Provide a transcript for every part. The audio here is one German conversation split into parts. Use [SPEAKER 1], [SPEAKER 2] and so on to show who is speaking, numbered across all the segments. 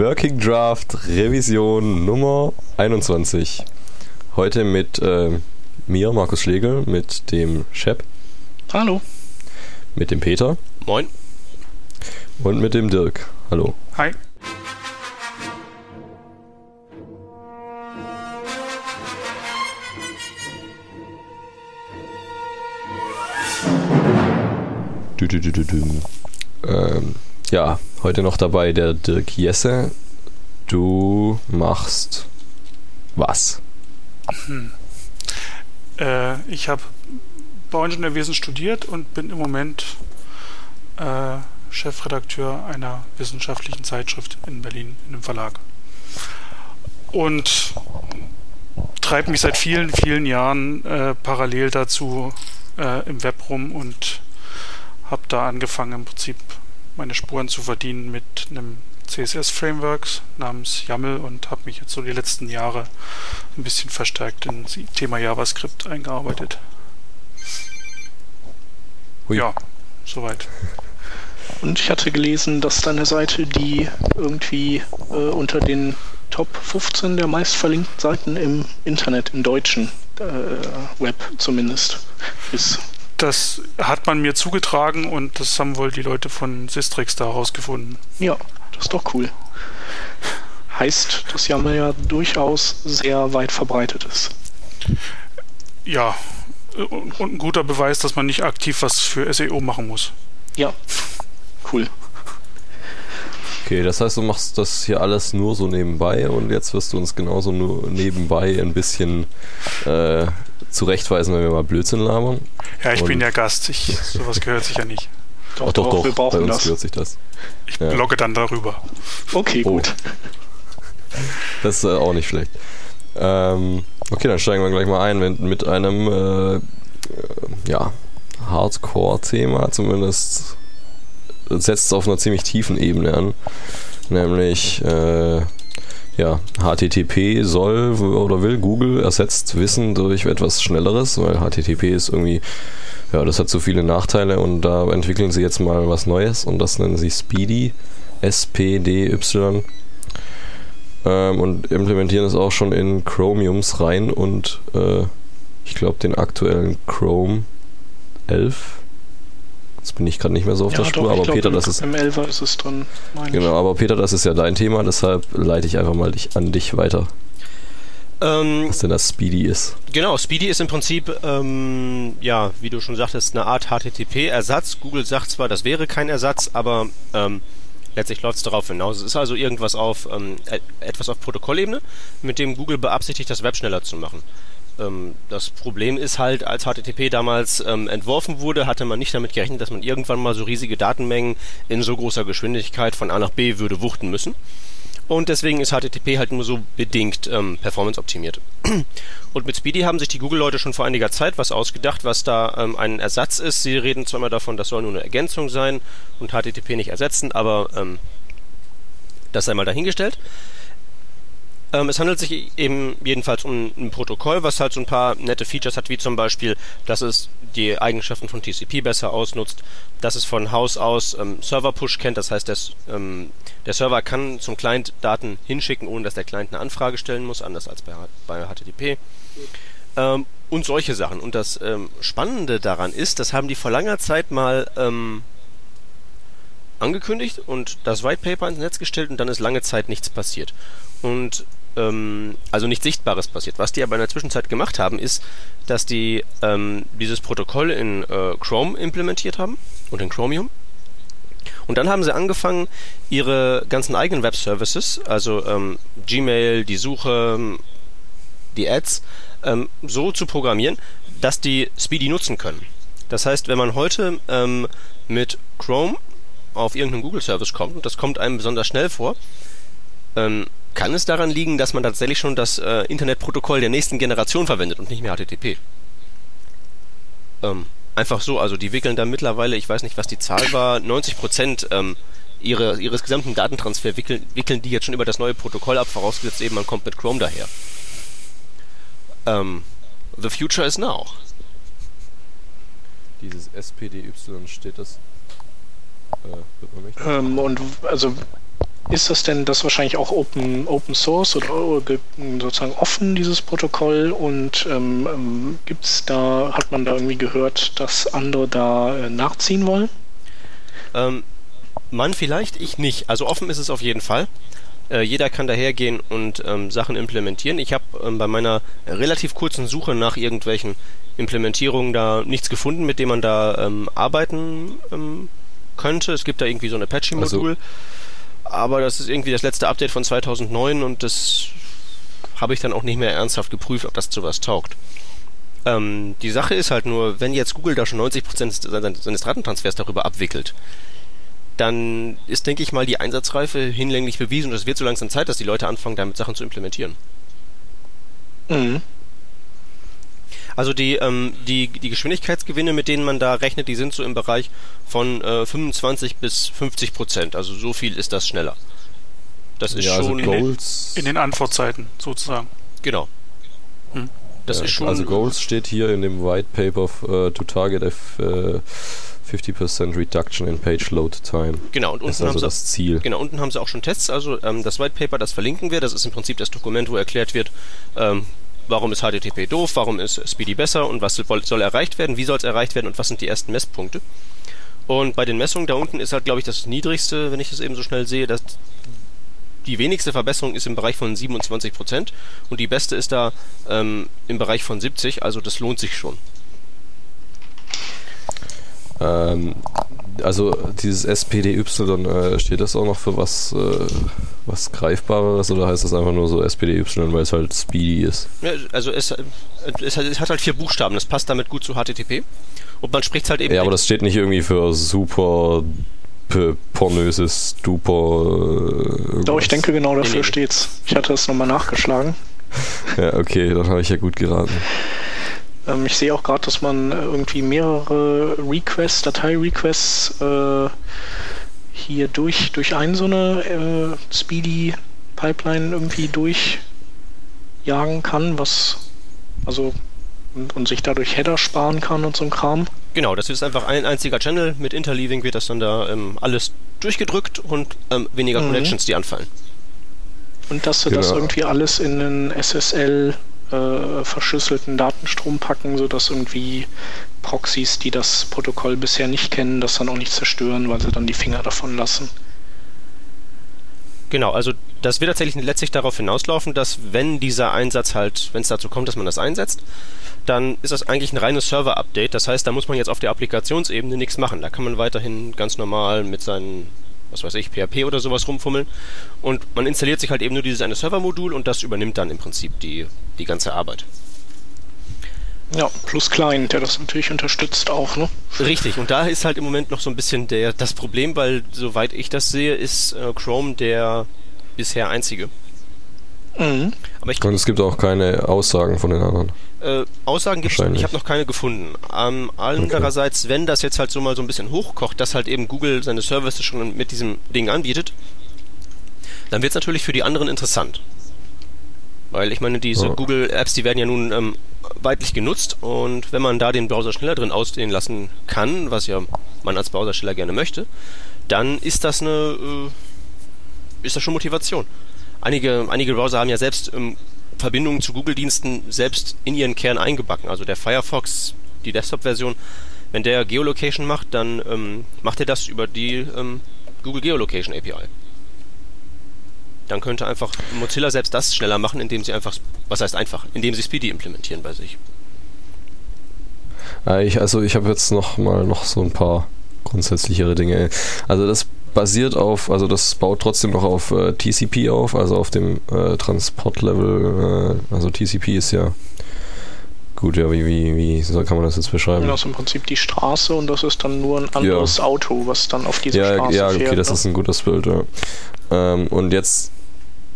[SPEAKER 1] Working Draft Revision Nummer 21. Heute mit äh, mir, Markus Schlegel, mit dem Shep.
[SPEAKER 2] Hallo.
[SPEAKER 1] Mit dem Peter.
[SPEAKER 3] Moin.
[SPEAKER 1] Und mit dem Dirk. Hallo.
[SPEAKER 2] Hi.
[SPEAKER 1] Du, du, du. Ähm, ja, heute noch dabei der Dirk Jesse. Du machst was?
[SPEAKER 2] Hm. Äh, ich habe Bauingenieurwesen studiert und bin im Moment äh, Chefredakteur einer wissenschaftlichen Zeitschrift in Berlin in einem Verlag. Und treibe mich seit vielen, vielen Jahren äh, parallel dazu äh, im Web rum und habe da angefangen im Prinzip meine Spuren zu verdienen mit einem CSS-Framework namens YAML und habe mich jetzt so die letzten Jahre ein bisschen verstärkt in das Thema JavaScript eingearbeitet. Hui. Ja, soweit.
[SPEAKER 4] Und ich hatte gelesen, dass deine Seite, die irgendwie äh, unter den Top 15 der meistverlinkten Seiten im Internet, im deutschen äh, Web zumindest, ist.
[SPEAKER 2] Das hat man mir zugetragen und das haben wohl die Leute von Sistrix da herausgefunden.
[SPEAKER 4] Ja, das ist doch cool. Heißt, dass Yammer ja durchaus sehr weit verbreitet ist.
[SPEAKER 2] Ja, und ein guter Beweis, dass man nicht aktiv was für SEO machen muss.
[SPEAKER 4] Ja, cool.
[SPEAKER 1] Okay, das heißt, du machst das hier alles nur so nebenbei und jetzt wirst du uns genauso nur nebenbei ein bisschen äh, zurechtweisen, wenn wir mal Blödsinn labern.
[SPEAKER 2] Ja, ich und bin ja Gast. Ich, sowas gehört sich ja nicht.
[SPEAKER 1] Doch, Ach, doch, doch, wir brauchen bei uns das. gehört sich das.
[SPEAKER 2] Ich ja. blogge dann darüber.
[SPEAKER 4] Okay, oh. gut.
[SPEAKER 1] Das ist äh, auch nicht schlecht. Ähm, okay, dann steigen wir gleich mal ein mit, mit einem äh, äh ja, Hardcore-Thema, zumindest setzt es auf einer ziemlich tiefen Ebene an. Nämlich äh, ja, HTTP soll oder will Google ersetzt Wissen durch etwas Schnelleres, weil HTTP ist irgendwie, ja, das hat so viele Nachteile und da entwickeln sie jetzt mal was Neues und das nennen sie Speedy, S-P-D-Y. Ähm, und implementieren es auch schon in Chromiums rein und äh, ich glaube den aktuellen Chrome 11 Jetzt bin ich gerade nicht mehr so auf ja, der Spur, aber glaub, Peter, das ist.
[SPEAKER 4] Im 11 ist es drin.
[SPEAKER 1] Genau, aber Peter, das ist ja dein Thema, deshalb leite ich einfach mal dich, an dich weiter. Ähm, was denn das Speedy ist.
[SPEAKER 3] Genau, Speedy ist im Prinzip, ähm, ja, wie du schon sagtest, eine Art HTTP-Ersatz. Google sagt zwar, das wäre kein Ersatz, aber ähm, letztlich läuft es darauf hinaus. Es ist also irgendwas auf, ähm, etwas auf Protokollebene, mit dem Google beabsichtigt, das Web schneller zu machen. Ähm, das Problem ist halt, als HTTP damals ähm, entworfen wurde, hatte man nicht damit gerechnet, dass man irgendwann mal so riesige Datenmengen in so großer Geschwindigkeit von A nach B würde wuchten müssen. Und deswegen ist HTTP halt nur so bedingt ähm, performance-optimiert. Und mit Speedy haben sich die Google-Leute schon vor einiger Zeit was ausgedacht, was da ähm, ein Ersatz ist. Sie reden zwar immer davon, das soll nur eine Ergänzung sein und HTTP nicht ersetzen, aber ähm, das sei mal dahingestellt. Ähm, es handelt sich eben jedenfalls um ein Protokoll, was halt so ein paar nette Features hat, wie zum Beispiel, dass es die Eigenschaften von TCP besser ausnutzt, dass es von Haus aus ähm, Server-Push kennt, das heißt, das, ähm, der Server kann zum Client Daten hinschicken, ohne dass der Client eine Anfrage stellen muss, anders als bei, bei HTTP. Ähm, und solche Sachen. Und das ähm, Spannende daran ist, das haben die vor langer Zeit mal ähm, angekündigt und das White Paper ins Netz gestellt und dann ist lange Zeit nichts passiert. Und ähm, also nichts Sichtbares passiert. Was die aber in der Zwischenzeit gemacht haben, ist, dass die ähm, dieses Protokoll in äh, Chrome implementiert haben und in Chromium. Und dann haben sie angefangen, ihre ganzen eigenen Web-Services, also ähm, Gmail, die Suche, die Ads, ähm, so zu programmieren, dass die Speedy nutzen können. Das heißt, wenn man heute ähm, mit Chrome auf irgendeinen Google-Service kommt, und das kommt einem besonders schnell vor, ähm, kann es daran liegen, dass man tatsächlich schon das äh, Internetprotokoll der nächsten Generation verwendet und nicht mehr HTTP? Ähm, einfach so, also die wickeln da mittlerweile, ich weiß nicht, was die Zahl war, 90 Prozent ähm, ihre, ihres gesamten Datentransfer wickeln, wickeln die jetzt schon über das neue Protokoll ab, vorausgesetzt eben man kommt mit Chrome daher. Ähm, the future is now.
[SPEAKER 1] Dieses SPDY steht das.
[SPEAKER 4] Äh, ähm, und also ist das denn das wahrscheinlich auch Open, Open Source oder sozusagen offen, dieses Protokoll? Und ähm, ähm gibt es da, hat man da irgendwie gehört, dass andere da äh, nachziehen wollen?
[SPEAKER 3] Ähm, man vielleicht, ich nicht. Also offen ist es auf jeden Fall. Äh, jeder kann dahergehen und ähm, Sachen implementieren. Ich habe ähm, bei meiner relativ kurzen Suche nach irgendwelchen Implementierungen da nichts gefunden, mit dem man da ähm, arbeiten ähm, könnte. Es gibt da irgendwie so ein Apache-Modul. Also aber das ist irgendwie das letzte Update von 2009 und das habe ich dann auch nicht mehr ernsthaft geprüft, ob das zu was taugt. Ähm, die Sache ist halt nur, wenn jetzt Google da schon 90% seines Datentransfers darüber abwickelt, dann ist, denke ich mal, die Einsatzreife hinlänglich bewiesen und es wird so langsam Zeit, dass die Leute anfangen, damit Sachen zu implementieren. Mhm. Also die, ähm, die, die Geschwindigkeitsgewinne, mit denen man da rechnet, die sind so im Bereich von äh, 25 bis 50 Prozent. Also so viel ist das schneller.
[SPEAKER 2] Das ist ja, also schon also in, den, in, den, Antwortzeiten sozusagen.
[SPEAKER 3] Genau. Hm.
[SPEAKER 1] Das ja, ist schon. Also Goals steht hier in dem White Paper uh, to target F, uh, 50% Reduction in Page Load Time.
[SPEAKER 3] Genau, und unten
[SPEAKER 1] ist also
[SPEAKER 3] haben sie,
[SPEAKER 1] das Ziel.
[SPEAKER 3] Genau, unten haben sie auch schon Tests. Also ähm, das White Paper, das verlinken wir. Das ist im Prinzip das Dokument, wo erklärt wird, ähm, warum ist HTTP doof, warum ist Speedy besser? Und was soll erreicht werden, wie soll es erreicht werden? Und was sind die ersten Messpunkte. Und bei den Messungen da unten ist halt, glaube ich, das niedrigste, wenn ich das eben so schnell sehe, dass die wenigste Verbesserung ist im Bereich von 27% und die beste ist da ähm, im Bereich von 70%, also das lohnt sich schon.
[SPEAKER 1] Ähm, also dieses SPDY, äh, steht das auch noch für was, äh, was Greifbareres oder heißt das einfach nur so SPDY, weil es halt speedy ist?
[SPEAKER 3] Ja, also es, es, es, hat halt vier Buchstaben, das passt damit gut zu HTTP. Und man spricht halt eben.
[SPEAKER 1] Ja, aber das steht nicht irgendwie für super pornöses, duper.
[SPEAKER 4] Äh, Doch, ich denke genau dafür nee, nee. steht's. Ich hatte das nochmal nachgeschlagen.
[SPEAKER 1] ja, okay, dann habe ich ja gut geraten.
[SPEAKER 4] Ähm, ich sehe auch gerade, dass man irgendwie mehrere Requests, Datei-Requests äh, hier durch, durch ein so eine äh, Speedy Pipeline irgendwie durchjagen kann, was also und, und, sich dadurch Header sparen kann und so ein Kram.
[SPEAKER 3] Genau, das ist einfach ein einziger Channel. Mit Interleaving wird das dann da ähm, alles durchgedrückt und ähm, weniger mhm. Connections, die anfallen.
[SPEAKER 4] Und dass du genau. das irgendwie alles in einen SSL äh, verschlüsselten Datenstrom packen, sodass irgendwie Proxys, die das Protokoll bisher nicht kennen, das dann auch nicht zerstören, weil sie dann die Finger davon lassen.
[SPEAKER 3] Genau, also das wird tatsächlich letztlich darauf hinauslaufen, dass wenn dieser Einsatz halt, wenn es dazu kommt, dass man das einsetzt, dann ist das eigentlich ein reines Server-Update. Das heißt, da muss man jetzt auf der Applikationsebene nichts machen. Da kann man weiterhin ganz normal mit seinen was weiß ich, PHP oder sowas rumfummeln. Und man installiert sich halt eben nur dieses eine Servermodul und das übernimmt dann im Prinzip die, die ganze Arbeit.
[SPEAKER 4] Ja, plus Client, der das natürlich unterstützt auch, ne?
[SPEAKER 3] Richtig, und da ist halt im Moment noch so ein bisschen der, das Problem, weil soweit ich das sehe, ist äh, Chrome der bisher einzige.
[SPEAKER 1] Mhm. Aber ich, und es gibt auch keine Aussagen von den anderen.
[SPEAKER 3] Äh, Aussagen gibt es, ich habe noch keine gefunden. Ähm, andererseits, okay. wenn das jetzt halt so mal so ein bisschen hochkocht, dass halt eben Google seine Services schon mit diesem Ding anbietet, dann wird es natürlich für die anderen interessant. Weil ich meine, diese ja. Google Apps, die werden ja nun ähm, weitlich genutzt und wenn man da den Browser schneller drin ausdehnen lassen kann, was ja man als Browsersteller gerne möchte, dann ist das eine äh, ist das schon Motivation. Einige, einige Browser haben ja selbst ähm, Verbindungen zu Google-Diensten selbst in ihren Kern eingebacken. Also der Firefox, die Desktop-Version, wenn der Geolocation macht, dann ähm, macht er das über die ähm, Google Geolocation API. Dann könnte einfach Mozilla selbst das schneller machen, indem sie einfach, was heißt einfach, indem sie Speedy implementieren bei sich.
[SPEAKER 1] Äh, ich, also ich habe jetzt noch mal noch so ein paar grundsätzlichere Dinge. Also das basiert auf, also das baut trotzdem noch auf äh, TCP auf, also auf dem äh, Transportlevel. Äh, also TCP ist ja gut, ja, wie, wie, wie so kann man das jetzt beschreiben?
[SPEAKER 4] Das ist im Prinzip die Straße und das ist dann nur ein anderes ja. Auto, was dann auf diese
[SPEAKER 1] ja,
[SPEAKER 4] Straße
[SPEAKER 1] ja, fährt. Ja, okay, das
[SPEAKER 4] ne?
[SPEAKER 1] ist ein gutes Bild, ja. Ähm, und jetzt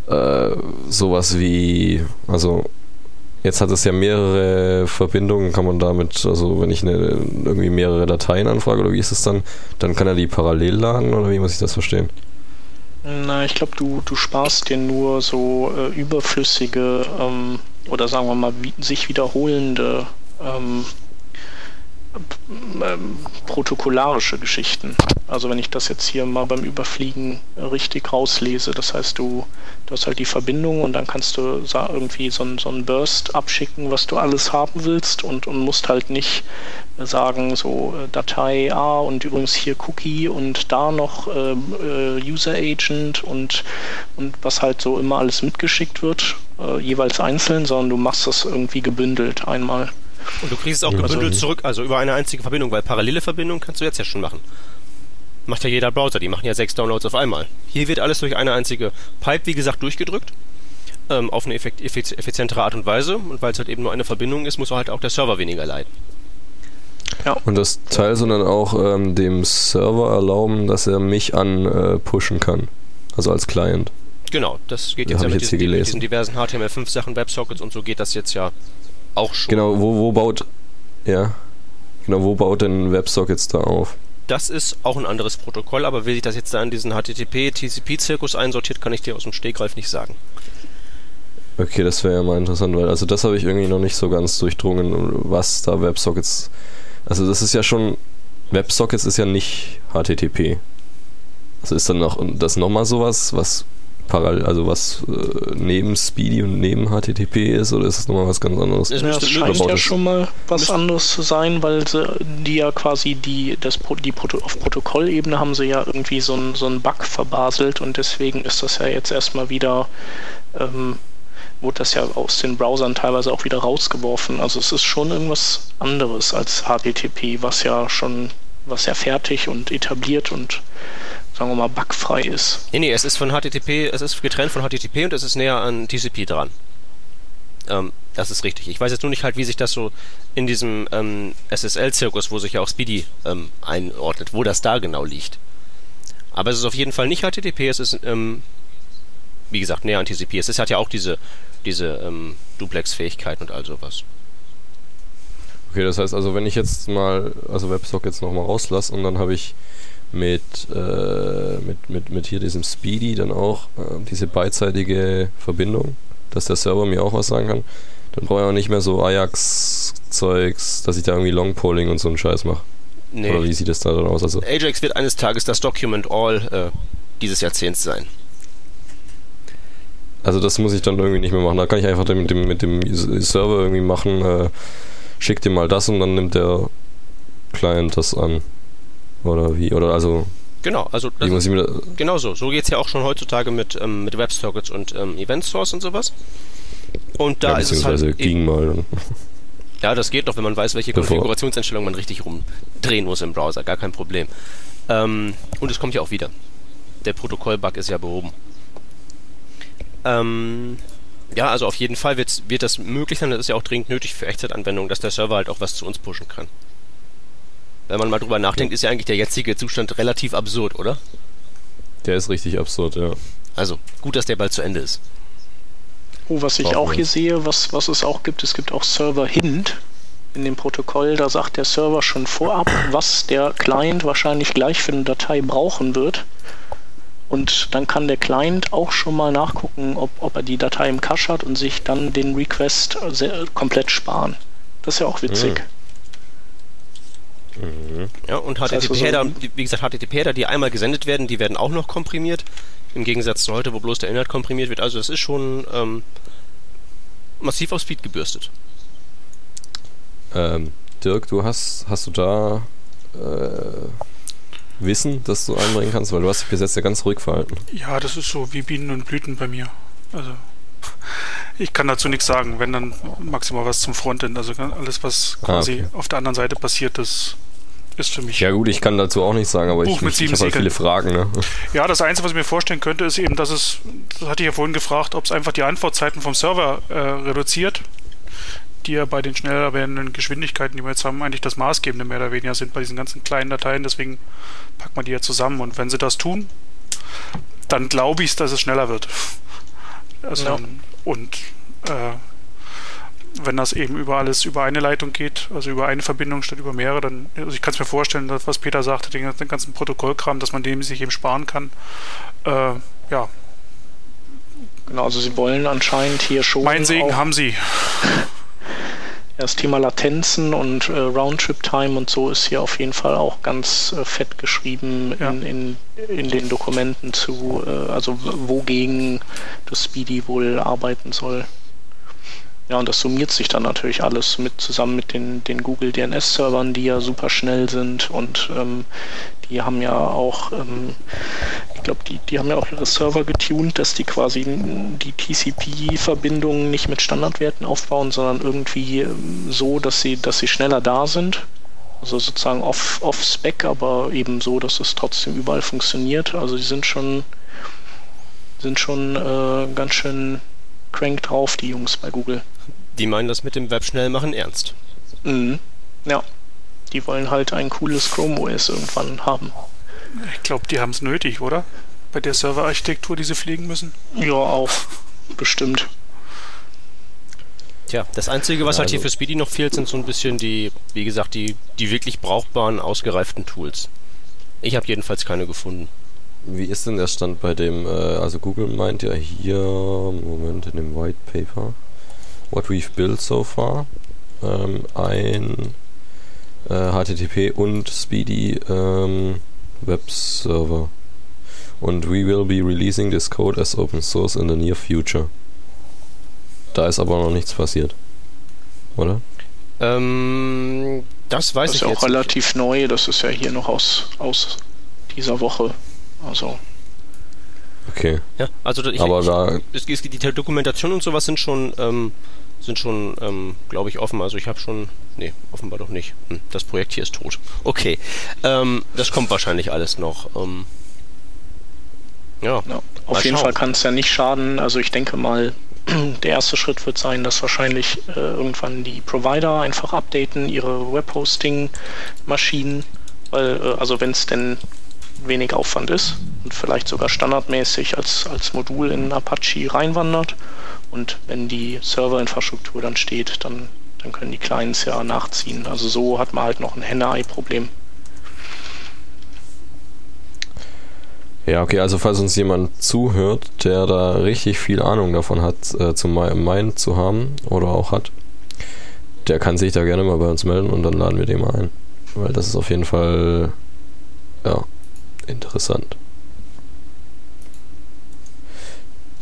[SPEAKER 1] äh, sowas wie, also Jetzt hat es ja mehrere Verbindungen, kann man damit, also wenn ich eine, irgendwie mehrere Dateien anfrage oder wie ist es dann, dann kann er die parallel laden oder wie muss ich das verstehen?
[SPEAKER 4] Na, ich glaube, du, du sparst dir nur so äh, überflüssige ähm, oder sagen wir mal wie, sich wiederholende ähm, ähm, protokollarische Geschichten. Also wenn ich das jetzt hier mal beim Überfliegen richtig rauslese, das heißt du, du hast halt die Verbindung und dann kannst du irgendwie so ein, so Burst abschicken, was du alles haben willst und, und musst halt nicht sagen, so äh, Datei A und übrigens hier Cookie und da noch ähm, äh, User Agent und, und was halt so immer alles mitgeschickt wird, äh, jeweils einzeln, sondern du machst das irgendwie gebündelt einmal.
[SPEAKER 3] Und du kriegst es auch gebündelt also, zurück, also über eine einzige Verbindung, weil parallele Verbindungen kannst du jetzt ja schon machen. Macht ja jeder Browser, die machen ja sechs Downloads auf einmal. Hier wird alles durch eine einzige Pipe, wie gesagt, durchgedrückt. Ähm, auf eine effizientere Art und Weise. Und weil es halt eben nur eine Verbindung ist, muss halt auch der Server weniger leiden.
[SPEAKER 1] Ja. Und das Teil soll dann auch ähm, dem Server erlauben, dass er mich anpushen äh, kann. Also als Client.
[SPEAKER 3] Genau, das geht jetzt ja mit diesen, diesen, diversen HTML5-Sachen, WebSockets und so geht das jetzt ja auch schon.
[SPEAKER 1] Genau, wo, wo baut. Ja. Genau, wo baut denn WebSockets da auf?
[SPEAKER 3] Das ist auch ein anderes Protokoll, aber wie sich das jetzt da in diesen HTTP-TCP-Zirkus einsortiert, kann ich dir aus dem Stegreif nicht sagen.
[SPEAKER 1] Okay, das wäre ja mal interessant, weil also das habe ich irgendwie noch nicht so ganz durchdrungen, was da WebSockets. Also das ist ja schon. WebSockets ist ja nicht HTTP. Also ist dann noch das nochmal sowas, was parallel, also was äh, neben Speedy und neben HTTP ist, oder ist es nochmal was ganz anderes?
[SPEAKER 4] Ja, es scheint ja schon mal was anderes zu sein, weil sie, die ja quasi die, das, die Proto auf Protokollebene haben sie ja irgendwie so einen so Bug verbaselt und deswegen ist das ja jetzt erstmal wieder, ähm, wurde das ja aus den Browsern teilweise auch wieder rausgeworfen. Also es ist schon irgendwas anderes als HTTP, was ja schon, was ja fertig und etabliert und sagen wir mal, bugfrei ist.
[SPEAKER 3] Nee, nee, es ist von HTTP, es ist getrennt von HTTP und es ist näher an TCP dran. Ähm, das ist richtig. Ich weiß jetzt nur nicht halt, wie sich das so in diesem ähm, SSL-Zirkus, wo sich ja auch Speedy ähm, einordnet, wo das da genau liegt. Aber es ist auf jeden Fall nicht HTTP, es ist, ähm, wie gesagt, näher an TCP. Es ist, hat ja auch diese, diese ähm, Duplex-Fähigkeiten und all sowas.
[SPEAKER 1] Okay, das heißt also, wenn ich jetzt mal, also WebSockets nochmal rauslasse und dann habe ich mit, äh, mit, mit, mit hier diesem Speedy dann auch äh, diese beidseitige Verbindung, dass der Server mir auch was sagen kann. Dann brauche ich auch nicht mehr so Ajax-Zeugs, dass ich da irgendwie Longpolling und so einen Scheiß mache. Nee. Oder wie sieht das da dann aus?
[SPEAKER 3] Also Ajax wird eines Tages das Document All äh, dieses Jahrzehnts sein.
[SPEAKER 1] Also das muss ich dann irgendwie nicht mehr machen. Da kann ich einfach mit dem, mit dem Server irgendwie machen, äh, schick dir mal das und dann nimmt der Client das an. Oder wie? Oder also.
[SPEAKER 3] Genau, also
[SPEAKER 1] wie muss ich mir
[SPEAKER 3] genau so. So geht es ja auch schon heutzutage mit, ähm, mit WebSockets und ähm, Event Source und sowas. Und da ja, ist es halt
[SPEAKER 1] ging mal.
[SPEAKER 3] Ja, das geht doch, wenn man weiß, welche Bevor. Konfigurationseinstellungen man richtig rumdrehen muss im Browser. Gar kein Problem. Ähm, und es kommt ja auch wieder. Der Protokollbug ist ja behoben. Ähm, ja, also auf jeden Fall wird, wird das möglich sein. Das ist ja auch dringend nötig für Echtzeitanwendungen, dass der Server halt auch was zu uns pushen kann wenn man mal drüber nachdenkt, ist ja eigentlich der jetzige Zustand relativ absurd, oder?
[SPEAKER 1] Der ist richtig absurd, ja.
[SPEAKER 3] Also, gut, dass der bald zu Ende ist.
[SPEAKER 4] Oh, was ich auch hier sehe, was, was es auch gibt, es gibt auch Server Hint in dem Protokoll. Da sagt der Server schon vorab, was der Client wahrscheinlich gleich für eine Datei brauchen wird. Und dann kann der Client auch schon mal nachgucken, ob, ob er die Datei im Cache hat und sich dann den Request sehr, komplett sparen. Das ist ja auch witzig. Mhm.
[SPEAKER 3] Mhm. Ja, und HTTP-Header, wie gesagt, HTTP-Header, die einmal gesendet werden, die werden auch noch komprimiert. Im Gegensatz zu heute, wo bloß der Inhalt komprimiert wird. Also das ist schon ähm, massiv auf Speed gebürstet.
[SPEAKER 1] Ähm, Dirk, du hast, hast du da äh, Wissen, das du einbringen kannst? Weil du hast dich bis jetzt ja ganz ruhig verhalten.
[SPEAKER 2] Ja, das ist so wie Bienen und Blüten bei mir. Also ich kann dazu nichts sagen, wenn dann maximal was zum Frontend. Also alles, was ah, quasi ah, okay. auf der anderen Seite passiert, das ist für mich.
[SPEAKER 1] Ja gut, ich kann dazu auch nichts sagen, aber Buch ich, ich, ich habe halt viele Fragen. Ne?
[SPEAKER 2] Ja, das Einzige, was ich mir vorstellen könnte, ist eben, dass es, das hatte ich ja vorhin gefragt, ob es einfach die Antwortzeiten vom Server äh, reduziert, die ja bei den schneller werdenden Geschwindigkeiten, die wir jetzt haben, eigentlich das Maßgebende mehr oder weniger sind bei diesen ganzen kleinen Dateien. Deswegen packt man die ja zusammen. Und wenn sie das tun, dann glaube ich, dass es schneller wird. Also, ja. Und äh, wenn das eben über alles über eine Leitung geht, also über eine Verbindung statt über mehrere, dann, also ich kann es mir vorstellen, dass, was Peter sagte, den, den, ganzen Protokollkram, dass man dem sich eben sparen kann. Äh, ja.
[SPEAKER 4] Genau, also sie wollen anscheinend hier schon.
[SPEAKER 2] Mein Segen haben sie.
[SPEAKER 4] Das Thema Latenzen und äh, Roundtrip-Time und so ist hier auf jeden Fall auch ganz äh, fett geschrieben
[SPEAKER 2] Ja.
[SPEAKER 4] in, in, in den Dokumenten zu, äh, also wogegen das Speedy wohl arbeiten soll. Ja, und das summiert sich dann natürlich alles mit zusammen mit den, den Google DNS-Servern, die ja super schnell sind und ähm, die haben ja auch, ähm, ich glaube, die, die haben ja auch ihre Server getuned, dass die quasi die TCP-Verbindungen nicht mit Standardwerten aufbauen, sondern irgendwie ähm, so, dass sie, dass sie schneller da sind. Also sozusagen off, off-spec, aber eben so, dass es trotzdem überall funktioniert. Also die sind schon, sind schon äh, ganz schön crank drauf, die Jungs bei Google.
[SPEAKER 3] Die meinen das mit dem Web schnell machen ernst.
[SPEAKER 4] Mhm. Ja. Die wollen halt ein cooles Chrome OS irgendwann haben.
[SPEAKER 2] Ich glaube, die haben es nötig, oder? Bei der Serverarchitektur, die sie pflegen müssen.
[SPEAKER 4] Ja, auch. Bestimmt.
[SPEAKER 3] Tja, das Einzige, was
[SPEAKER 1] Ja,
[SPEAKER 3] halt hier
[SPEAKER 1] also-
[SPEAKER 3] für Speedy noch fehlt, sind so ein bisschen die, wie gesagt, die, die wirklich brauchbaren, ausgereiften Tools. Ich habe jedenfalls keine gefunden.
[SPEAKER 1] Wie ist denn der Stand bei dem, äh, also Google meint ja hier, Moment, in dem White Paper, what we've built so far, ähm, ein äh, HTTP und Speedy ähm, Webserver. Und we will be releasing this code as open source in the near future. Da ist aber noch nichts passiert. Oder?
[SPEAKER 3] Ähm, das weiß
[SPEAKER 4] Das ist
[SPEAKER 3] ich
[SPEAKER 4] ja
[SPEAKER 3] jetzt
[SPEAKER 4] auch relativ neu. Das ist ja hier noch aus, aus dieser Woche. Also,
[SPEAKER 1] Okay.
[SPEAKER 3] Ja, also ich,
[SPEAKER 1] aber
[SPEAKER 3] ich,
[SPEAKER 1] da,
[SPEAKER 3] es, es, die Dokumentation und sowas sind schon, ähm, sind schon, ähm, glaube ich, offen. Also ich habe schon, nee, offenbar doch nicht. Hm, das Projekt hier ist tot. Okay, ähm, das kommt wahrscheinlich alles noch. Ähm, ja,
[SPEAKER 4] ja. Auf jeden
[SPEAKER 3] schauen.
[SPEAKER 4] Fall kann es ja nicht schaden. Also, ich denke mal, der erste Schritt wird sein, dass wahrscheinlich äh, irgendwann die Provider einfach updaten ihre Webhosting-Maschinen. Weil, äh, also, wenn es denn wenig Aufwand ist und vielleicht sogar standardmäßig als, als Modul in Apache reinwandert. Und wenn die Serverinfrastruktur dann steht, dann, dann können die Clients ja nachziehen. Also so hat man halt noch ein Henne-Ei-Problem.
[SPEAKER 1] Ja, okay, also falls uns jemand zuhört, der da richtig viel Ahnung davon hat, äh, zu me- meinen zu haben oder auch hat, der kann sich da gerne mal bei uns melden und dann laden wir den mal ein. Weil das ist auf jeden Fall, ja, interessant.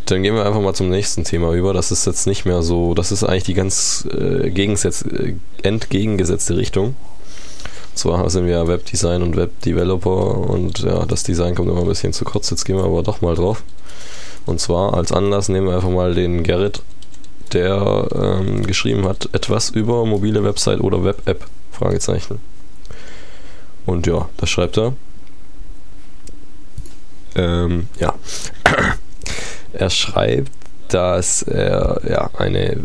[SPEAKER 1] Dann gehen wir einfach mal zum nächsten Thema über. Das ist jetzt nicht mehr so, das ist eigentlich die ganz äh, äh, entgegengesetzte Richtung. Zwar sind wir Webdesign und Webdeveloper und ja, das Design kommt immer ein bisschen zu kurz. Jetzt gehen wir aber doch mal drauf. Und zwar als Anlass nehmen wir einfach mal den Gerrit, der ähm, geschrieben hat, etwas über mobile Website oder Web-App? Fragezeichen. Und ja, das schreibt er. Ähm, ja. Er schreibt, dass er ja eine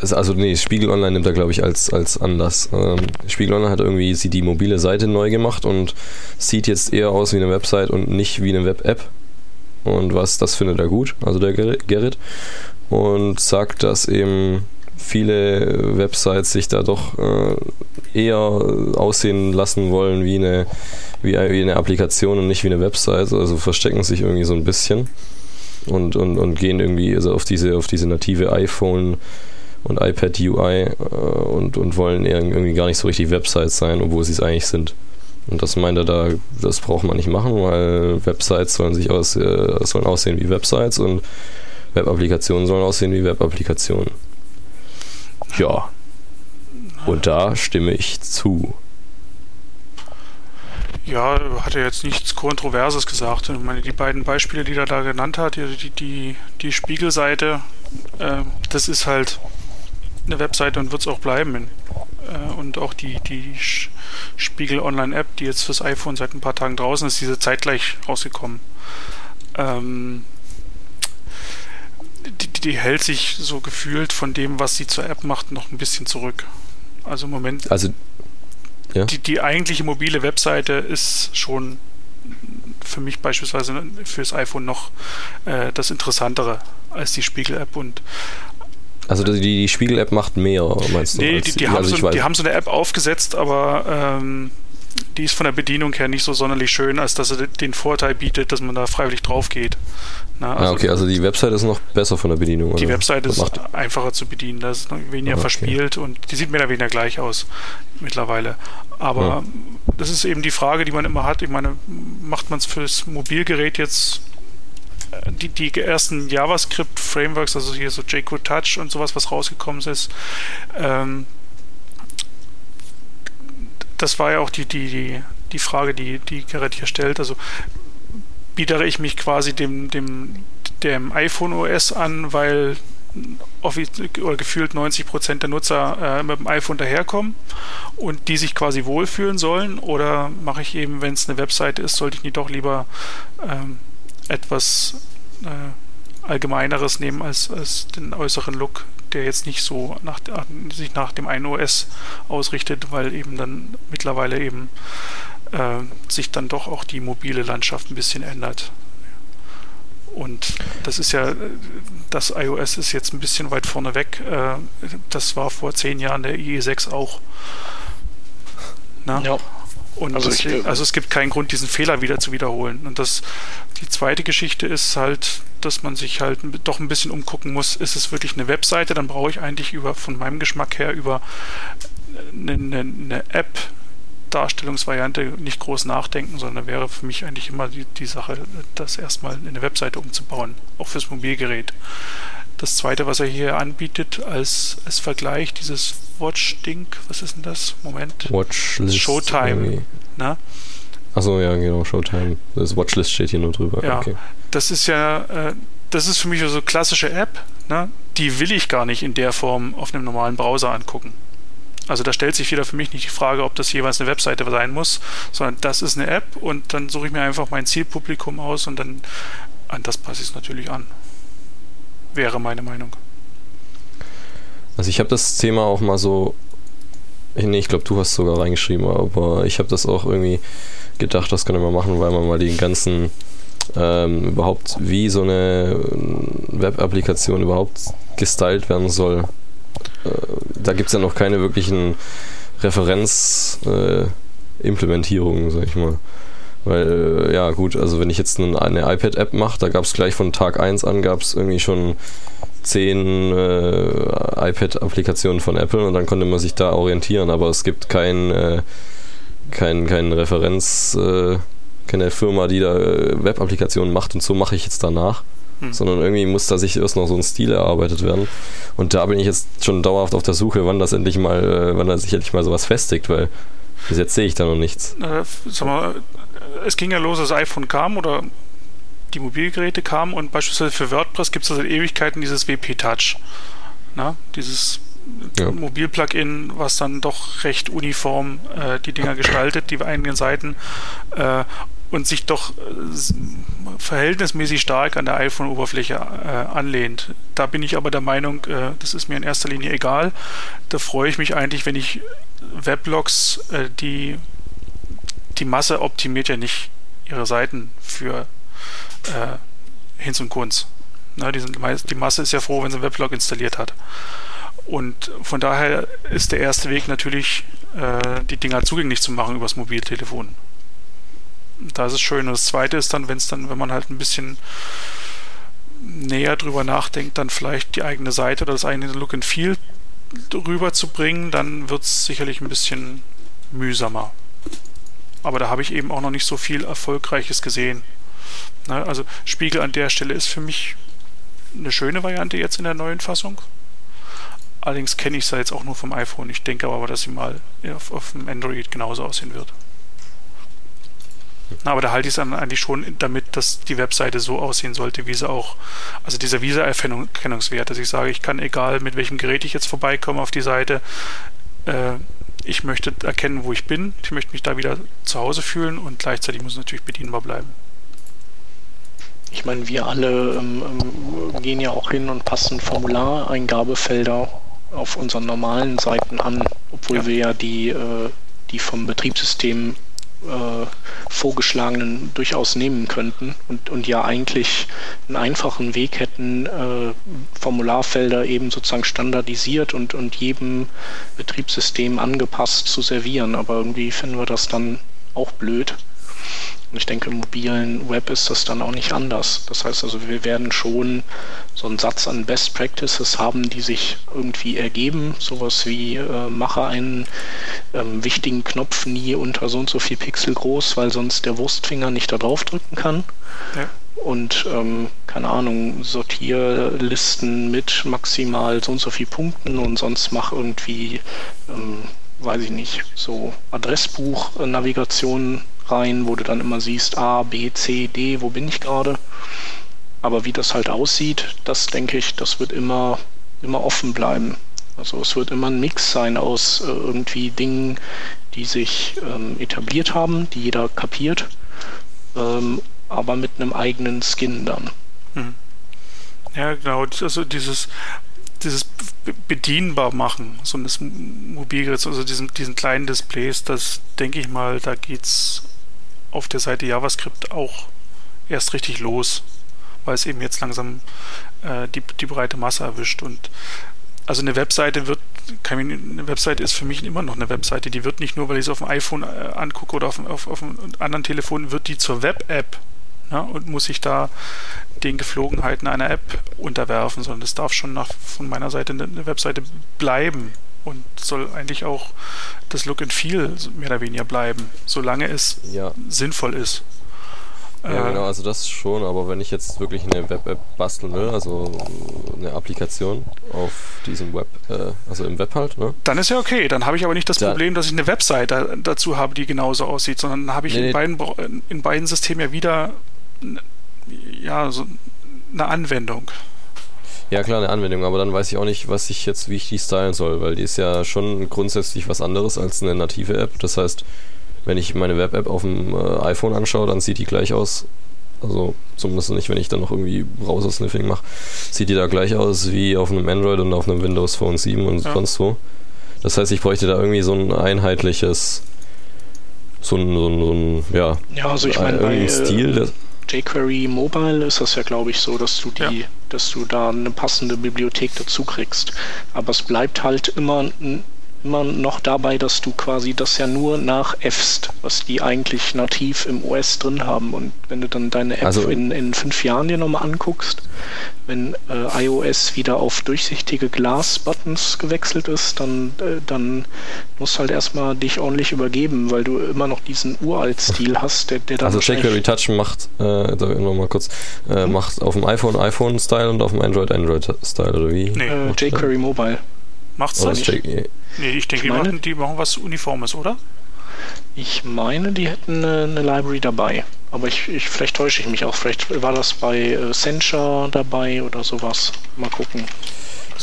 [SPEAKER 1] also- also nee, Spiegel Online nimmt er glaube ich als, als Anlass. Ähm, Spiegel Online hat irgendwie sie die mobile Seite neu gemacht und sieht jetzt eher aus wie eine Website und nicht wie eine Web-App. Und was, das findet er gut, also der Ger- Gerrit. Und sagt, dass eben viele Websites sich da doch äh, eher aussehen lassen wollen wie, eine- wie eine Applikation und nicht wie eine Website. Also verstecken sich irgendwie so ein bisschen und, und, und gehen irgendwie also auf diese, auf diese native iPhone und iPad UI äh, und, und wollen irgendwie gar nicht so richtig Websites sein, obwohl sie es eigentlich sind. Und das meint er da, das braucht man nicht machen, weil Websites sollen sich aus, äh, sollen aussehen wie Websites und Web-Applikationen sollen aussehen wie Web-Applikationen. Ja. Und da stimme ich zu.
[SPEAKER 2] Ja, hat er jetzt nichts Kontroverses gesagt. Ich meine, die beiden Beispiele, die er da genannt hat, die, die, die, Spiegelseite, äh, das ist halt eine Webseite und wird es auch bleiben. Äh, und auch die, die Spiegel Online App, die jetzt fürs iPhone seit ein paar Tagen draußen ist, diese zeitgleich rausgekommen. Ähm, die, die hält sich so gefühlt von dem, was sie zur App macht, noch ein bisschen zurück. Also im Moment
[SPEAKER 1] Also,
[SPEAKER 2] die, die eigentliche mobile Webseite ist schon für mich beispielsweise fürs iPhone noch äh, das Interessantere als die Spiegel-App und
[SPEAKER 1] also die, die Spiegel-App macht mehr, meinst du?
[SPEAKER 2] nee, die, die, haben
[SPEAKER 1] also
[SPEAKER 2] so, die haben so eine App aufgesetzt, aber ähm, die ist von der Bedienung her nicht so sonderlich schön, als dass er den Vorteil bietet, dass man da freiwillig drauf geht.
[SPEAKER 1] Na, also ah, okay, also die Website ist noch besser von der Bedienung.
[SPEAKER 2] Die oder? Website ist einfacher zu bedienen, da ist noch weniger ah, okay. verspielt und die sieht mehr oder weniger gleich aus mittlerweile. Aber ja. das ist eben die Frage, die man immer hat. Ich meine, macht man es fürs Mobilgerät jetzt äh, die, die ersten JavaScript-Frameworks, also hier so jQuery Touch und sowas, was rausgekommen ist, ähm, das war ja auch die, die, die, die Frage, die, die Gerrit hier stellt. Also bietere ich mich quasi dem, dem, dem iPhone OS an, weil oder gefühlt 90 Prozent der Nutzer äh, mit dem iPhone daherkommen und die sich quasi wohlfühlen sollen? Oder mache ich eben, wenn es eine Webseite ist, sollte ich nicht doch lieber ähm, etwas äh, Allgemeineres nehmen als, als den äußeren Look der jetzt nicht so nach, sich nach dem einen OS ausrichtet, weil eben dann mittlerweile eben äh, sich dann doch auch die mobile Landschaft ein bisschen ändert. Und das ist ja, das iOS ist jetzt ein bisschen weit vorne weg. Äh, das war vor zehn Jahren der IE6 auch. Na? Ja. Und also, ich, äh, also, es gibt keinen Grund, diesen Fehler wieder zu wiederholen. Und das, die zweite Geschichte ist halt, dass man sich halt doch ein bisschen umgucken muss, ist es wirklich eine Webseite, dann brauche ich eigentlich über, von meinem Geschmack her, über eine, eine, eine App, Darstellungsvariante nicht groß nachdenken, sondern wäre für mich eigentlich immer die, die Sache, das erstmal in eine Webseite umzubauen, auch fürs Mobilgerät. Das zweite, was er hier anbietet als, als Vergleich, dieses Watch-Ding, was ist denn das? Moment.
[SPEAKER 1] Watchlist.
[SPEAKER 2] Showtime. Ne?
[SPEAKER 1] Achso, ja, genau, Showtime. Das Watchlist steht hier nur drüber.
[SPEAKER 2] Ja, okay. das ist ja, äh, das ist für mich so klassische App, ne? die will ich gar nicht in der Form auf einem normalen Browser angucken. Also da stellt sich wieder für mich nicht die Frage, ob das jeweils eine Webseite sein muss, sondern das ist eine App und dann suche ich mir einfach mein Zielpublikum aus und dann an das passe ich es natürlich an wäre meine Meinung.
[SPEAKER 1] Also ich habe das Thema auch mal so, nee, ich glaube, du hast sogar reingeschrieben, aber ich habe das auch irgendwie gedacht, das könnte man machen, weil man mal den ganzen ähm, überhaupt, wie so eine Web-Applikation überhaupt gestylt werden soll. Äh, da gibt es ja noch keine wirklichen Referenzimplementierungen, äh, sag ich mal. Weil, äh, ja, gut, also wenn ich jetzt eine, eine iPad-App mache, da gab es gleich von Tag 1 an gab es irgendwie schon zehn äh, iPad-Applikationen von Apple und dann konnte man sich da orientieren, aber es gibt kein, äh, kein, kein Referenz, äh, keine Firma, die da äh, Web-Applikationen macht und so mache ich jetzt danach. Hm. Sondern irgendwie muss da sich erst noch so ein Stil erarbeitet werden. Und da bin ich jetzt schon dauerhaft auf der Suche, wann das endlich mal, äh, wann da sich endlich mal sowas festigt, weil bis jetzt sehe ich da noch nichts.
[SPEAKER 2] Äh, sag mal, es ging ja los, als das iPhone kam oder die Mobilgeräte kamen und beispielsweise für WordPress gibt es seit Ewigkeiten dieses WP Touch. Na, dieses ja. Mobil-Plugin, was dann doch recht uniform äh, die Dinger gestaltet, die eigenen Seiten äh, und sich doch äh, verhältnismäßig stark an der iPhone-Oberfläche äh, anlehnt. Da bin ich aber der Meinung, äh, das ist mir in erster Linie egal. Da freue ich mich eigentlich, wenn ich Weblogs, äh, die die Masse optimiert ja nicht ihre Seiten für äh, Hinz und Kunz. Ne, die, sind, die Masse ist ja froh, wenn sie einen Weblog installiert hat. Und von daher ist der erste Weg natürlich, äh, die Dinger zugänglich zu machen übers Mobiltelefon. Da ist schön. Und das zweite ist dann, wenn es dann, wenn man halt ein bisschen näher drüber nachdenkt, dann vielleicht die eigene Seite oder das eigene Look and Feel rüberzubringen, dann wird es sicherlich ein bisschen mühsamer. Aber da habe ich eben auch noch nicht so viel Erfolgreiches gesehen. Na, also Spiegel an der Stelle ist für mich eine schöne Variante jetzt in der neuen Fassung. Allerdings kenne ich es ja jetzt auch nur vom iPhone. Ich denke aber, dass sie mal auf, auf dem Android genauso aussehen wird. Aber da halte ich es dann eigentlich schon damit, dass die Webseite so aussehen sollte, wie sie auch, also dieser Visa-Erkennungswert, dass ich sage, ich kann egal mit welchem Gerät ich jetzt vorbeikomme auf die Seite, äh, ich möchte erkennen, wo ich bin, ich möchte mich da wieder zu Hause fühlen und gleichzeitig muss es natürlich bedienbar bleiben.
[SPEAKER 4] Ich meine, wir alle ähm, ähm, gehen ja auch hin und passen Formulareingabefelder auf unseren normalen Seiten an, obwohl ja. wir ja die, äh, die vom Betriebssystem äh, vorgeschlagenen durchaus nehmen könnten und, und ja eigentlich einen einfachen Weg hätten, äh, Formularfelder eben sozusagen standardisiert und, und jedem Betriebssystem angepasst zu servieren. Aber irgendwie finden wir das dann auch blöd. Und ich denke, im mobilen Web ist das dann auch nicht anders. Das heißt also, wir werden schon so einen Satz an Best Practices haben, die sich irgendwie ergeben. Sowas wie, äh, mache einen ähm, wichtigen Knopf nie unter so und so viel Pixel groß, weil sonst der Wurstfinger nicht da drauf drücken kann. Ja. Und ähm, keine Ahnung, Sortierlisten mit maximal so und so viel Punkten und sonst mach irgendwie, ähm, weiß ich nicht, so Adressbuch-Navigation rein, wo du dann immer siehst, A, B, C, D, wo bin ich gerade. Aber wie das halt aussieht, das denke ich, das wird immer, immer offen bleiben. Also es wird immer ein Mix sein aus äh, irgendwie Dingen, die sich ähm, etabliert haben, die jeder kapiert, ähm, aber mit einem eigenen Skin dann. Hm.
[SPEAKER 2] Ja, genau. Also dieses, dieses bedienbar machen, so eines Mobilgeräts, also diesen, diesen kleinen Displays, das denke ich mal, da geht es auf der Seite JavaScript auch erst richtig los, weil es eben jetzt langsam äh, die, die breite Masse erwischt. Und also eine Webseite wird, eine Webseite ist für mich immer noch eine Webseite. Die wird nicht nur, weil ich es auf dem iPhone äh, angucke oder auf, auf, auf einem anderen Telefon, wird die zur Web-App ne, und muss sich da den Geflogenheiten einer App unterwerfen, sondern das darf schon nach, von meiner Seite eine Webseite bleiben und soll eigentlich auch das Look and Feel mehr oder weniger bleiben, solange es ja. sinnvoll ist.
[SPEAKER 1] Ja, äh, genau, also das schon, aber wenn ich jetzt wirklich eine Web-App basteln will, also eine Applikation auf diesem Web, äh, also im Web halt, ne?
[SPEAKER 2] Dann ist ja okay, dann habe ich aber nicht das da Problem, dass ich eine Webseite dazu habe, die genauso aussieht, sondern dann habe ich nee, in, beiden, in beiden Systemen ja wieder ja, so eine Anwendung.
[SPEAKER 1] Ja, klar, eine Anwendung, aber dann weiß ich auch nicht, was ich jetzt, wie ich die stylen soll, weil die ist ja schon grundsätzlich was anderes als eine native App. Das heißt, wenn ich meine Web-App auf dem äh, iPhone anschaue, dann sieht die gleich aus. Also zumindest nicht, wenn ich dann noch irgendwie Browser-Sniffing mache, sieht die da gleich aus wie auf einem Android und auf einem Windows Phone 7 und ja. sonst wo. Das heißt, ich bräuchte da irgendwie so ein einheitliches, so ein, so ein, so ein ja,
[SPEAKER 4] ja also ich meine, bei, Stil. Äh, jQuery Mobile ist das ja, glaube ich, so, dass du die, ja. dass du da eine passende Bibliothek dazu kriegst. Aber es bleibt halt immer ein immer noch dabei, dass du quasi das ja nur nachäffst, was die eigentlich nativ im OS drin haben. Und wenn du dann deine App also, in, in fünf Jahren dir nochmal anguckst, wenn äh, iOS wieder auf durchsichtige Glas-Buttons gewechselt ist, dann, äh, dann musst du halt erstmal dich ordentlich übergeben, weil du immer noch diesen Uralt-Stil hast, der, der
[SPEAKER 1] dann. Also jQuery Touch macht, äh, nochmal kurz, äh, mhm. macht auf dem iPhone iPhone-Style und auf dem Android Android-Style, oder wie?
[SPEAKER 4] Nee. Äh, jQuery Mobile.
[SPEAKER 2] Macht's das nicht? Nee, ich denke, ich die, machen, die machen was Uniformes, oder?
[SPEAKER 4] Ich meine, die hätten eine, eine Library dabei. Aber ich, ich, vielleicht täusche ich mich auch. Vielleicht war das bei äh, Sencha dabei oder sowas. Mal gucken.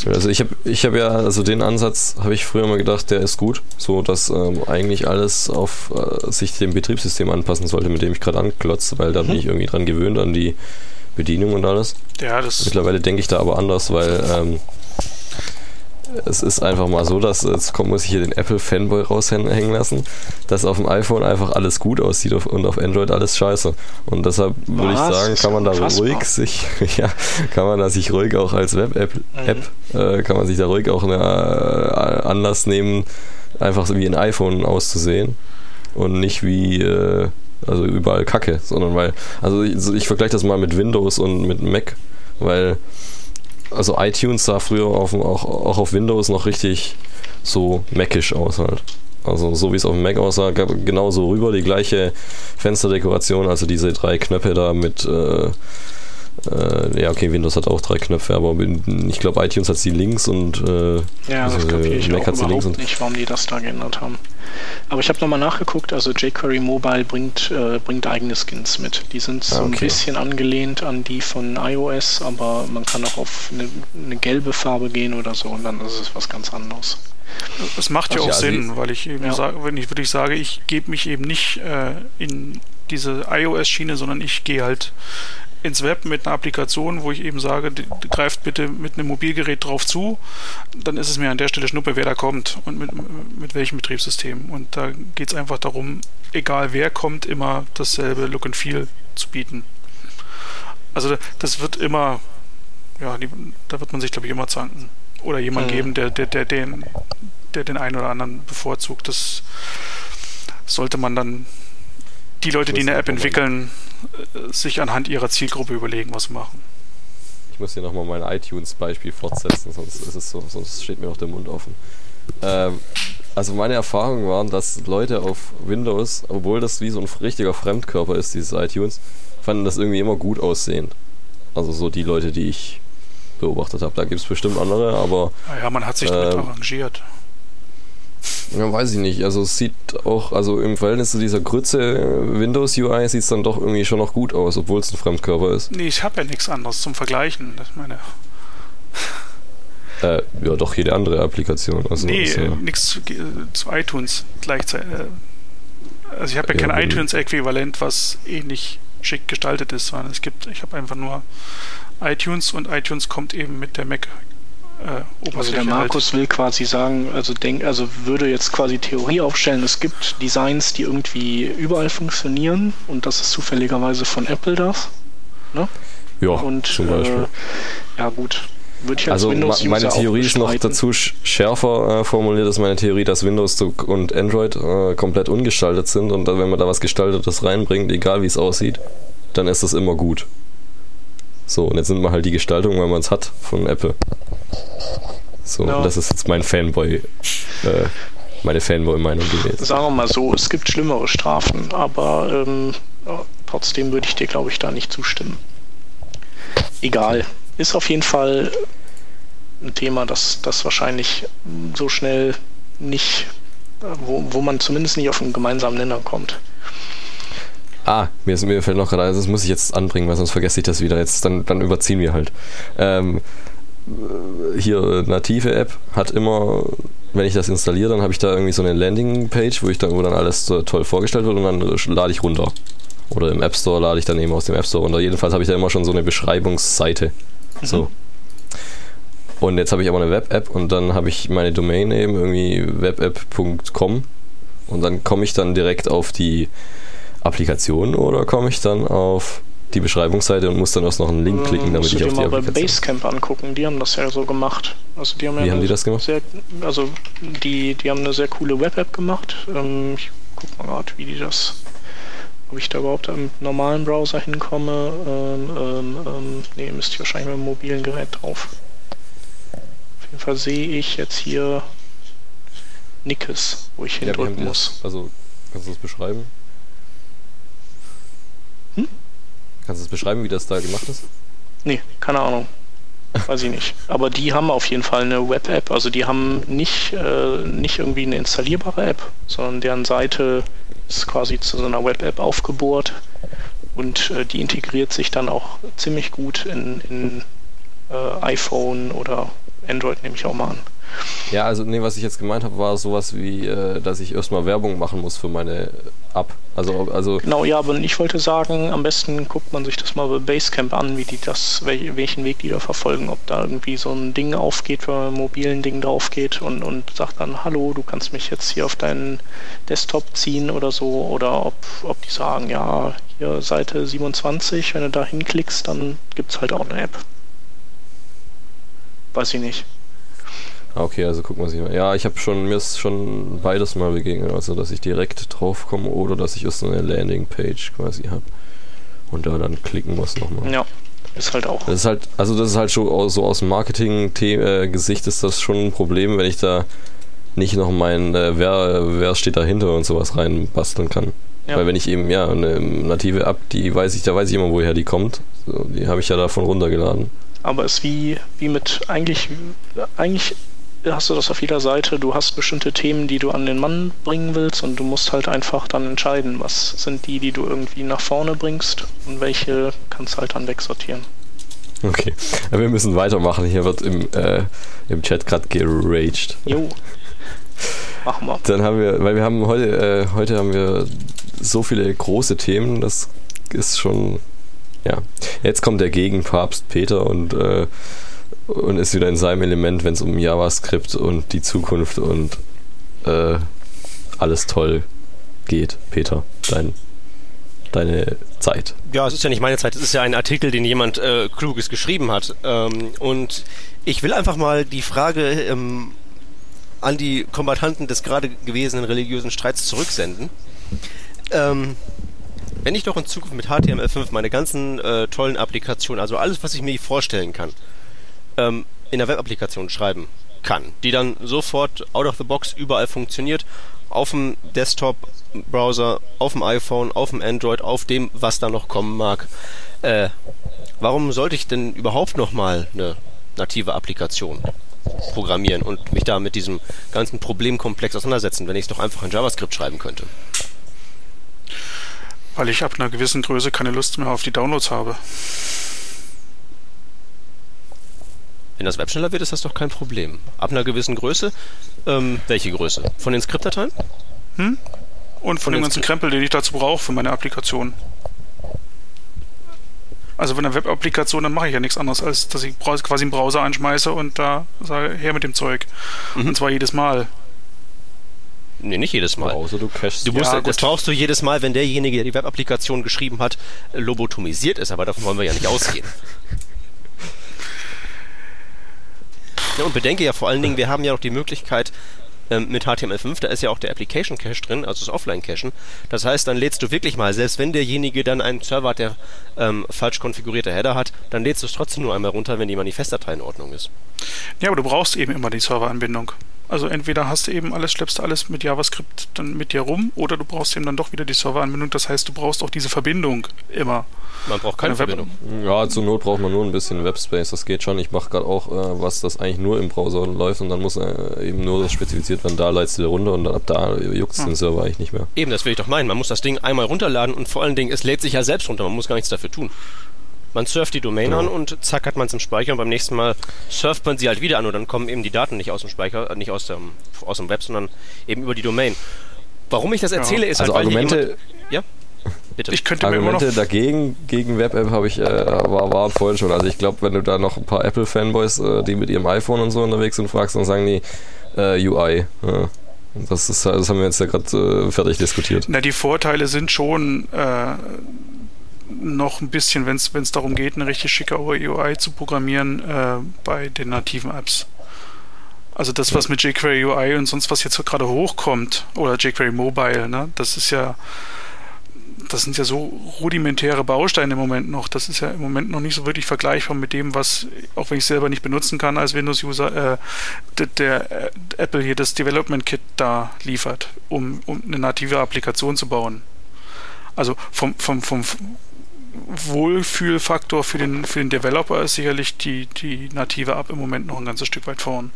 [SPEAKER 1] Also ich habe ich hab ja, also den Ansatz habe ich früher mal gedacht, der ist gut, so dass ähm, eigentlich alles auf äh, sich dem Betriebssystem anpassen sollte, mit dem ich gerade anklotze, weil da mhm. bin ich irgendwie dran gewöhnt an die Bedienung und alles. Ja, das Mittlerweile denke ich da aber anders, weil ähm, es ist einfach mal so, dass jetzt kommt, muss ich hier den Apple-Fanboy raushängen lassen, dass auf dem iPhone einfach alles gut aussieht und auf Android alles scheiße. Und deshalb würde ich sagen, kann man da Fassbar. ruhig sich, ja, kann man da sich ruhig auch als Web-App, mhm. äh, kann man sich da ruhig auch eine, äh, Anlass nehmen, einfach wie ein iPhone auszusehen und nicht wie äh, also überall Kacke, sondern weil, also ich, ich vergleiche das mal mit Windows und mit Mac, weil also iTunes sah früher auf, auch, auch auf Windows noch richtig so Macisch aus halt. Also so wie es auf dem Mac aussah, genauso rüber, die gleiche Fensterdekoration, also diese drei Knöpfe da mit äh, äh, ja, okay, Windows hat auch drei Knöpfe, aber ich glaube, iTunes hat sie links und äh,
[SPEAKER 4] ja, das also, kapiere ich Mac auch hat sie links und nicht, warum die das da geändert haben. Aber ich habe nochmal nachgeguckt, also jQuery Mobile bringt, äh, bringt eigene Skins mit. Die sind so ah, okay. ein bisschen angelehnt an die von iOS, aber man kann auch auf eine, eine gelbe Farbe gehen oder so und dann ist es was ganz anderes.
[SPEAKER 2] Es macht ja auch also Sinn, weil ich eben ja. sage, wenn ich wirklich sage, ich gebe mich eben nicht äh, in diese iOS-Schiene, sondern ich gehe halt ins Web mit einer Applikation, wo ich eben sage, greift bitte mit einem Mobilgerät drauf zu, dann ist es mir an der Stelle Schnuppe, wer da kommt und mit, mit welchem Betriebssystem. Und da geht es einfach darum, egal wer kommt, immer dasselbe Look and Feel zu bieten. Also das wird immer, ja, die, da wird man sich, glaube ich, immer zanken. Oder jemand mhm. geben, der, der, der, den, der den einen oder anderen bevorzugt. Das sollte man dann die Leute, die eine App entwickeln, äh, sich anhand ihrer Zielgruppe überlegen, was machen.
[SPEAKER 1] Ich muss hier nochmal mein iTunes-Beispiel fortsetzen, sonst ist es so, sonst steht mir noch der Mund offen. Ähm, also meine Erfahrungen waren, dass Leute auf Windows, obwohl das wie so ein richtiger Fremdkörper ist, dieses iTunes, fanden das irgendwie immer gut aussehend. Also so die Leute, die ich beobachtet habe. Da gibt es bestimmt andere, aber
[SPEAKER 2] Naja, man hat sich damit
[SPEAKER 1] Ähm,
[SPEAKER 2] arrangiert.
[SPEAKER 1] Ja, weiß ich nicht. Also es sieht auch, also im Verhältnis zu dieser Grütze äh, Windows UI sieht es dann doch irgendwie schon noch gut aus, obwohl es ein Fremdkörper ist.
[SPEAKER 2] Nee, ich habe ja nichts anderes zum Vergleichen. Das meine,
[SPEAKER 1] Äh, ja, doch jede andere Applikation. Also
[SPEAKER 2] nee,
[SPEAKER 1] ja,
[SPEAKER 2] äh, nichts zu, äh, zu iTunes gleichzeitig. Also ich habe ja
[SPEAKER 1] Ja,
[SPEAKER 2] kein iTunes-Äquivalent, was ähnlich schick gestaltet ist, sondern es gibt, ich habe einfach nur iTunes und iTunes kommt eben mit der Mac äh,
[SPEAKER 4] Also der Markus will quasi sagen, also denk, also würde jetzt quasi Theorie aufstellen, es gibt Designs, die irgendwie überall funktionieren und das ist zufälligerweise von Apple das.
[SPEAKER 1] ja
[SPEAKER 4] Und
[SPEAKER 1] zum Beispiel.
[SPEAKER 4] Äh, ja gut, würde ich als
[SPEAKER 1] Also meine Theorie ist noch dazu sch schärfer äh, formuliert, ist meine Theorie, dass Windows und Android äh, komplett ungestaltet sind und wenn man da was Gestaltetes reinbringt, egal wie es aussieht, dann ist das immer gut. So, und jetzt nimmt man halt die Gestaltung, weil man es hat, von Apple. So,
[SPEAKER 4] Ja.
[SPEAKER 1] das ist jetzt mein Fanboy, äh, meine Fanboy-Meinung gewesen.
[SPEAKER 4] Sagen wir mal so, es gibt schlimmere Strafen, aber ähm, trotzdem würde ich dir, glaube ich, da nicht zustimmen. Egal. Ist auf jeden Fall ein Thema, das, das wahrscheinlich so schnell nicht, wo, wo man zumindest nicht auf einen gemeinsamen Nenner kommt.
[SPEAKER 1] Ah, mir, ist, mir fällt noch gerade, ein, das muss ich jetzt anbringen, weil sonst vergesse ich das wieder. Jetzt, dann, dann überziehen wir halt. Ähm, äh, hier, äh, native App hat immer, wenn ich das installiere, dann habe ich da irgendwie so eine Landingpage, wo ich dann, wo dann alles so toll vorgestellt wird und dann lade ich runter. Oder im App Store lade ich dann eben aus dem App Store runter. Jedenfalls habe ich da immer schon so eine Beschreibungsseite. So. Und jetzt habe ich aber eine Web-App und dann habe ich meine Domain eben irgendwie webapp.com und dann komme ich dann direkt auf die Applikation oder komme ich dann auf die Beschreibungsseite und muss dann erst noch einen Link klicken, damit ich auf die
[SPEAKER 4] mal bei. Basecamp angucken, die haben das ja so gemacht. Also die haben ja
[SPEAKER 1] Wie haben
[SPEAKER 4] eine
[SPEAKER 1] die das gemacht?
[SPEAKER 4] Sehr, also die, die haben eine sehr coole Web-App gemacht. Ähm, ich guck mal gerade, wie die das, ob ich da überhaupt am normalen Browser hinkomme. Ähm, ähm, ähm, nee, müsste ich wahrscheinlich mit dem mobilen Gerät drauf. Auf jeden Fall sehe ich jetzt hier Nickes, wo ich
[SPEAKER 1] Ja, haben
[SPEAKER 4] hindrücken muss.
[SPEAKER 1] Also, kannst du das beschreiben?
[SPEAKER 4] Hm?
[SPEAKER 1] Kannst du das beschreiben, wie das da gemacht ist?
[SPEAKER 4] Nee, keine Ahnung. Weiß ich nicht. Aber die haben auf jeden Fall eine Web-App. Also die haben nicht, äh, nicht irgendwie eine installierbare App, sondern deren Seite ist quasi zu so einer Web-App aufgebohrt und äh, die integriert sich dann auch ziemlich gut in, in äh, iPhone oder Android, nehme ich auch mal an.
[SPEAKER 1] Ja, also nee, was ich jetzt gemeint habe, war sowas wie, äh, dass ich erstmal Werbung machen muss für meine App. Also, also
[SPEAKER 4] Genau, ja, aber ich wollte sagen, am besten guckt man sich das mal bei Basecamp an, wie die das, wel welchen Weg die da verfolgen, ob da irgendwie so ein Ding aufgeht, wenn man mobilen Ding drauf geht und, und sagt dann, hallo, du kannst mich jetzt hier auf deinen Desktop ziehen oder so, oder ob, ob die sagen, ja, hier Seite 27, wenn du da hinklickst, dann gibt's halt auch eine App. Weiß ich nicht.
[SPEAKER 1] Ah, Okay, also gucken wir sich mal. Ja, ich habe schon, mir ist schon beides mal begegnet, also dass ich direkt drauf komme oder dass ich erst so eine Landingpage quasi habe und da dann klicken muss nochmal.
[SPEAKER 4] Ja, ist halt auch.
[SPEAKER 1] Das ist halt, also das ist halt schon so aus Marketing-Gesicht ist das schon ein Problem, wenn ich da nicht noch mein, äh, wer, wer steht dahinter und sowas reinbasteln kann.
[SPEAKER 4] Ja.
[SPEAKER 1] Weil wenn ich eben, ja, eine native App, die weiß ich, da weiß ich immer, woher die kommt. So, die habe ich ja davon runtergeladen.
[SPEAKER 4] Aber es ist wie, wie mit eigentlich, eigentlich hast du das auf jeder Seite, du hast bestimmte Themen, die du an den Mann bringen willst und du musst halt einfach dann entscheiden, was sind die, die du irgendwie nach vorne bringst und welche kannst du halt dann wegsortieren.
[SPEAKER 1] Okay, ja, wir müssen weitermachen. Hier wird im, äh, im Chat gerade geraged.
[SPEAKER 4] Jo. Machen wir.
[SPEAKER 1] Dann haben wir, weil wir haben heute, äh, heute haben wir so viele große Themen, das ist schon, ja. Jetzt kommt der Gegenpapst Peter und, äh, und ist wieder in seinem Element, wenn es um JavaScript und die Zukunft und äh, alles toll geht. Peter, dein, deine Zeit.
[SPEAKER 3] Ja, es ist ja nicht meine Zeit, es ist ja ein Artikel, den jemand äh, Kluges geschrieben hat. Ähm, und ich will einfach mal die Frage ähm, an die Kombattanten des gerade gewesenen religiösen Streits zurücksenden. Ähm, wenn ich doch in Zukunft mit HTML5 meine ganzen äh, tollen Applikationen, also alles, was ich mir vorstellen kann, ähm, in der Web-Applikation schreiben kann, die dann sofort out of the box überall funktioniert, auf dem Desktop-Browser, auf dem iPhone, auf dem Android, auf dem, was da noch kommen mag. Äh, warum sollte ich denn überhaupt nochmal eine native Applikation programmieren und mich da mit diesem ganzen Problemkomplex auseinandersetzen, wenn ich es doch einfach in JavaScript schreiben könnte?
[SPEAKER 2] Weil ich ab einer gewissen Größe keine Lust mehr auf die Downloads habe.
[SPEAKER 3] Wenn das Web schneller wird, ist das doch kein Problem. Ab einer gewissen Größe, ähm, welche Größe? Von den Skriptdateien?
[SPEAKER 2] Hm? Und von, von dem ganzen Krempel, den ich dazu brauche für meine Applikation. Also wenn eine Web-Applikation, dann mache ich ja nichts anderes, als dass ich quasi einen Browser anschmeiße und da sage, her mit dem Zeug. Mhm. Und zwar jedes Mal.
[SPEAKER 3] Nee, nicht jedes Mal.
[SPEAKER 1] Außer du.
[SPEAKER 3] Du musst, ja, das brauchst du jedes Mal, wenn derjenige, der die Web-Applikation geschrieben hat, lobotomisiert ist, aber davon wollen wir ja nicht ausgehen. Ja, und bedenke ja vor allen Dingen, wir haben ja noch die Möglichkeit, ähm, mit HTML5, da ist ja auch der Application Cache drin, also das Offline-Cachen. Das heißt, dann lädst du wirklich mal, selbst wenn derjenige dann einen Server hat, der ähm, falsch konfigurierte Header hat, dann lädst du es trotzdem nur einmal runter, wenn die Manifestdatei in Ordnung ist.
[SPEAKER 2] Ja, aber du brauchst eben immer die Serveranbindung. Also entweder hast du eben alles, schleppst du alles mit JavaScript dann mit dir rum oder du brauchst eben dann doch wieder die Serveranbindung. Das heißt, du brauchst auch diese Verbindung immer.
[SPEAKER 3] Man braucht keine Verbindung.
[SPEAKER 1] Ja, zur Not braucht man nur ein bisschen Webspace. Das geht schon. Ich mache gerade auch äh, was, das eigentlich nur im Browser läuft und dann muss äh, eben nur das spezifiziert werden. Da leitest du dir runter und dann ab da juckt es ja. den Server eigentlich nicht mehr.
[SPEAKER 3] Eben, das will ich doch meinen. Man muss das Ding einmal runterladen und vor allen Dingen, es lädt sich ja selbst runter. Man muss gar nichts dafür tun. Man surft die Domain genau. an und zack hat man es im Speicher und beim nächsten Mal surft man sie halt wieder an und dann kommen eben die Daten nicht aus dem Speicher, äh, nicht aus dem, aus dem Web, sondern eben über die Domain. Warum ich das erzähle, ja. ist
[SPEAKER 1] also
[SPEAKER 3] halt,
[SPEAKER 1] Argumente, jemand,
[SPEAKER 3] ja?
[SPEAKER 2] Bitte. Ich könnte
[SPEAKER 1] Argumente dagegen, gegen Web-App habe ich, äh, war, waren vorhin schon. Also ich glaube, wenn du da noch ein paar Apple-Fanboys, äh, die mit ihrem iPhone und so unterwegs sind, fragst, dann sagen die äh, UI. Ja. Das, ist, das haben wir jetzt ja gerade äh, fertig diskutiert.
[SPEAKER 2] Na, die Vorteile sind schon äh, noch ein bisschen, wenn es darum geht, eine richtig schicke UI zu programmieren äh, bei den nativen Apps. Also das, was mit jQuery UI und sonst was jetzt gerade hochkommt, oder jQuery Mobile, ne, das ist ja, das sind ja so rudimentäre Bausteine im Moment noch. Das ist ja im Moment noch nicht so wirklich vergleichbar mit dem, was, auch wenn ich selber nicht benutzen kann als Windows-User, äh, der, der äh, Apple hier das Development Kit da liefert, um, um eine native Applikation zu bauen. Also vom, vom, vom, Wohlfühlfaktor für den, für den Developer ist sicherlich die, die native App im Moment noch ein ganzes Stück weit vorn.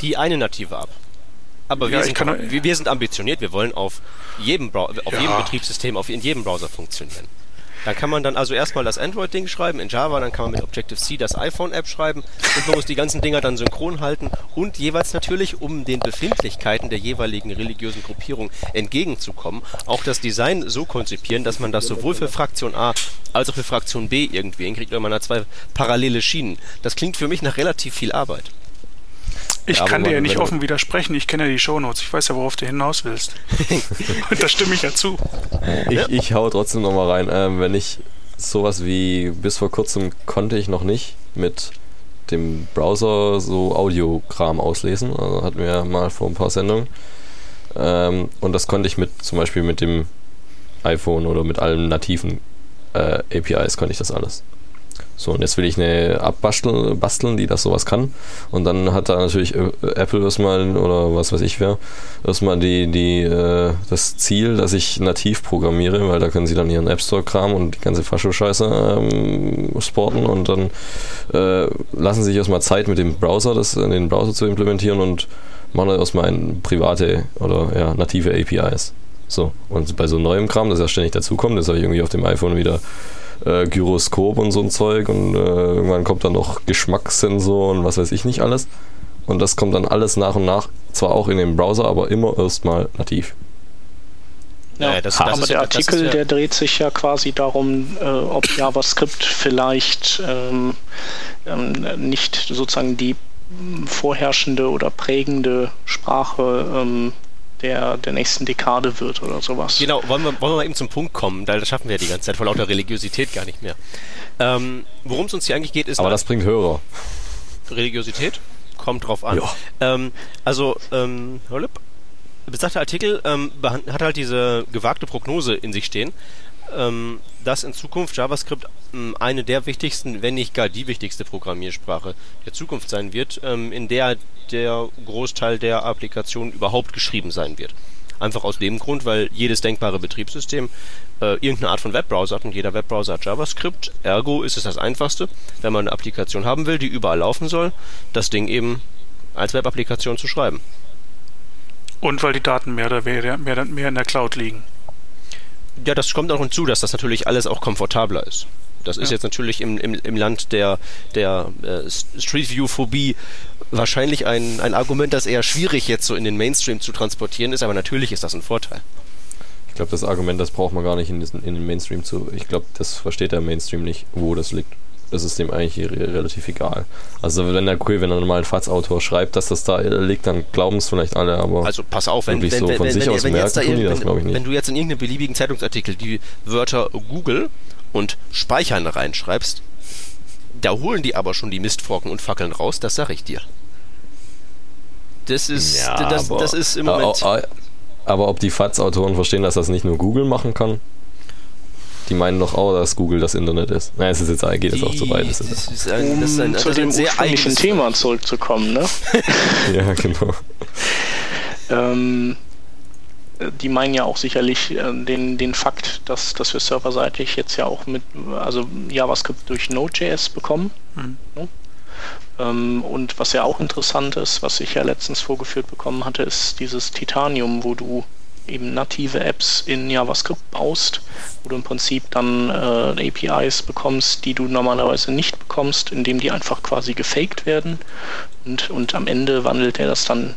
[SPEAKER 3] Die eine native App. Aber ja, wir, sind, kann, wir, wir, sind ambitioniert, wir wollen auf jedem, auf ja. jedem Betriebssystem, auf in jedem Browser funktionieren. Da kann man dann also erstmal das Android-Ding schreiben in Java, dann kann man mit Objective-C das iPhone-App schreiben und man muss die ganzen Dinger dann synchron halten und jeweils natürlich, um den Befindlichkeiten der jeweiligen religiösen Gruppierung entgegenzukommen, auch das Design so konzipieren, dass man das sowohl für Fraktion A als auch für Fraktion B irgendwie hinkriegt, weil man hat zwei parallele Schienen. Das klingt für mich nach relativ viel Arbeit.
[SPEAKER 2] Ich ja, kann dir ja nicht offen widersprechen, ich kenne ja die Shownotes, ich weiß ja, worauf du hinaus willst. Und da stimme ich ja zu.
[SPEAKER 1] Ich, ich hau trotzdem nochmal rein. Ähm, wenn ich sowas wie bis vor kurzem konnte ich noch nicht mit dem Browser so Audiokram auslesen. Also hatten wir mal vor ein paar Sendungen. Ähm, und das konnte ich mit zum Beispiel mit dem iPhone oder mit allen nativen äh, APIs konnte ich das alles. So, und jetzt will ich eine abbasteln, basteln, die das sowas kann. Und dann hat da natürlich äh, Apple erstmal oder was weiß ich wer, erstmal die, die, äh, das Ziel, dass ich nativ programmiere, weil da können sie dann ihren App Store-Kram und die ganze Fascho-Scheiße ähm, sporten und dann äh, lassen sie sich erstmal Zeit mit dem Browser, das in den Browser zu implementieren und machen dann erstmal private oder ja, native APIs. So, und bei so neuem Kram, das ja ständig dazukommt, das habe ich irgendwie auf dem iPhone wieder äh, Gyroskop und so ein Zeug und äh, irgendwann kommt dann noch Geschmackssensor und was weiß ich nicht alles. Und das kommt dann alles nach und nach, zwar auch in dem Browser, aber immer erstmal nativ.
[SPEAKER 4] Ja, das, das aber der Artikel, ja der dreht sich ja quasi darum, äh, ob JavaScript vielleicht ähm, ähm, nicht sozusagen die vorherrschende oder prägende Sprache ähm, der, der nächsten Dekade wird oder sowas.
[SPEAKER 3] Genau, wollen wir, wollen wir mal eben zum Punkt kommen, weil das schaffen wir ja die ganze Zeit vor lauter Religiosität gar nicht mehr. Ähm, Worum es uns hier eigentlich geht, ist.
[SPEAKER 1] Aber das bringt Hörer.
[SPEAKER 3] Religiosität? Kommt drauf an. Ähm, also, ähm, besagter Artikel ähm, hat halt diese gewagte Prognose in sich stehen. Ähm, dass in Zukunft JavaScript ähm, eine der wichtigsten, wenn nicht gar die wichtigste Programmiersprache der Zukunft sein wird, ähm, in der der Großteil der Applikation überhaupt geschrieben sein wird. Einfach aus dem Grund, weil jedes denkbare Betriebssystem äh, irgendeine Art von Webbrowser hat und jeder Webbrowser hat JavaScript. Ergo ist es das Einfachste, wenn man eine Applikation haben will, die überall laufen soll, das Ding eben als Webapplikation zu schreiben.
[SPEAKER 2] Und weil die Daten mehr oder mehr, mehr, mehr in der Cloud liegen.
[SPEAKER 3] Ja, das kommt auch hinzu, dass das natürlich alles auch komfortabler ist. Das ist jetzt natürlich im, im, im Land der, der äh, Street View-Phobie wahrscheinlich ein, ein Argument, das eher schwierig jetzt so in den Mainstream zu transportieren ist, aber natürlich ist das ein Vorteil.
[SPEAKER 1] Ich glaube, das Argument, das braucht man gar nicht in, diesen, in den Mainstream zu. Ich glaube, das versteht der Mainstream nicht, wo das liegt ist dem eigentlich relativ egal. Also wenn der okay, wenn dann mal ein FATS-Autor schreibt, dass das da liegt, dann glauben es vielleicht alle, aber
[SPEAKER 3] also pass auf, wenn, wenn,
[SPEAKER 1] so
[SPEAKER 3] wenn,
[SPEAKER 1] von
[SPEAKER 3] wenn,
[SPEAKER 1] sich
[SPEAKER 3] wenn,
[SPEAKER 1] aus
[SPEAKER 3] wenn,
[SPEAKER 1] merken,
[SPEAKER 3] da
[SPEAKER 1] tun die das, glaube ich, nicht.
[SPEAKER 3] wenn du jetzt in irgendeinem beliebigen Zeitungsartikel die Wörter Google und Speichern reinschreibst, da holen die aber schon die Mistforken und Fackeln raus, das sag ich dir. Das ist,
[SPEAKER 1] Ja,
[SPEAKER 3] das,
[SPEAKER 1] aber-
[SPEAKER 3] das ist im Moment.
[SPEAKER 1] Aber, aber ob die FATS-Autoren verstehen, dass das nicht nur Google machen kann? Die meinen doch auch, dass Google das Internet ist. Nein, es ist jetzt geht jetzt auch zu weit.
[SPEAKER 3] das
[SPEAKER 1] Das ist,
[SPEAKER 3] ist ein, das ist ein,
[SPEAKER 4] Um zu
[SPEAKER 3] ist
[SPEAKER 4] dem
[SPEAKER 3] sehr
[SPEAKER 4] ursprünglichen
[SPEAKER 3] eigenes
[SPEAKER 4] Thema zurückzukommen, ne?
[SPEAKER 1] ja, genau.
[SPEAKER 4] Ähm, die meinen ja auch sicherlich äh, den, den Fakt, dass, dass wir serverseitig jetzt ja auch mit also JavaScript durch Node.js bekommen.
[SPEAKER 2] Mhm.
[SPEAKER 4] Ne? Ähm, und was ja auch interessant ist, was ich ja letztens vorgeführt bekommen hatte, ist dieses Titanium, wo du eben native Apps in JavaScript baust, wo du im Prinzip dann äh, APIs bekommst, die du normalerweise nicht bekommst, indem die einfach quasi gefaked werden. Und, und am Ende wandelt er das dann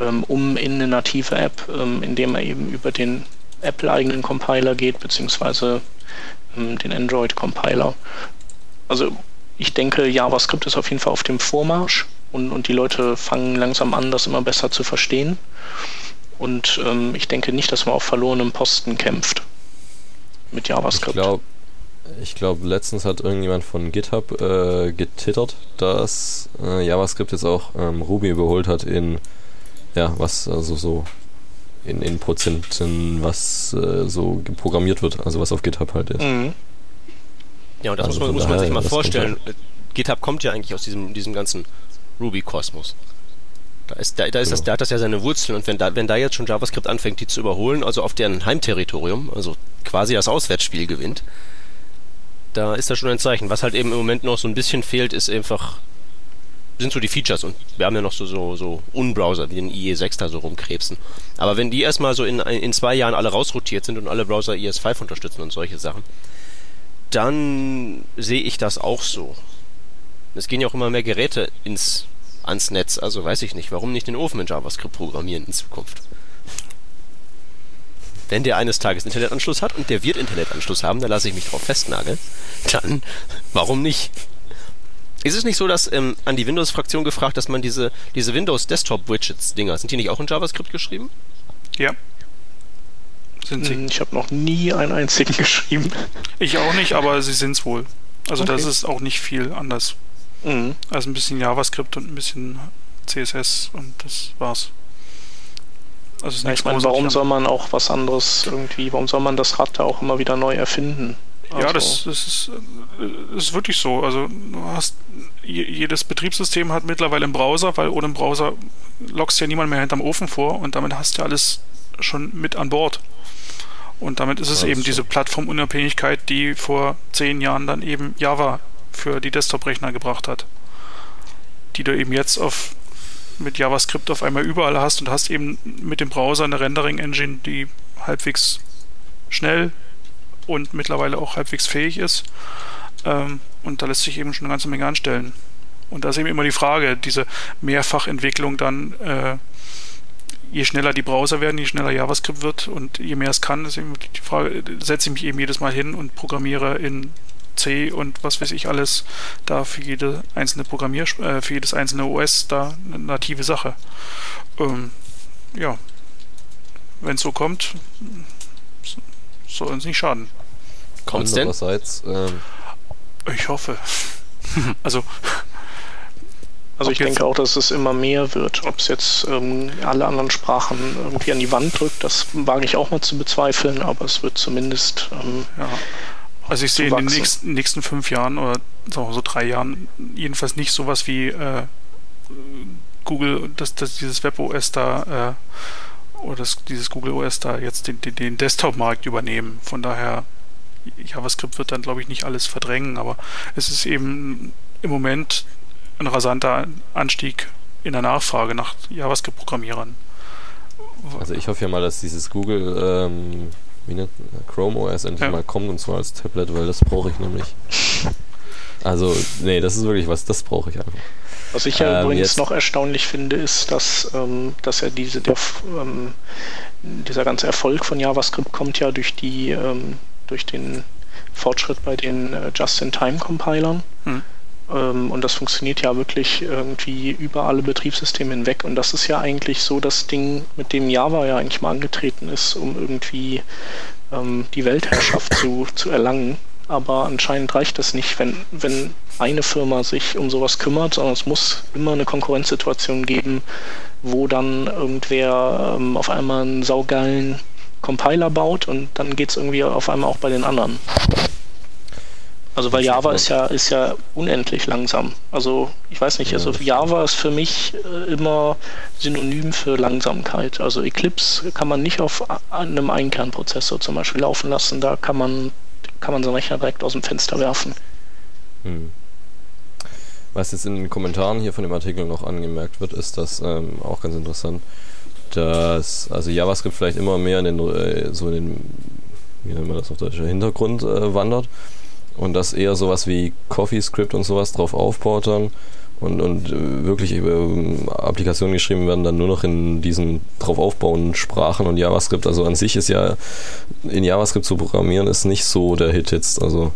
[SPEAKER 4] ähm, um in eine native App, ähm, indem er eben über den Apple-eigenen Compiler geht, beziehungsweise ähm, den Android-Compiler. Also ich denke, JavaScript ist auf jeden Fall auf dem Vormarsch und, und die Leute fangen langsam an, das immer besser zu verstehen. Und ähm, ich denke nicht, dass man auf verlorenem Posten kämpft mit
[SPEAKER 1] Ich
[SPEAKER 4] JavaScript.
[SPEAKER 1] glaube, ich glaub, letztens hat irgendjemand von GitHub äh, getittert, dass äh, JavaScript jetzt auch ähm, Ruby überholt hat in, ja, was, also so in, in Prozenten, was äh, so programmiert wird, also was auf GitHub halt ist.
[SPEAKER 4] Mhm.
[SPEAKER 3] Ja, und das
[SPEAKER 1] Also
[SPEAKER 3] muss man, muss man sich mal vorstellen. GitHub kommt ja eigentlich aus diesem, diesem ganzen Ruby-Kosmos. Da ist, da, da ist das,
[SPEAKER 1] Genau.
[SPEAKER 3] da hat das ja seine Wurzeln und wenn da, wenn da jetzt schon JavaScript anfängt, die zu überholen, also auf deren Heimterritorium, also quasi das Auswärtsspiel gewinnt, da ist das schon ein Zeichen. Was halt eben im Moment noch so ein bisschen fehlt, ist einfach, sind so die Features und wir haben ja noch so, so, so Unbrowser, wie den IE6 da so rumkrebsen. Aber wenn die erstmal so in, in zwei Jahren alle rausrotiert sind und alle Browser IS5 unterstützen und solche Sachen, dann sehe ich das auch so. Es gehen ja auch immer mehr Geräte ins, ans Netz, also weiß ich nicht, warum nicht den Ofen in JavaScript programmieren in Zukunft? Wenn der eines Tages Internetanschluss hat und der wird Internetanschluss haben, da lasse ich mich drauf festnageln, dann warum nicht? Ist es nicht so, dass ähm, an die Windows-Fraktion gefragt, dass man diese, diese Windows-Desktop-Widgets-Dinger, sind die nicht auch in JavaScript geschrieben?
[SPEAKER 2] Ja. Sind sie.
[SPEAKER 4] Ich habe noch nie einen einzigen geschrieben.
[SPEAKER 2] Ich auch nicht, aber sie sind es wohl. Also das
[SPEAKER 4] Okay.
[SPEAKER 2] ist auch nicht viel anders.
[SPEAKER 4] Mhm.
[SPEAKER 2] Also ein bisschen JavaScript und ein bisschen CSS und das war's. Also ist
[SPEAKER 4] Ja, ich meine, warum soll man auch was anderes irgendwie, warum soll man das Rad da auch immer wieder neu erfinden?
[SPEAKER 2] Ja,
[SPEAKER 4] Also,
[SPEAKER 2] das, das ist, äh, ist wirklich so. Also du hast je- jedes Betriebssystem hat mittlerweile einen Browser, weil ohne einen Browser lockst ja niemand mehr hinterm Ofen vor und damit hast du alles schon mit an Bord. Und damit ist es
[SPEAKER 1] Ja,
[SPEAKER 2] eben
[SPEAKER 1] das
[SPEAKER 2] diese Plattformunabhängigkeit, die vor zehn Jahren dann eben Java für die Desktop-Rechner gebracht hat. Die du eben jetzt auf mit JavaScript auf einmal überall hast und hast eben mit dem Browser eine Rendering-Engine, die halbwegs schnell und mittlerweile auch halbwegs fähig ist. Ähm, und da lässt sich eben schon eine ganze Menge anstellen. Und da ist eben immer die Frage, diese Mehrfachentwicklung dann, äh, je schneller die Browser werden, je schneller JavaScript wird und je mehr es kann, ist eben die Frage, setze ich mich eben jedes Mal hin und programmiere in C und was weiß ich alles da für jede einzelne Programmier äh, für jedes einzelne OS da eine native Sache. Ähm, ja, wenn es so kommt, soll uns nicht schaden.
[SPEAKER 3] Kommt's denn?
[SPEAKER 1] Andererseits, ähm,
[SPEAKER 2] Ich hoffe. also
[SPEAKER 4] Also ich denke auch, dass es immer mehr wird. Ob es jetzt ähm, alle anderen Sprachen irgendwie an die Wand drückt, das wage ich auch mal zu bezweifeln, aber es wird zumindest. Ähm,
[SPEAKER 2] ja. Also ich sehe in den nächsten, nächsten, fünf Jahren oder so drei Jahren jedenfalls nicht sowas wie äh, Google, dass, dass dieses WebOS da äh, oder das, dieses Google OS da jetzt den, den, den Desktop-Markt übernehmen. Von daher JavaScript wird dann glaube ich nicht alles verdrängen, aber es ist eben im Moment ein rasanter Anstieg in der Nachfrage nach JavaScript-Programmierern.
[SPEAKER 1] Also ich hoffe ja mal, dass dieses Google ähm, wie nennt, Chrome OS endlich ja. mal kommt und zwar als Tablet, weil das brauche ich nämlich. Also, nee, das ist wirklich was, das brauche ich einfach.
[SPEAKER 4] Was ich ja ähm, übrigens jetzt. noch erstaunlich finde, ist, dass, ähm, dass ja diese, der, ähm, dieser ganze Erfolg von JavaScript kommt ja durch die, ähm, durch den Fortschritt bei den äh, Just-in-Time-Compilern. Hm. Ähm, und das funktioniert ja wirklich irgendwie über alle Betriebssysteme hinweg. Und das ist ja eigentlich so das Ding, mit dem Java ja eigentlich mal angetreten ist, um irgendwie ähm, die Weltherrschaft zu, zu erlangen. Aber anscheinend reicht das nicht, wenn, wenn eine Firma sich um sowas kümmert, sondern es muss immer eine Konkurrenzsituation geben, wo dann irgendwer ähm, auf einmal einen saugeilen Compiler baut und dann geht es irgendwie auf einmal auch bei den anderen. Also weil Java ist ja, ist ja unendlich langsam. Also ich weiß nicht, also Java ist für mich äh, immer synonym für Langsamkeit. Also Eclipse kann man nicht auf einem Einkernprozessor zum Beispiel laufen lassen. Da kann man, kann man seinen Rechner direkt aus dem Fenster werfen. Hm.
[SPEAKER 1] Was jetzt in den Kommentaren hier von dem Artikel noch angemerkt wird, ist das ähm, auch ganz interessant, dass also JavaScript vielleicht immer mehr in den äh, so in den wie nennt man das auf Deutsch, Hintergrund äh, wandert und dass eher sowas wie CoffeeScript und sowas drauf aufbaut dann und, und äh, wirklich äh, Applikationen geschrieben werden dann nur noch in diesen drauf aufbauenden Sprachen und JavaScript. Also an sich ist ja in JavaScript zu programmieren ist nicht so der Hit jetzt. Also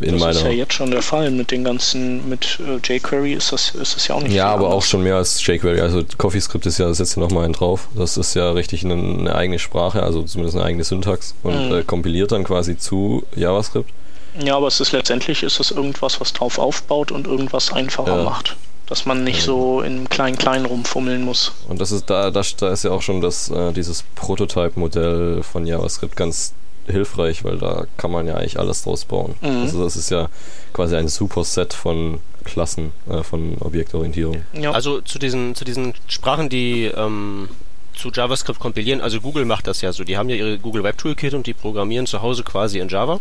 [SPEAKER 4] in das meiner ist ja jetzt schon der Fall mit den ganzen, mit äh, jQuery ist das, ist das ja auch nicht
[SPEAKER 1] Ja, aber anders. auch schon mehr als jQuery. Also CoffeeScript ist ja, das setzt ja nochmal einen drauf. Das ist ja richtig eine, eine, eigene Sprache, also zumindest eine eigene Syntax und mhm. äh, kompiliert dann quasi zu JavaScript.
[SPEAKER 4] Ja, aber es ist letztendlich ist es irgendwas, was drauf aufbaut und irgendwas einfacher ja. macht. Dass man nicht ja. so in klein-klein rumfummeln muss.
[SPEAKER 1] Und das ist da, da, da ist ja auch schon das, äh, dieses Prototype-Modell von JavaScript ganz hilfreich, weil da kann man ja eigentlich alles draus bauen. Mhm. Also das ist ja quasi ein Superset von Klassen, äh, von Objektorientierung.
[SPEAKER 3] Ja. Also zu diesen, zu diesen Sprachen, die ähm, zu JavaScript kompilieren, also Google macht das ja so. Die haben ja ihre Google Web Toolkit und die programmieren zu Hause quasi in Java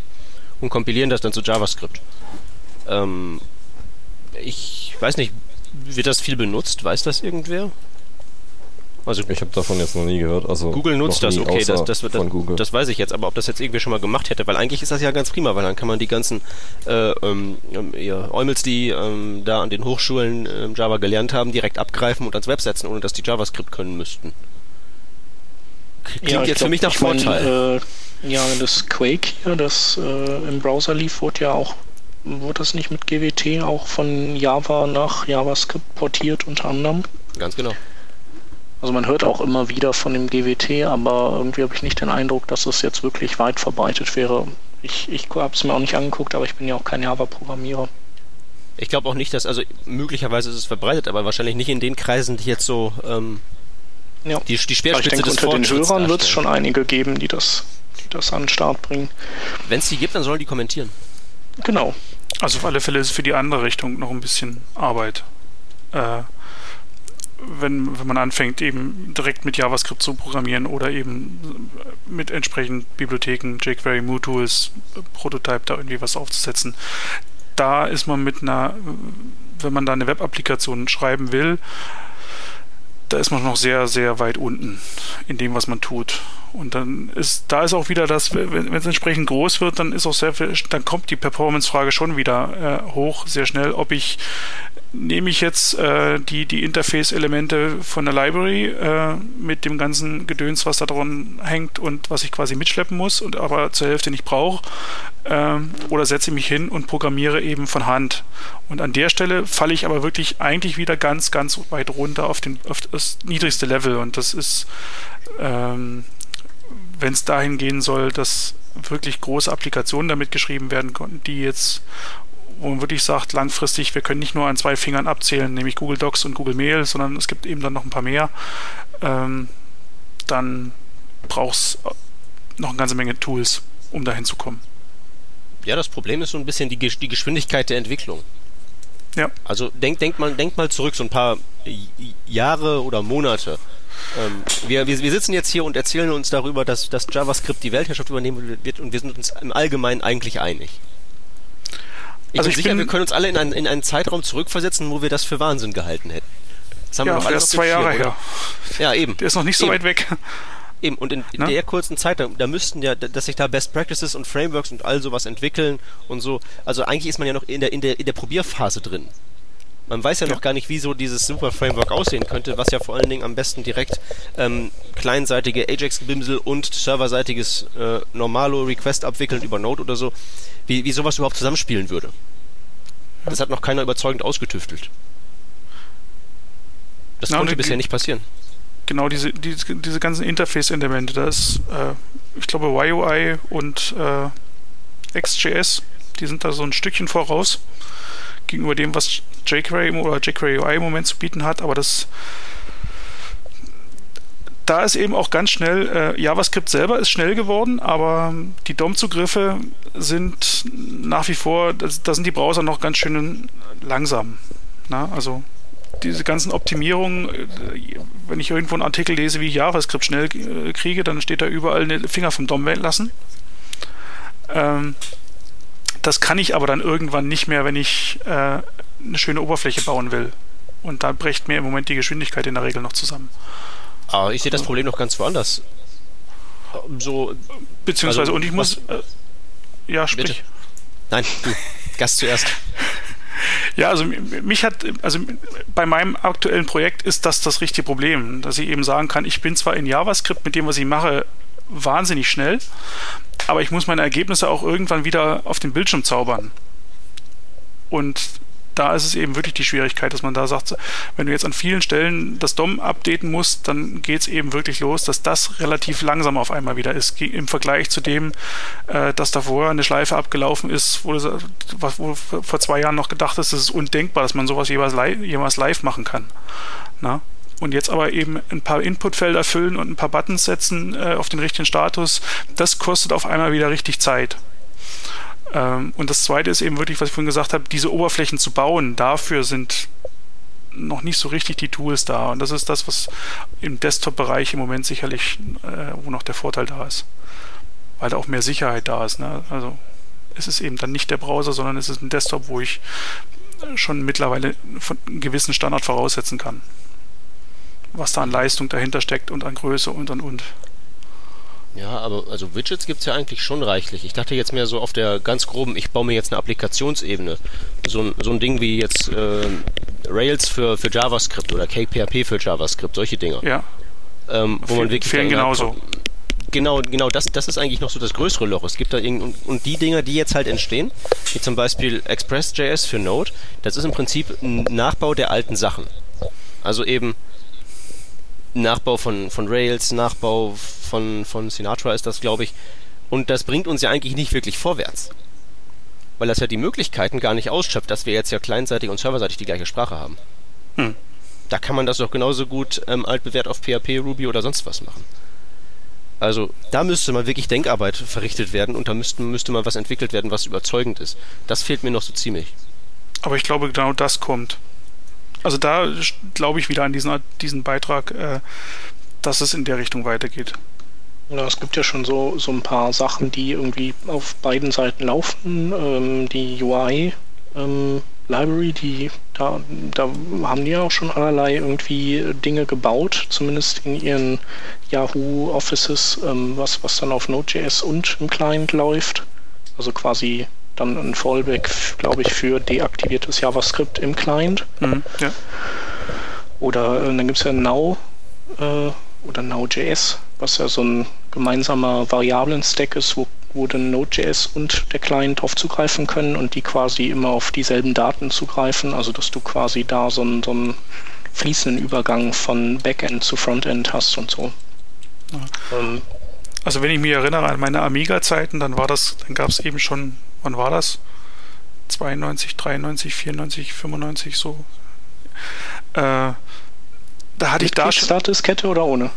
[SPEAKER 3] und kompilieren das dann zu JavaScript. Ähm, ich weiß nicht, wird das viel benutzt? Weiß das irgendwer?
[SPEAKER 1] Also ich habe davon jetzt noch nie gehört. Also
[SPEAKER 3] Google nutzt das, okay, das, das, das, das, weiß ich jetzt, aber ob das jetzt irgendwie schon mal gemacht hätte, weil eigentlich ist das ja ganz prima, weil dann kann man die ganzen äh, ähm, ja, Eumels, die ähm, da an den Hochschulen äh, Java gelernt haben, direkt abgreifen und ans Web setzen, ohne dass die JavaScript können müssten.
[SPEAKER 4] Klingt ja, jetzt glaub, für mich nach Vorteil. Mein, äh, ja, das Quake hier, das äh, im Browser lief, wurde ja auch, wurde das nicht mit GWT auch von Java nach JavaScript portiert unter anderem?
[SPEAKER 3] Ganz genau.
[SPEAKER 4] Also man hört auch immer wieder von dem GWT, aber irgendwie habe ich nicht den Eindruck, dass es jetzt wirklich weit verbreitet wäre. Ich, ich habe es mir auch nicht angeguckt, aber ich bin ja auch kein Java-Programmierer.
[SPEAKER 3] Ich glaube auch nicht, dass, also möglicherweise ist es verbreitet, aber wahrscheinlich nicht in den Kreisen, die jetzt so ähm,
[SPEAKER 4] ja. die, die Speerspitze ich denke, des unter den Hörern wird es schon einige geben, die das das an den Start bringen.
[SPEAKER 3] Wenn es die gibt, dann sollen die kommentieren.
[SPEAKER 4] Genau.
[SPEAKER 2] Also auf alle Fälle ist für die andere Richtung noch ein bisschen Arbeit. Äh, wenn, wenn man anfängt, eben direkt mit JavaScript zu programmieren oder eben mit entsprechenden Bibliotheken, jQuery, MooTools, Prototype da irgendwie was aufzusetzen. Da ist man mit einer, wenn man da eine Web-Applikation schreiben will, da ist man noch sehr, sehr weit unten in dem, was man tut. Und dann ist, da ist auch wieder das, wenn es entsprechend groß wird, dann ist auch sehr viel, dann kommt die Performance-Frage schon wieder äh, hoch, sehr schnell, ob ich nehme ich jetzt äh, die, die Interface-Elemente von der Library äh, mit dem ganzen Gedöns, was da dran hängt und was ich quasi mitschleppen muss und aber zur Hälfte nicht brauche, äh, oder setze mich hin und programmiere eben von Hand. Und an der Stelle falle ich aber wirklich eigentlich wieder ganz, ganz weit runter auf, den, auf das niedrigste Level und das ist ähm, wenn es dahin gehen soll, dass wirklich große Applikationen damit geschrieben werden konnten, die jetzt wo man wirklich sagt, langfristig, wir können nicht nur an zwei Fingern abzählen, nämlich Google Docs und Google Mail, sondern es gibt eben dann noch ein paar mehr, ähm, dann braucht es noch eine ganze Menge Tools, um dahin zu kommen.
[SPEAKER 3] Ja, das Problem ist so ein bisschen die, die Geschwindigkeit der Entwicklung.
[SPEAKER 2] Ja.
[SPEAKER 3] Also denk, denk, mal, denk mal zurück, so ein paar Jahre oder Monate. Ähm, wir, wir, wir sitzen jetzt hier und erzählen uns darüber, dass, dass JavaScript die Weltherrschaft übernehmen wird und wir sind uns im Allgemeinen eigentlich einig. Ich also bin ich sicher, bin wir können uns alle in einen, in einen Zeitraum zurückversetzen, wo wir das für Wahnsinn gehalten hätten.
[SPEAKER 2] Das haben ja, wir noch alles zwei Jahre her.
[SPEAKER 3] Ja, eben.
[SPEAKER 2] Der ist noch nicht so
[SPEAKER 3] eben.
[SPEAKER 2] weit weg.
[SPEAKER 3] Eben, und in, in der kurzen Zeit, da, da, müssten ja, dass sich da Best Practices und Frameworks und all sowas entwickeln und so. Also eigentlich ist man ja noch in der, in der, in der Probierphase drin. Man weiß ja, noch gar nicht, wie so dieses Super Framework aussehen könnte, was ja vor allen Dingen am besten direkt ähm, kleinseitige Ajax-Bimsel und serverseitiges äh, Normalo Request abwickeln über Node oder so, wie, wie sowas überhaupt zusammenspielen würde. Das hat noch keiner überzeugend ausgetüftelt. Das Na, konnte bisher nicht passieren
[SPEAKER 2] genau diese, diese, diese ganzen Interface-Elemente. Da ist, äh, ich glaube, YUI und äh, XJS, die sind da so ein Stückchen voraus gegenüber dem, was jQuery oder jQuery UI im Moment zu bieten hat, aber das da ist eben auch ganz schnell, äh, JavaScript selber ist schnell geworden, aber die DOM-Zugriffe sind nach wie vor, da sind die Browser noch ganz schön langsam. Na, also diese ganzen Optimierungen, äh, wenn ich irgendwo einen Artikel lese, wie ich JavaScript schnell äh, kriege, dann steht da überall eine Finger vom DOM lassen. Ähm, das kann ich aber dann irgendwann nicht mehr, wenn ich äh, eine schöne Oberfläche bauen will. Und da bricht mir im Moment die Geschwindigkeit in der Regel noch zusammen.
[SPEAKER 3] Aber ich sehe das Problem noch ganz woanders. So,
[SPEAKER 2] Beziehungsweise, also, und ich muss. Äh, ja, sprich. Bitte?
[SPEAKER 3] Nein, du, Gast zuerst.
[SPEAKER 2] Ja, also mich hat, also bei meinem aktuellen Projekt ist das das richtige Problem, dass ich eben sagen kann, ich bin zwar in JavaScript mit dem, was ich mache, wahnsinnig schnell, aber ich muss meine Ergebnisse auch irgendwann wieder auf den Bildschirm zaubern. Und da ist es eben wirklich die Schwierigkeit, dass man da sagt, wenn du jetzt an vielen Stellen das DOM updaten musst, dann geht es eben wirklich los, dass das relativ langsam auf einmal wieder ist, im Vergleich zu dem, äh, dass davor eine Schleife abgelaufen ist, wo du wo vor zwei Jahren noch gedacht hast, das ist undenkbar, dass man sowas jeweils live machen kann. Na? Und jetzt aber eben ein paar Inputfelder füllen und ein paar Buttons setzen äh, auf den richtigen Status, das kostet auf einmal wieder richtig Zeit. Ähm, und das zweite ist eben wirklich, was ich vorhin gesagt habe, diese Oberflächen zu bauen. Dafür sind noch nicht so richtig die Tools da. Und das ist das, was im Desktop-Bereich im Moment sicherlich, äh, wo noch der Vorteil da ist. Weil da auch mehr Sicherheit da ist. Ne? Also es ist eben dann nicht der Browser, sondern es ist ein Desktop, wo ich schon mittlerweile einen gewissen Standard voraussetzen kann. Was da an Leistung dahinter steckt und an Größe und und und.
[SPEAKER 3] Ja, aber also Widgets gibt es ja eigentlich schon reichlich. Ich dachte jetzt mehr so auf der ganz groben, ich baue mir jetzt eine Applikationsebene. So ein, so ein Ding wie jetzt äh, Rails für, für JavaScript oder KPRP für JavaScript, solche Dinge.
[SPEAKER 2] Ja.
[SPEAKER 3] Ähm, wo man wirklich.
[SPEAKER 2] Fehlen genauso.
[SPEAKER 3] Genau, genau, das, das ist eigentlich noch so das größere Loch. Es gibt da irgend, und die Dinger, die jetzt halt entstehen, wie zum Beispiel Express.js für Node, das ist im Prinzip ein Nachbau der alten Sachen. Also eben Nachbau von, von Rails, Nachbau von, von Sinatra ist das, glaube ich. Und das bringt uns ja eigentlich nicht wirklich vorwärts. Weil das ja die Möglichkeiten gar nicht ausschöpft, dass wir jetzt ja kleinseitig und serverseitig die gleiche Sprache haben. Hm. Da kann man das doch genauso gut ähm, altbewährt auf PHP, Ruby oder sonst was machen. Also da müsste mal wirklich Denkarbeit verrichtet werden und da müsste, müsste mal was entwickelt werden, was überzeugend ist. Das fehlt mir noch so ziemlich.
[SPEAKER 2] Aber ich glaube, genau das kommt. Also da glaube ich wieder an diesen, diesen Beitrag, äh, dass es in der Richtung weitergeht.
[SPEAKER 4] Ja, es gibt ja schon so, so ein paar Sachen, die irgendwie auf beiden Seiten laufen. Ähm, die UI ähm, Library, die da, da haben die ja auch schon allerlei irgendwie Dinge gebaut, zumindest in ihren Yahoo Offices, ähm, was, was dann auf Node.js und im Client läuft. Also quasi dann ein Fallback, glaube ich, für deaktiviertes JavaScript im Client. Mhm, ja. Oder äh, dann gibt es ja Now äh, oder Now.js, was ja so ein gemeinsamer Variablen-Stack ist, wo, wo dann Node.js und der Client drauf zugreifen können und die quasi immer auf dieselben Daten zugreifen, also dass du quasi da so einen, so einen fließenden Übergang von Backend zu Frontend hast und so.
[SPEAKER 2] Ja. Ähm, also wenn ich mich erinnere an meine Amiga-Zeiten, dann war das, dann gab es eben schon, wann war das? 92, 93, 94, 95 so. Äh, da hatte ich da
[SPEAKER 4] schon. Diskette oder ohne?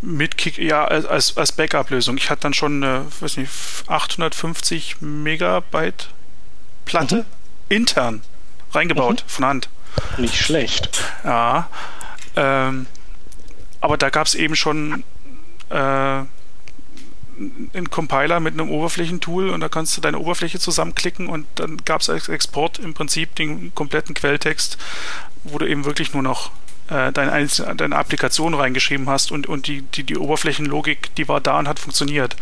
[SPEAKER 2] Mit Kick, ja, als, als Backup-Lösung. Ich hatte dann schon eine, weiß nicht, 850 Megabyte Platte mhm. intern reingebaut, mhm. von Hand.
[SPEAKER 4] Nicht schlecht.
[SPEAKER 2] Ja. Ähm, aber da gab es eben schon äh, einen Compiler mit einem Oberflächentool und da kannst du deine Oberfläche zusammenklicken und dann gab es als Export im Prinzip den kompletten Quelltext, wo du eben wirklich nur noch äh, deine, deine Applikation reingeschrieben hast und, und die, die, die Oberflächenlogik, die war da und hat funktioniert.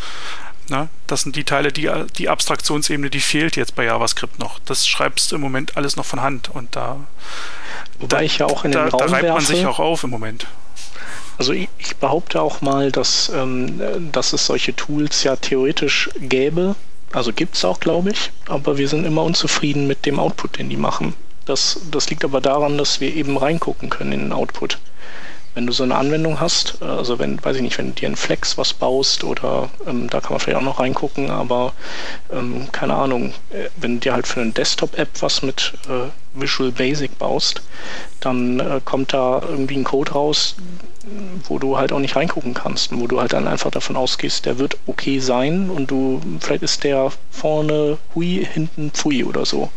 [SPEAKER 2] Na, das sind die Teile, die, die Abstraktionsebene, die fehlt jetzt bei JavaScript noch. Das schreibst du im Moment alles noch von Hand und da,
[SPEAKER 4] Wobei da, ich ja auch in den
[SPEAKER 2] da,
[SPEAKER 4] Raum
[SPEAKER 2] da reibt
[SPEAKER 4] werfe,
[SPEAKER 2] man sich auch auf im Moment.
[SPEAKER 4] Also ich, ich behaupte auch mal, dass, ähm, dass es solche Tools ja theoretisch gäbe. Also gibt es auch, glaube ich, aber wir sind immer unzufrieden mit dem Output, den die machen. Das, das liegt aber daran, dass wir eben reingucken können in den Output wenn du so eine Anwendung hast, äh, also wenn, weiß ich nicht, wenn du dir ein Flex was baust oder ähm, da kann man vielleicht auch noch reingucken, aber ähm, keine Ahnung, äh, wenn du dir halt für eine Desktop-App was mit äh, Visual Basic baust, dann äh, kommt da irgendwie ein Code raus, wo du halt auch nicht reingucken kannst, wo du halt dann einfach davon ausgehst, der wird okay sein und du, vielleicht ist der vorne hui, hinten pfui oder so.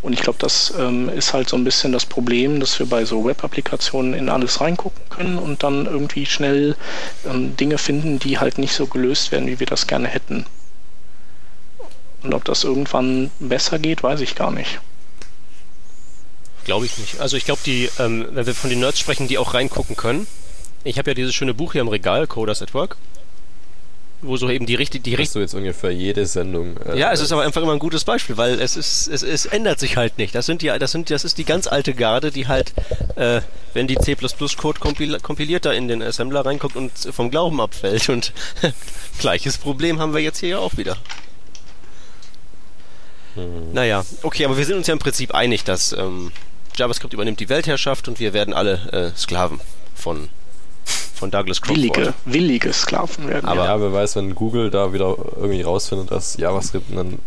[SPEAKER 4] Und ich glaube, das ähm, ist halt so ein bisschen das Problem, dass wir bei so Web-Applikationen in alles reingucken können und dann irgendwie schnell ähm, Dinge finden, die halt nicht so gelöst werden, wie wir das gerne hätten. Und ob das irgendwann besser geht, weiß ich gar nicht.
[SPEAKER 3] Glaube ich nicht. Also ich glaube, die, ähm, wenn wir von den Nerds sprechen, die auch reingucken können. Ich habe ja dieses schöne Buch hier im Regal, Coders at Work wo so eben die richtige. Die
[SPEAKER 1] Hast du jetzt ungefähr jede Sendung.
[SPEAKER 3] Äh, ja, es ist aber einfach immer ein gutes Beispiel, weil es ist, es, es ändert sich halt nicht. Das sind die, das sind, das ist die ganz alte Garde, die halt, äh, wenn die C++-Code kompil kompiliert da in den Assembler reinguckt und vom Glauben abfällt. Und gleiches Problem haben wir jetzt hier ja auch wieder. Hm. Naja, okay, aber wir sind uns ja im Prinzip einig, dass ähm, JavaScript übernimmt die Weltherrschaft und wir werden alle äh, Sklaven von von Douglas Crockford.
[SPEAKER 4] Willige, willige Sklaven werden.
[SPEAKER 1] Aber ja, wer weiß, wenn Google da wieder irgendwie rausfindet, dass JavaScript einen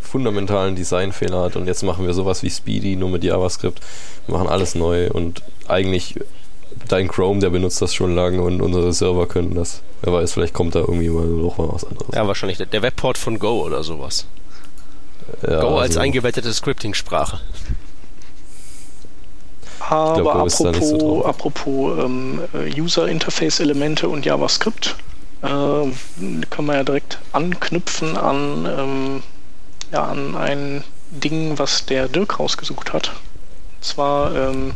[SPEAKER 1] fundamentalen Designfehler hat und jetzt machen wir sowas wie Speedy nur mit JavaScript, wir machen alles neu und eigentlich dein Chrome, der benutzt das schon lange und unsere Server können das. Wer weiß, vielleicht kommt da irgendwie mal noch mal was anderes.
[SPEAKER 3] Ja, wahrscheinlich der Webport von Go oder sowas. Ja, Go als also eingebettete Scripting-Sprache.
[SPEAKER 4] Aber glaub, apropos, so apropos ähm, User Interface Elemente und JavaScript, äh, kann man ja direkt anknüpfen an, ähm, ja, an ein Ding, was der Dirk rausgesucht hat. Und zwar ähm,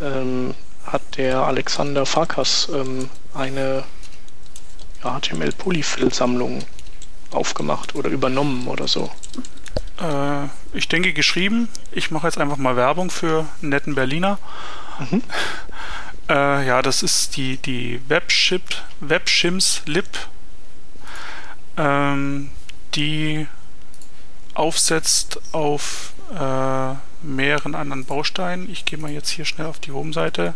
[SPEAKER 4] ähm hat der Alexander Farkas ähm, eine ja, HTML-Polyfill-Sammlung aufgemacht oder übernommen oder so.
[SPEAKER 2] Äh, ich denke geschrieben. Ich mache jetzt einfach mal Werbung für einen netten Berliner. Mhm. Äh, ja, das ist die, die Webship, Webshims Lib, ähm, die aufsetzt auf äh, mehreren anderen Bausteinen. Ich gehe mal jetzt hier schnell auf die Home-Seite.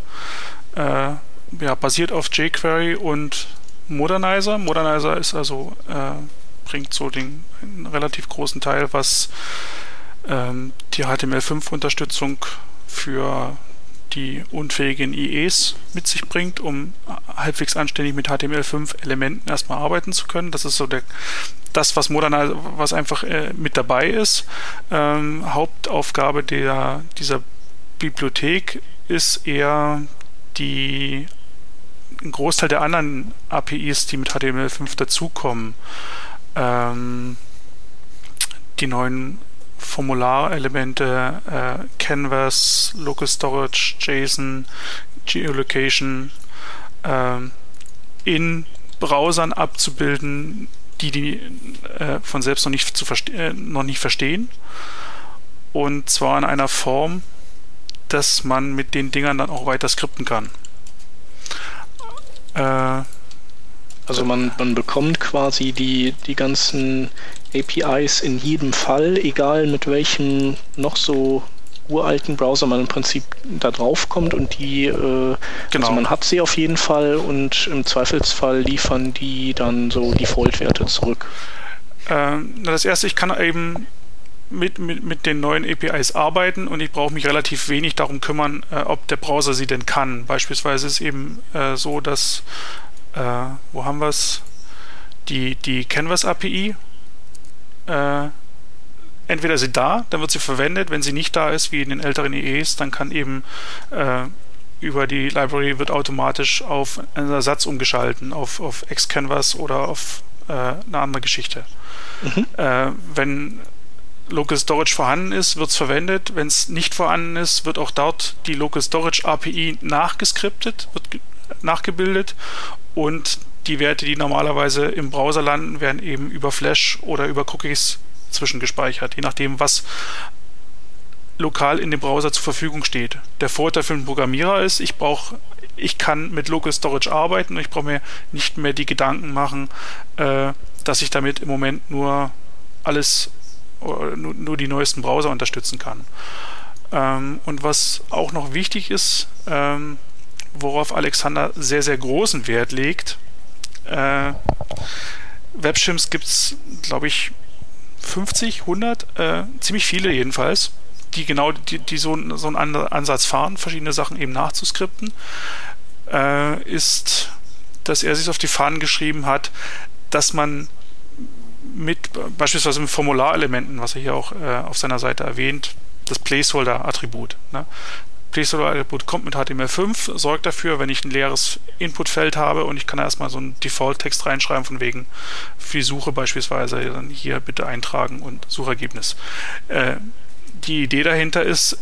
[SPEAKER 2] Äh, ja, basiert auf jQuery und Modernizer. Modernizer ist also äh, bringt so den einen relativ großen Teil, was ähm, die HTML5-Unterstützung für die unfähigen IEs mit sich bringt, um halbwegs anständig mit HTML5-Elementen erstmal arbeiten zu können. Das ist so der, das, was Modernizer, was einfach äh, mit dabei ist. Ähm, Hauptaufgabe der, dieser Bibliothek ist eher die ein Großteil der anderen APIs, die mit HTML5 dazukommen, ähm, die neuen Formularelemente, äh, Canvas, Local Storage, JSON, Geolocation äh, in Browsern abzubilden, die die äh, von selbst noch nicht, zu äh, noch nicht verstehen. Und zwar in einer Form, dass man mit den Dingern dann auch weiter skripten kann.
[SPEAKER 4] Äh, also man, man bekommt quasi die, die ganzen APIs in jedem Fall, egal mit welchem noch so uralten Browser man im Prinzip da drauf kommt und die, äh, also genau. also man hat sie auf jeden Fall und im Zweifelsfall liefern die dann so Default-Werte zurück.
[SPEAKER 2] Ähm, das erste, ich kann eben mit, mit, mit den neuen APIs arbeiten und ich brauche mich relativ wenig darum kümmern, äh, ob der Browser sie denn kann. Beispielsweise ist eben äh, so, dass, äh, wo haben wir es? Die, die Canvas API, äh, entweder sie da, dann wird sie verwendet, wenn sie nicht da ist, wie in den älteren EEs, dann kann eben äh, über die Library wird automatisch auf einen Ersatz umgeschalten, auf, auf Xcanvas oder auf äh, eine andere Geschichte. Mhm. Äh, wenn Local Storage vorhanden ist, wird es verwendet. Wenn es nicht vorhanden ist, wird auch dort die Local Storage API nachgeskriptet, wird nachgebildet und die Werte, die normalerweise im Browser landen, werden eben über Flash oder über Cookies zwischengespeichert, je nachdem, was lokal in dem Browser zur Verfügung steht. Der Vorteil für den Programmierer ist, ich brauche ich kann mit Local Storage arbeiten und ich brauche mir nicht mehr die Gedanken machen, äh, dass ich damit im Moment nur alles, nur, nur, die neuesten Browser unterstützen kann. Ähm, und was auch noch wichtig ist, ähm, worauf Alexander sehr, sehr großen Wert legt, äh, Webshims gibt es, glaube ich, 50, 100, äh, ziemlich viele jedenfalls die genau die, die so, so einen Ansatz fahren, verschiedene Sachen eben nachzuskripten, äh, ist, dass er sich auf die Fahnen geschrieben hat, dass man mit beispielsweise mit Formularelementen, was er hier auch äh, auf seiner Seite erwähnt, das Placeholder-Attribut. Ne? Placeholder-Attribut kommt mit HTML5, sorgt dafür, wenn ich ein leeres Inputfeld habe und ich kann da erstmal so einen Default-Text reinschreiben, von wegen für die Suche beispielsweise, dann hier bitte eintragen und Suchergebnis. Äh, die Idee dahinter ist,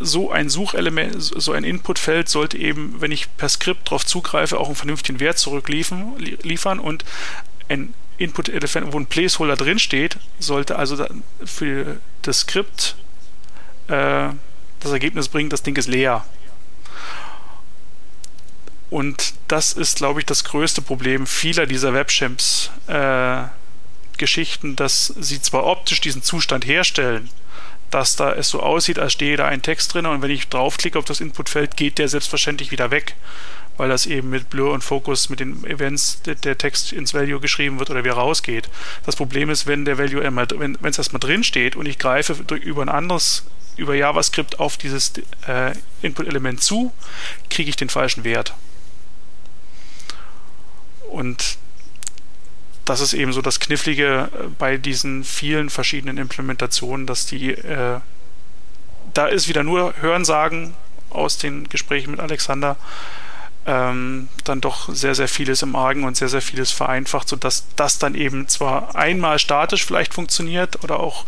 [SPEAKER 2] so ein Suchelement, so ein Inputfeld sollte eben, wenn ich per Skript darauf zugreife, auch einen vernünftigen Wert zurückliefern und ein Input-Element, wo ein Placeholder drin steht, sollte also für das Skript äh, das Ergebnis bringen, das Ding ist leer. Und das ist, glaube ich, das größte Problem vieler dieser Webchamps äh, Geschichten, dass sie zwar optisch diesen Zustand herstellen, dass da es so aussieht, als stehe da ein Text drin und wenn ich draufklicke auf das Inputfeld, geht der selbstverständlich wieder weg, weil das eben mit Blur und Focus mit den Events der, der Text ins Value geschrieben wird oder wieder rausgeht. Das Problem ist, wenn der Value einmal, wenn es erstmal drin steht und ich greife durch, über ein anderes über JavaScript auf dieses äh, Input-Element zu, kriege ich den falschen Wert. Und das ist eben so das Knifflige äh, bei diesen vielen verschiedenen Implementationen, dass die, äh, da ist wieder nur Hörensagen aus den Gesprächen mit Alexander, ähm, dann doch sehr, sehr vieles im Argen und sehr, sehr vieles vereinfacht, sodass das dann eben zwar einmal statisch vielleicht funktioniert oder auch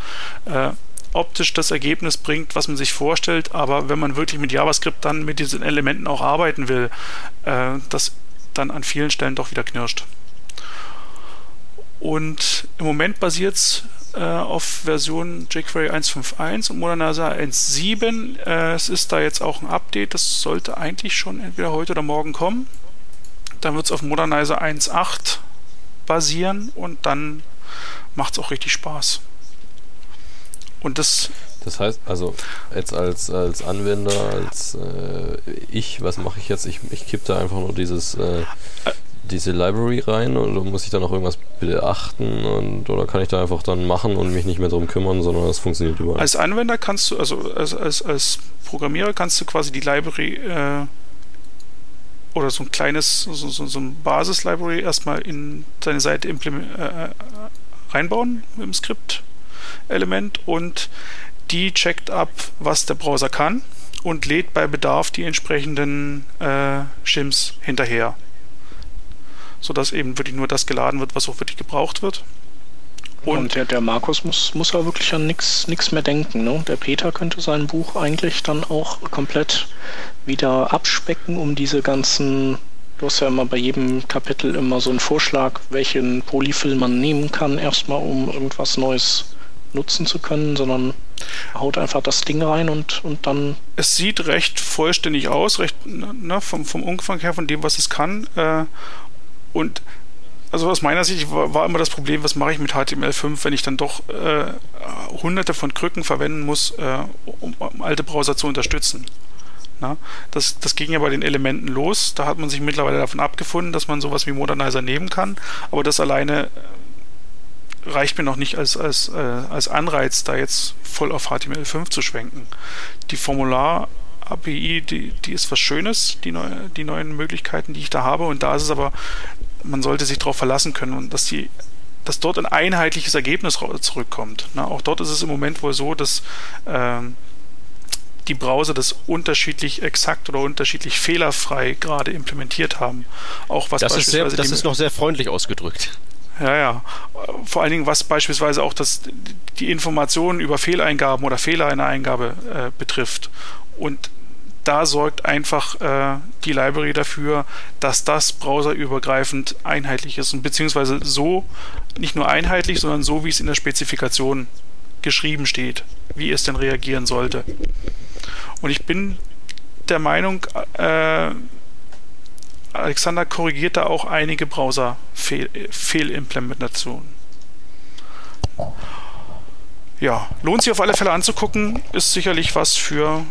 [SPEAKER 2] äh, optisch das Ergebnis bringt, was man sich vorstellt, aber wenn man wirklich mit JavaScript dann mit diesen Elementen auch arbeiten will, äh, das dann an vielen Stellen doch wieder knirscht. Und im Moment basiert es äh, auf Version jQuery 1.5.1 und Modernizer 1.7. Äh, es ist da jetzt auch ein Update, das sollte eigentlich schon entweder heute oder morgen kommen. Dann wird es auf Modernizer 1.8 basieren und dann macht es auch richtig Spaß. Und das.
[SPEAKER 1] Das heißt, also jetzt als, als Anwender, als äh, ich, was mache ich jetzt? Ich, ich kippe da einfach nur dieses äh, diese Library rein oder muss ich da noch irgendwas beachten und oder kann ich da einfach dann machen und mich nicht mehr drum kümmern, sondern das funktioniert überall?
[SPEAKER 2] Als Anwender kannst du, also als, als, als Programmierer kannst du quasi die Library äh, oder so ein kleines, so, so, so ein Basis-Library erstmal in deine Seite äh, äh, reinbauen im Skript-Element und die checkt ab, was der Browser kann und lädt bei Bedarf die entsprechenden äh, Shims hinterher sodass eben wirklich nur das geladen wird, was auch wirklich gebraucht wird.
[SPEAKER 4] Und, und der, der, Markus muss, muss ja wirklich an nichts mehr denken. Ne? Der Peter könnte sein Buch eigentlich dann auch komplett wieder abspecken, um diese ganzen, du hast ja immer bei jedem Kapitel immer so einen Vorschlag, welchen Polyfill man nehmen kann, erstmal um irgendwas Neues nutzen zu können, sondern haut einfach das Ding rein und, und dann.
[SPEAKER 2] Es sieht recht vollständig aus, recht ne, vom, vom Umfang her, von dem, was es kann. Äh, und also aus meiner Sicht war, war immer das Problem, was mache ich mit HTML5, wenn ich dann doch äh, hunderte von Krücken verwenden muss, äh, um, um, alte Browser zu unterstützen. Na, das, das ging ja bei den Elementen los. Da hat man sich mittlerweile davon abgefunden, dass man sowas wie Modernizer nehmen kann. Aber das alleine reicht mir noch nicht als, als, äh, als Anreiz, da jetzt voll auf HTML5 zu schwenken. Die Formular-API, die, die ist was Schönes, die, neu, die neuen Möglichkeiten, die ich da habe. Und da ist es aber, man sollte sich darauf verlassen können und dass die dass dort ein einheitliches Ergebnis zurückkommt. Na, auch dort ist es im Moment wohl so, dass ähm, die Browser das unterschiedlich exakt oder unterschiedlich fehlerfrei gerade implementiert haben. Auch was
[SPEAKER 3] das ist, sehr, das ist noch sehr freundlich ausgedrückt.
[SPEAKER 2] Ja, ja. Vor allen Dingen, was beispielsweise auch das, die Informationen über Fehleingaben oder Fehler einer Eingabe äh, betrifft. Und da sorgt einfach äh, die Library dafür, dass das browserübergreifend einheitlich ist und beziehungsweise so nicht nur einheitlich, sondern so, wie es in der Spezifikation geschrieben steht, wie es denn reagieren sollte. Und ich bin der Meinung, äh, Alexander korrigiert da auch einige Browser-Fehlimplementationen. Ja, lohnt sich auf alle Fälle anzugucken, ist sicherlich was für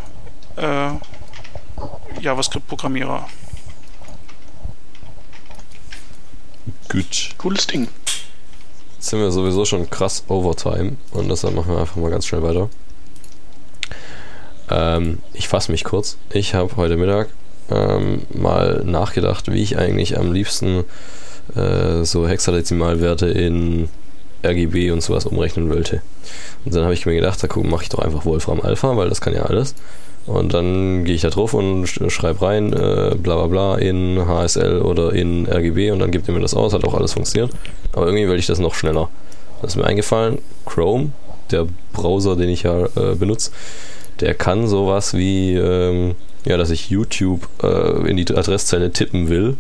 [SPEAKER 2] äh, JavaScript-Programmierer.
[SPEAKER 1] Gut.
[SPEAKER 4] Cooles Ding.
[SPEAKER 1] Jetzt sind wir sowieso schon krass Overtime und deshalb machen wir einfach mal ganz schnell weiter. Ähm, ich fasse mich kurz. Ich habe heute Mittag ähm, mal nachgedacht, wie ich eigentlich am liebsten äh, so Hexadezimalwerte in RGB und sowas umrechnen wollte. Und dann habe ich mir gedacht, da mache ich doch einfach Wolfram Alpha, weil das kann ja alles. Und dann gehe ich da drauf und schreibe rein, äh, bla bla bla, in HSL oder in RGB und dann gibt er mir das aus, hat auch alles funktioniert. Aber irgendwie will ich das noch schneller. Das ist mir eingefallen, Chrome, der Browser, den ich ja äh, benutze, der kann sowas wie, ähm, ja, dass ich YouTube äh, in die Adresszeile tippen will,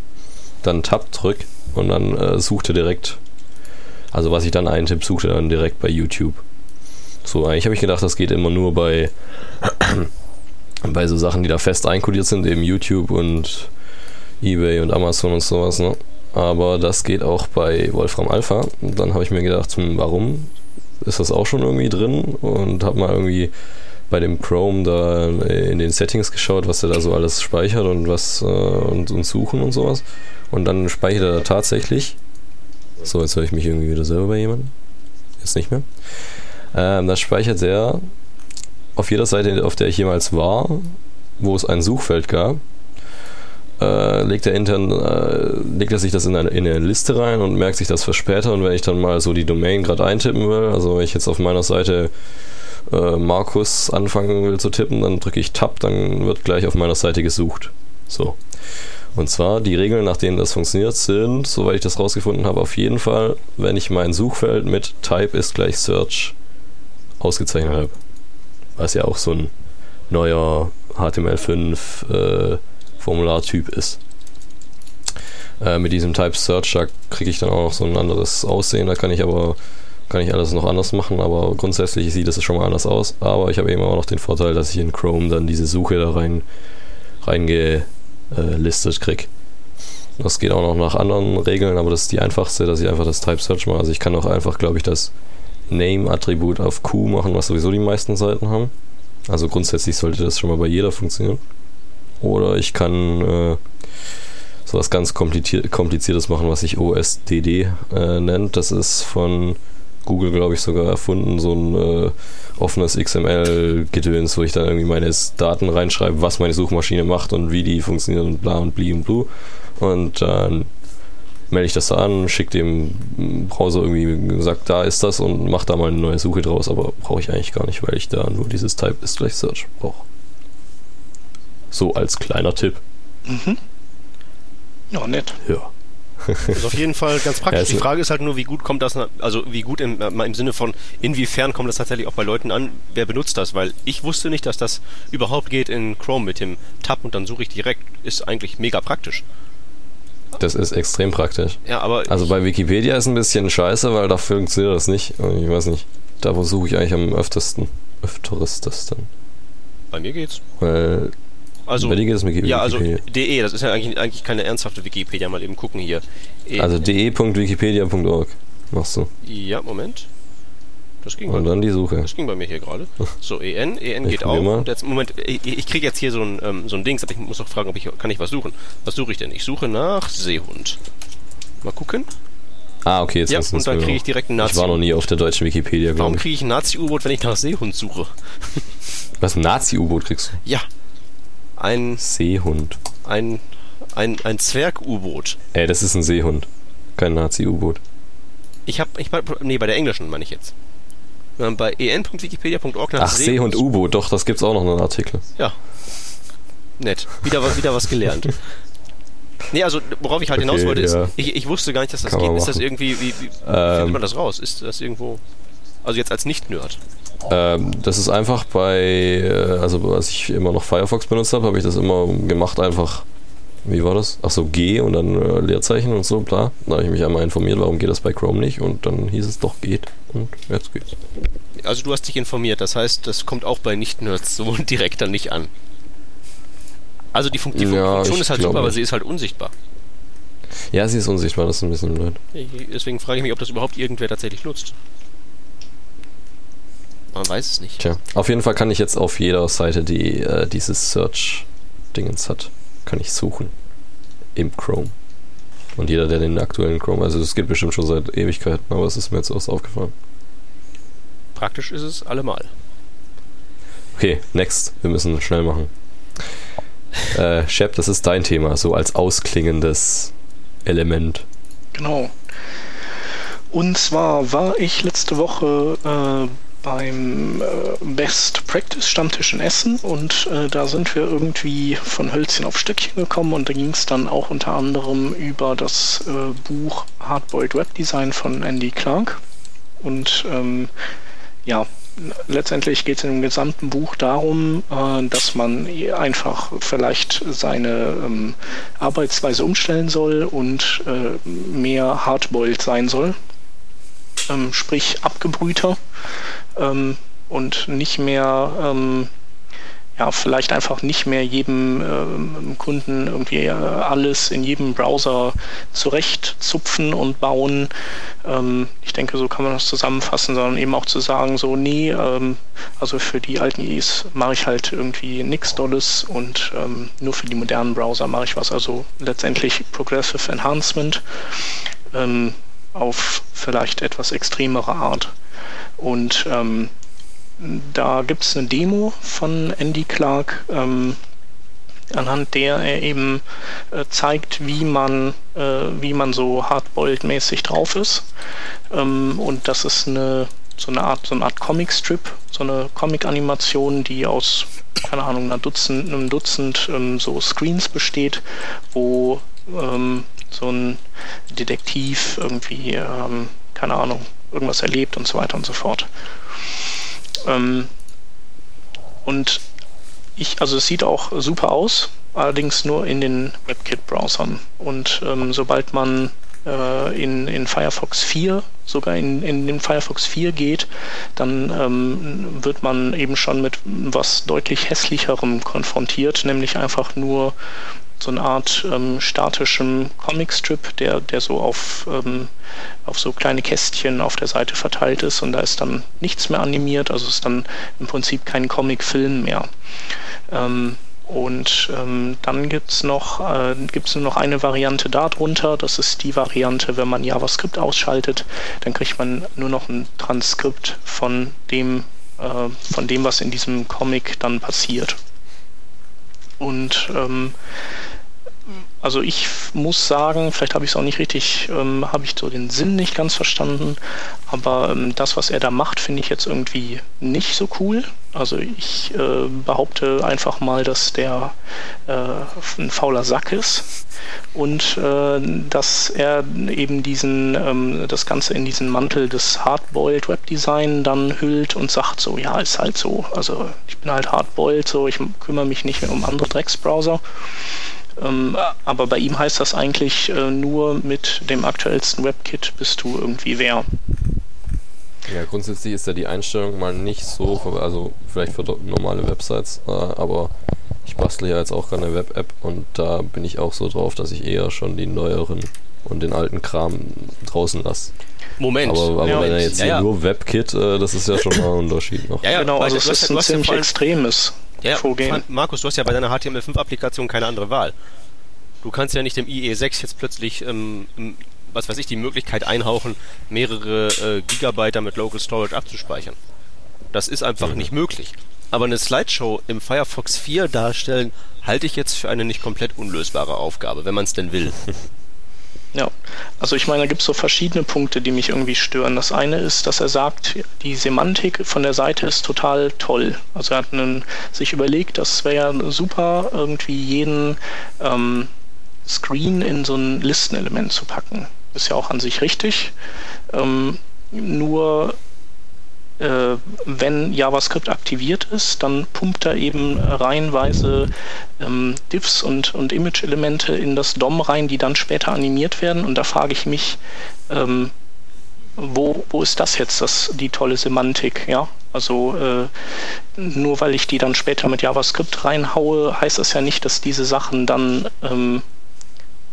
[SPEAKER 1] dann Tab drück und dann äh, sucht direkt, also was ich dann eintippe, sucht er dann direkt bei YouTube. So, eigentlich habe ich gedacht, das geht immer nur bei, bei so Sachen, die da fest einkodiert sind, eben YouTube und eBay und Amazon und sowas, ne? Aber das geht auch bei Wolfram Alpha. Und dann habe ich mir gedacht, hm, warum ist das auch schon irgendwie drin? Und habe mal irgendwie bei dem Chrome da in den Settings geschaut, was er da so alles speichert und was äh, und, und, suchen und sowas. Und dann speichert er tatsächlich. So, jetzt höre ich mich irgendwie wieder selber bei jemandem. Jetzt nicht mehr. Ähm, da speichert er auf jeder Seite, auf der ich jemals war, wo es ein Suchfeld gab, äh, legt er intern, äh, legt er sich das in eine, in eine Liste rein und merkt sich das für später. Und wenn ich dann mal so die Domain gerade eintippen will, also wenn ich jetzt auf meiner Seite äh, Markus anfangen will zu tippen, dann drücke ich Tab, dann wird gleich auf meiner Seite gesucht. So. Und zwar die Regeln, nach denen das funktioniert, sind, soweit ich das rausgefunden habe, auf jeden Fall, wenn ich mein Suchfeld mit Type ist gleich Search ausgezeichnet habe. Was ja auch so ein neuer HTML5 äh, Formulartyp ist. Äh, mit diesem Type Search, da kriege ich dann auch noch so ein anderes Aussehen, da kann ich aber kann ich alles noch anders machen, aber grundsätzlich sieht es schon mal anders aus. Aber ich habe eben auch noch den Vorteil, dass ich in Chrome dann diese Suche da rein reingelistet kriege. Das geht auch noch nach anderen Regeln, aber das ist die einfachste, dass ich einfach das Type Search mache. Also ich kann auch einfach, glaube ich, das Name-Attribut auf Q machen, was sowieso die meisten Seiten haben. Also grundsätzlich sollte das schon mal bei jeder funktionieren. Oder ich kann äh, sowas ganz kompliziertes machen, was sich OSDD äh, nennt. Das ist von Google, glaube ich, sogar erfunden, so ein äh, offenes XML-Gedöns, wo ich dann irgendwie meine Daten reinschreibe, was meine Suchmaschine macht und wie die funktioniert und bla und bli und blu. Und dann melde ich das da an, schicke dem Browser irgendwie, sagt, da ist das und mache da mal eine neue Suche draus, aber brauche ich eigentlich gar nicht, weil ich da nur dieses Type ist gleich Search brauche. So als kleiner Tipp.
[SPEAKER 4] Mhm. Ja, nett.
[SPEAKER 1] Ja.
[SPEAKER 3] Das ist auf jeden Fall ganz praktisch. Ja, Die Frage ist halt nur, wie gut kommt das, also wie gut im, im Sinne von, inwiefern kommt das tatsächlich auch bei Leuten an, wer benutzt das? Weil ich wusste nicht, dass das überhaupt geht in Chrome mit dem Tab und dann suche ich direkt. Ist eigentlich mega praktisch.
[SPEAKER 1] Das ist extrem praktisch.
[SPEAKER 3] Ja, aber.
[SPEAKER 1] Also bei Wikipedia ist ein bisschen scheiße, weil da funktioniert das nicht. Ich weiß nicht. Da versuche ich eigentlich am öftesten. Öfteresten.
[SPEAKER 3] Bei mir geht's.
[SPEAKER 1] Weil
[SPEAKER 3] also,
[SPEAKER 1] Bei dir geht es mit
[SPEAKER 3] Ja, also de, das ist ja eigentlich, eigentlich keine ernsthafte Wikipedia. Mal eben gucken hier.
[SPEAKER 1] E also de.wikipedia.org machst du.
[SPEAKER 3] Ja, Moment.
[SPEAKER 1] Das ging Und dann die Suche.
[SPEAKER 3] Das ging bei mir hier gerade. So, EN, EN geht auch. Und jetzt, Moment, ich, ich kriege jetzt hier so ein, ähm, so ein Dings, aber ich muss noch fragen, ob ich, kann ich was suchen? Was suche ich denn? Ich suche nach Seehund. Mal gucken.
[SPEAKER 1] Ah, okay, jetzt
[SPEAKER 3] Ja, und dann
[SPEAKER 1] mir
[SPEAKER 3] kriege
[SPEAKER 1] auch.
[SPEAKER 3] ich direkt einen
[SPEAKER 1] Ich
[SPEAKER 3] Nazi.
[SPEAKER 1] war noch nie auf der deutschen Wikipedia,
[SPEAKER 3] Warum
[SPEAKER 1] glaube ich.
[SPEAKER 3] kriege ich ein Nazi-U-Boot, wenn ich nach Seehund suche?
[SPEAKER 1] Was, ein Nazi-U-Boot kriegst du?
[SPEAKER 3] Ja. Ein,
[SPEAKER 1] Seehund.
[SPEAKER 3] ein, ein, ein Zwerg-U-Boot.
[SPEAKER 1] Ey, das ist ein Seehund. Kein Nazi-U-Boot.
[SPEAKER 3] Ich habe, ich mein, nee, bei der englischen meine ich jetzt. Ähm, Bei en.wikipedia.org nach
[SPEAKER 1] Ach, Seehund-U-Boot, doch, das gibt's auch noch einen Artikel.
[SPEAKER 3] Ja. Nett. Wieder, wieder was gelernt. Nee, also worauf ich halt hinaus
[SPEAKER 1] Okay,
[SPEAKER 3] wollte, ist,
[SPEAKER 1] ja.
[SPEAKER 3] ich, ich wusste gar nicht, dass das
[SPEAKER 1] Kann
[SPEAKER 3] geht. Ist das irgendwie, wie, wie
[SPEAKER 1] Ähm.
[SPEAKER 3] findet man das raus? Ist das irgendwo, also jetzt als Nicht-Nerd?
[SPEAKER 1] Ähm, das ist einfach bei, äh, also als ich immer noch Firefox benutzt habe, habe ich das immer gemacht einfach, wie war das? Ach so, G und dann äh, Leerzeichen und so, bla. Da habe ich mich einmal informiert, warum geht das bei Chrome nicht und dann hieß es doch geht und jetzt geht's.
[SPEAKER 3] Also du hast dich informiert, das heißt, das kommt auch bei Nicht-Nerds so direkt dann nicht an. Also die, Fun die Fun
[SPEAKER 1] Ja,
[SPEAKER 3] Funktion ist halt super, aber
[SPEAKER 1] nicht.
[SPEAKER 3] sie ist halt unsichtbar.
[SPEAKER 1] Ja, sie ist unsichtbar, das ist ein bisschen blöd.
[SPEAKER 3] Deswegen frage ich mich, ob das überhaupt irgendwer tatsächlich nutzt. Man weiß es nicht.
[SPEAKER 1] Tja, auf jeden Fall kann ich jetzt auf jeder Seite, die äh, dieses Search-Dingens hat, kann ich suchen. Im Chrome. Und jeder, der den aktuellen Chrome, also das geht bestimmt schon seit Ewigkeiten, aber es ist mir jetzt erst aufgefallen.
[SPEAKER 3] Praktisch ist es allemal.
[SPEAKER 1] Okay, next. Wir müssen schnell machen. Äh, Shep, das ist dein Thema, so als ausklingendes Element.
[SPEAKER 4] Genau. Und zwar war ich letzte Woche äh, beim äh, Best Practice Stammtisch in Essen und äh, da sind wir irgendwie von Hölzchen auf Stöckchen gekommen und da ging es dann auch unter anderem über das äh, Buch Hardboiled Web Design von Andy Clark. Und ähm, ja, letztendlich geht es in dem gesamten Buch darum, äh, dass man einfach vielleicht seine ähm, Arbeitsweise umstellen soll und äh, mehr hardboiled sein soll. Ähm, sprich abgebrühter ähm, und nicht mehr, ähm, ja, vielleicht einfach nicht mehr jedem ähm, Kunden irgendwie äh, alles in jedem Browser zurechtzupfen und bauen. Ähm, ich denke, so kann man das zusammenfassen, sondern eben auch zu sagen, so, nee, ähm, also für die alten IEs mache ich halt irgendwie nichts Dolles und nur für die modernen Browser mache ich was. Also letztendlich Progressive Enhancement ähm, auf vielleicht etwas extremere Art. Und ähm, da gibt es eine Demo von Andy Clark, ähm, anhand der er eben äh, zeigt, wie man, äh, wie man so hardboiled-mäßig drauf ist. Ähm, und das ist eine so eine Art, so Art Comic-Strip, so eine Comic-Animation, die aus, keine Ahnung, einer Dutzend, einem Dutzend ähm, so Screens besteht, wo ähm, so ein Detektiv irgendwie, ähm, keine Ahnung, irgendwas erlebt und so weiter und so fort. Ähm, und ich, also es sieht auch super aus, allerdings nur in den WebKit-Browsern. Und ähm, sobald man äh, in, in Firefox 4, sogar in, in den Firefox 4 geht, dann ähm, wird man eben schon mit was deutlich hässlicherem konfrontiert, nämlich einfach nur so eine Art ähm, statischem Comicstrip, der, der so auf, ähm, auf so kleine Kästchen auf der Seite verteilt ist und da ist dann nichts mehr animiert, also ist dann im Prinzip kein Comic-Film mehr. Ähm, und ähm, dann gibt es noch, äh, nur noch eine Variante darunter. Das ist die Variante, wenn man JavaScript ausschaltet, dann kriegt man nur noch ein Transkript von dem, äh, von dem, was in diesem Comic dann passiert. Und ähm, also ich muss sagen, vielleicht habe ich es auch nicht richtig, ähm, habe ich so den Sinn nicht ganz verstanden, aber ähm, das, was er da macht, finde ich jetzt irgendwie nicht so cool. Also ich äh, behaupte einfach mal, dass der äh, ein fauler Sack ist und äh, dass er eben diesen, ähm, das Ganze in diesen Mantel des Hardboiled Webdesign dann hüllt und sagt so, ja, ist halt so. Also ich bin halt Hardboiled, so ich kümmere mich nicht mehr um andere Drecksbrowser. Ähm, aber bei ihm heißt das eigentlich äh, nur mit dem aktuellsten WebKit bist du irgendwie wer.
[SPEAKER 1] Ja, grundsätzlich ist ja die Einstellung mal nicht so, also vielleicht für normale Websites, äh, aber ich bastle ja jetzt auch gerade eine Web-App und da bin ich auch so drauf, dass ich eher schon die neueren und den alten Kram draußen lasse.
[SPEAKER 3] Moment.
[SPEAKER 1] Aber, aber
[SPEAKER 4] Ja,
[SPEAKER 1] wenn er jetzt
[SPEAKER 3] Ja,
[SPEAKER 1] hier
[SPEAKER 3] ja.
[SPEAKER 1] nur WebKit, äh, das ist ja schon mal ein Unterschied noch.
[SPEAKER 3] Ja, ja,
[SPEAKER 4] genau, also
[SPEAKER 3] ja-
[SPEAKER 4] ist ein ziemlich extremes
[SPEAKER 3] Ja,
[SPEAKER 4] Vorgehen.
[SPEAKER 3] Markus, du hast ja bei deiner HTML5-Applikation keine andere Wahl. Du kannst ja nicht im IE6 jetzt plötzlich ähm, m- was weiß ich, die Möglichkeit einhauchen, mehrere äh, Gigabyte mit Local Storage abzuspeichern. Das ist einfach mhm. nicht möglich. Aber eine Slideshow im Firefox 4 darstellen, halte ich jetzt für eine nicht komplett unlösbare Aufgabe, wenn man es denn will.
[SPEAKER 4] Ja, also ich meine, da gibt es so verschiedene Punkte, die mich irgendwie stören. Das eine ist, dass er sagt, die Semantik von der Seite ist total toll. Also er hat einen, sich überlegt, das wäre super, irgendwie jeden ähm, Screen in so ein Listenelement zu packen. Ist ja auch an sich richtig. Ähm, nur äh, wenn JavaScript aktiviert ist, dann pumpt er eben reihenweise ähm, Diffs und, und Image-Elemente in das DOM rein, die dann später animiert werden. Und da frage ich mich, ähm, wo, wo ist das jetzt, das, die tolle Semantik, ja? Also äh, nur weil ich die dann später mit JavaScript reinhaue, heißt das ja nicht, dass diese Sachen dann ähm,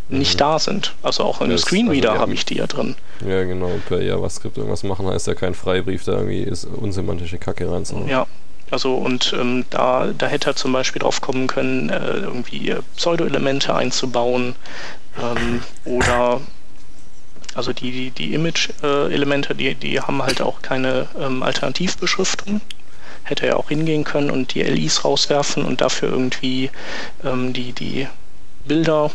[SPEAKER 4] nicht mhm. da sind. Also auch im Screenreader also habe ich die ja drin.
[SPEAKER 1] Ja, genau. Per JavaScript irgendwas machen heißt ja kein Freibrief, da irgendwie ist unsemantische Kacke reinzuhauen.
[SPEAKER 4] Ja. Also und ähm, da, da hätte er zum Beispiel drauf kommen können, äh, irgendwie Pseudo-Elemente einzubauen ähm, oder also die, die, die Image-Elemente, die, die haben halt auch keine ähm, Alternativbeschriftung. Hätte er auch hingehen können und die LIs rauswerfen und dafür irgendwie ähm, die, die Bilder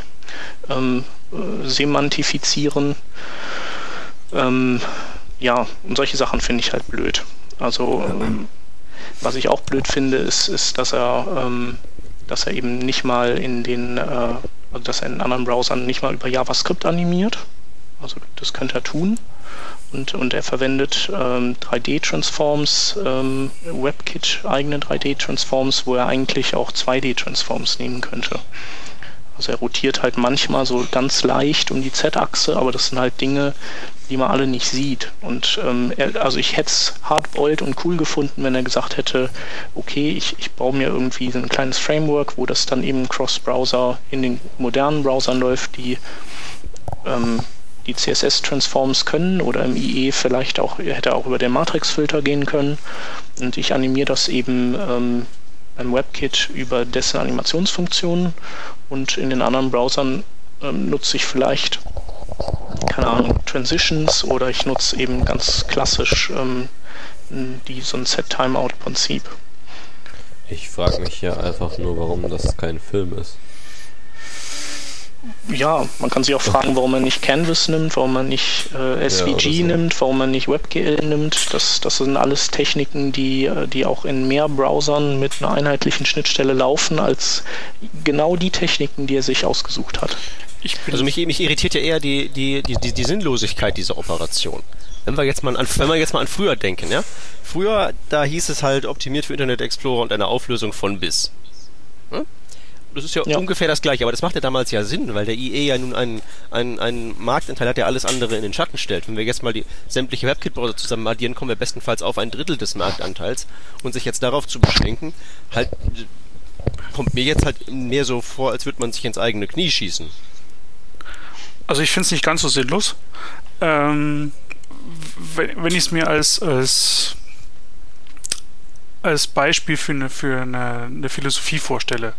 [SPEAKER 4] ähm, äh, semantifizieren. Ähm, ja, und solche Sachen finde ich halt blöd. Also ähm, was ich auch blöd finde, ist, ist dass er ähm, dass er eben nicht mal in den, äh, also dass er in anderen Browsern nicht mal über JavaScript animiert. Also das könnte er tun. Und, und er verwendet ähm, 3D-Transforms, ähm, WebKit eigene 3D-Transforms, wo er eigentlich auch 2D-Transforms nehmen könnte. Also er rotiert halt manchmal so ganz leicht um die Z-Achse, aber das sind halt Dinge, die man alle nicht sieht. Und ähm, er, also ich hätte es hardboiled und cool gefunden, wenn er gesagt hätte, okay, ich, ich baue mir irgendwie so ein kleines Framework, wo das dann eben Cross-Browser in den modernen Browsern läuft, die ähm, die CSS-Transforms können oder im IE vielleicht auch, hätte auch über den Matrix-Filter gehen können. Und ich animiere das eben ähm, beim WebKit über dessen Animationsfunktionen und in den anderen Browsern ähm, nutze ich vielleicht, keine Ahnung, Transitions oder ich nutze eben ganz klassisch ähm, die, so ein Set-Timeout-Prinzip.
[SPEAKER 1] Ich frage mich ja einfach nur, warum das kein Film ist
[SPEAKER 4] ja, man kann sich auch fragen, warum man nicht Canvas nimmt, warum man nicht äh, SVG ja, so. nimmt, warum man nicht WebGL nimmt. Das, das sind alles Techniken, die, äh, die auch in mehr Browsern mit einer einheitlichen Schnittstelle laufen, als genau die Techniken, die er sich ausgesucht hat.
[SPEAKER 3] also mich, mich irritiert ja eher die, die, die, die, die Sinnlosigkeit dieser Operation. Wenn wir jetzt mal an, wenn wir jetzt mal an früher denken, ja? Früher, da hieß es halt optimiert für Internet Explorer und eine Auflösung von bis. Hm? Das ist ja, ja, ungefähr das gleiche, aber das macht ja damals ja Sinn, weil der IE ja nun einen, einen, einen Marktanteil hat, der alles andere in den Schatten stellt. Wenn wir jetzt mal die sämtliche WebKit-Browser zusammen addieren, kommen wir bestenfalls auf ein Drittel des Marktanteils. Und sich jetzt darauf zu beschränken, halt, kommt mir jetzt halt mehr so vor, als würde man sich ins eigene Knie schießen.
[SPEAKER 2] Also ich finde es nicht ganz so sinnlos. Ähm, wenn, wenn ich es mir als, als als Beispiel für eine, für eine, eine Philosophie vorstelle.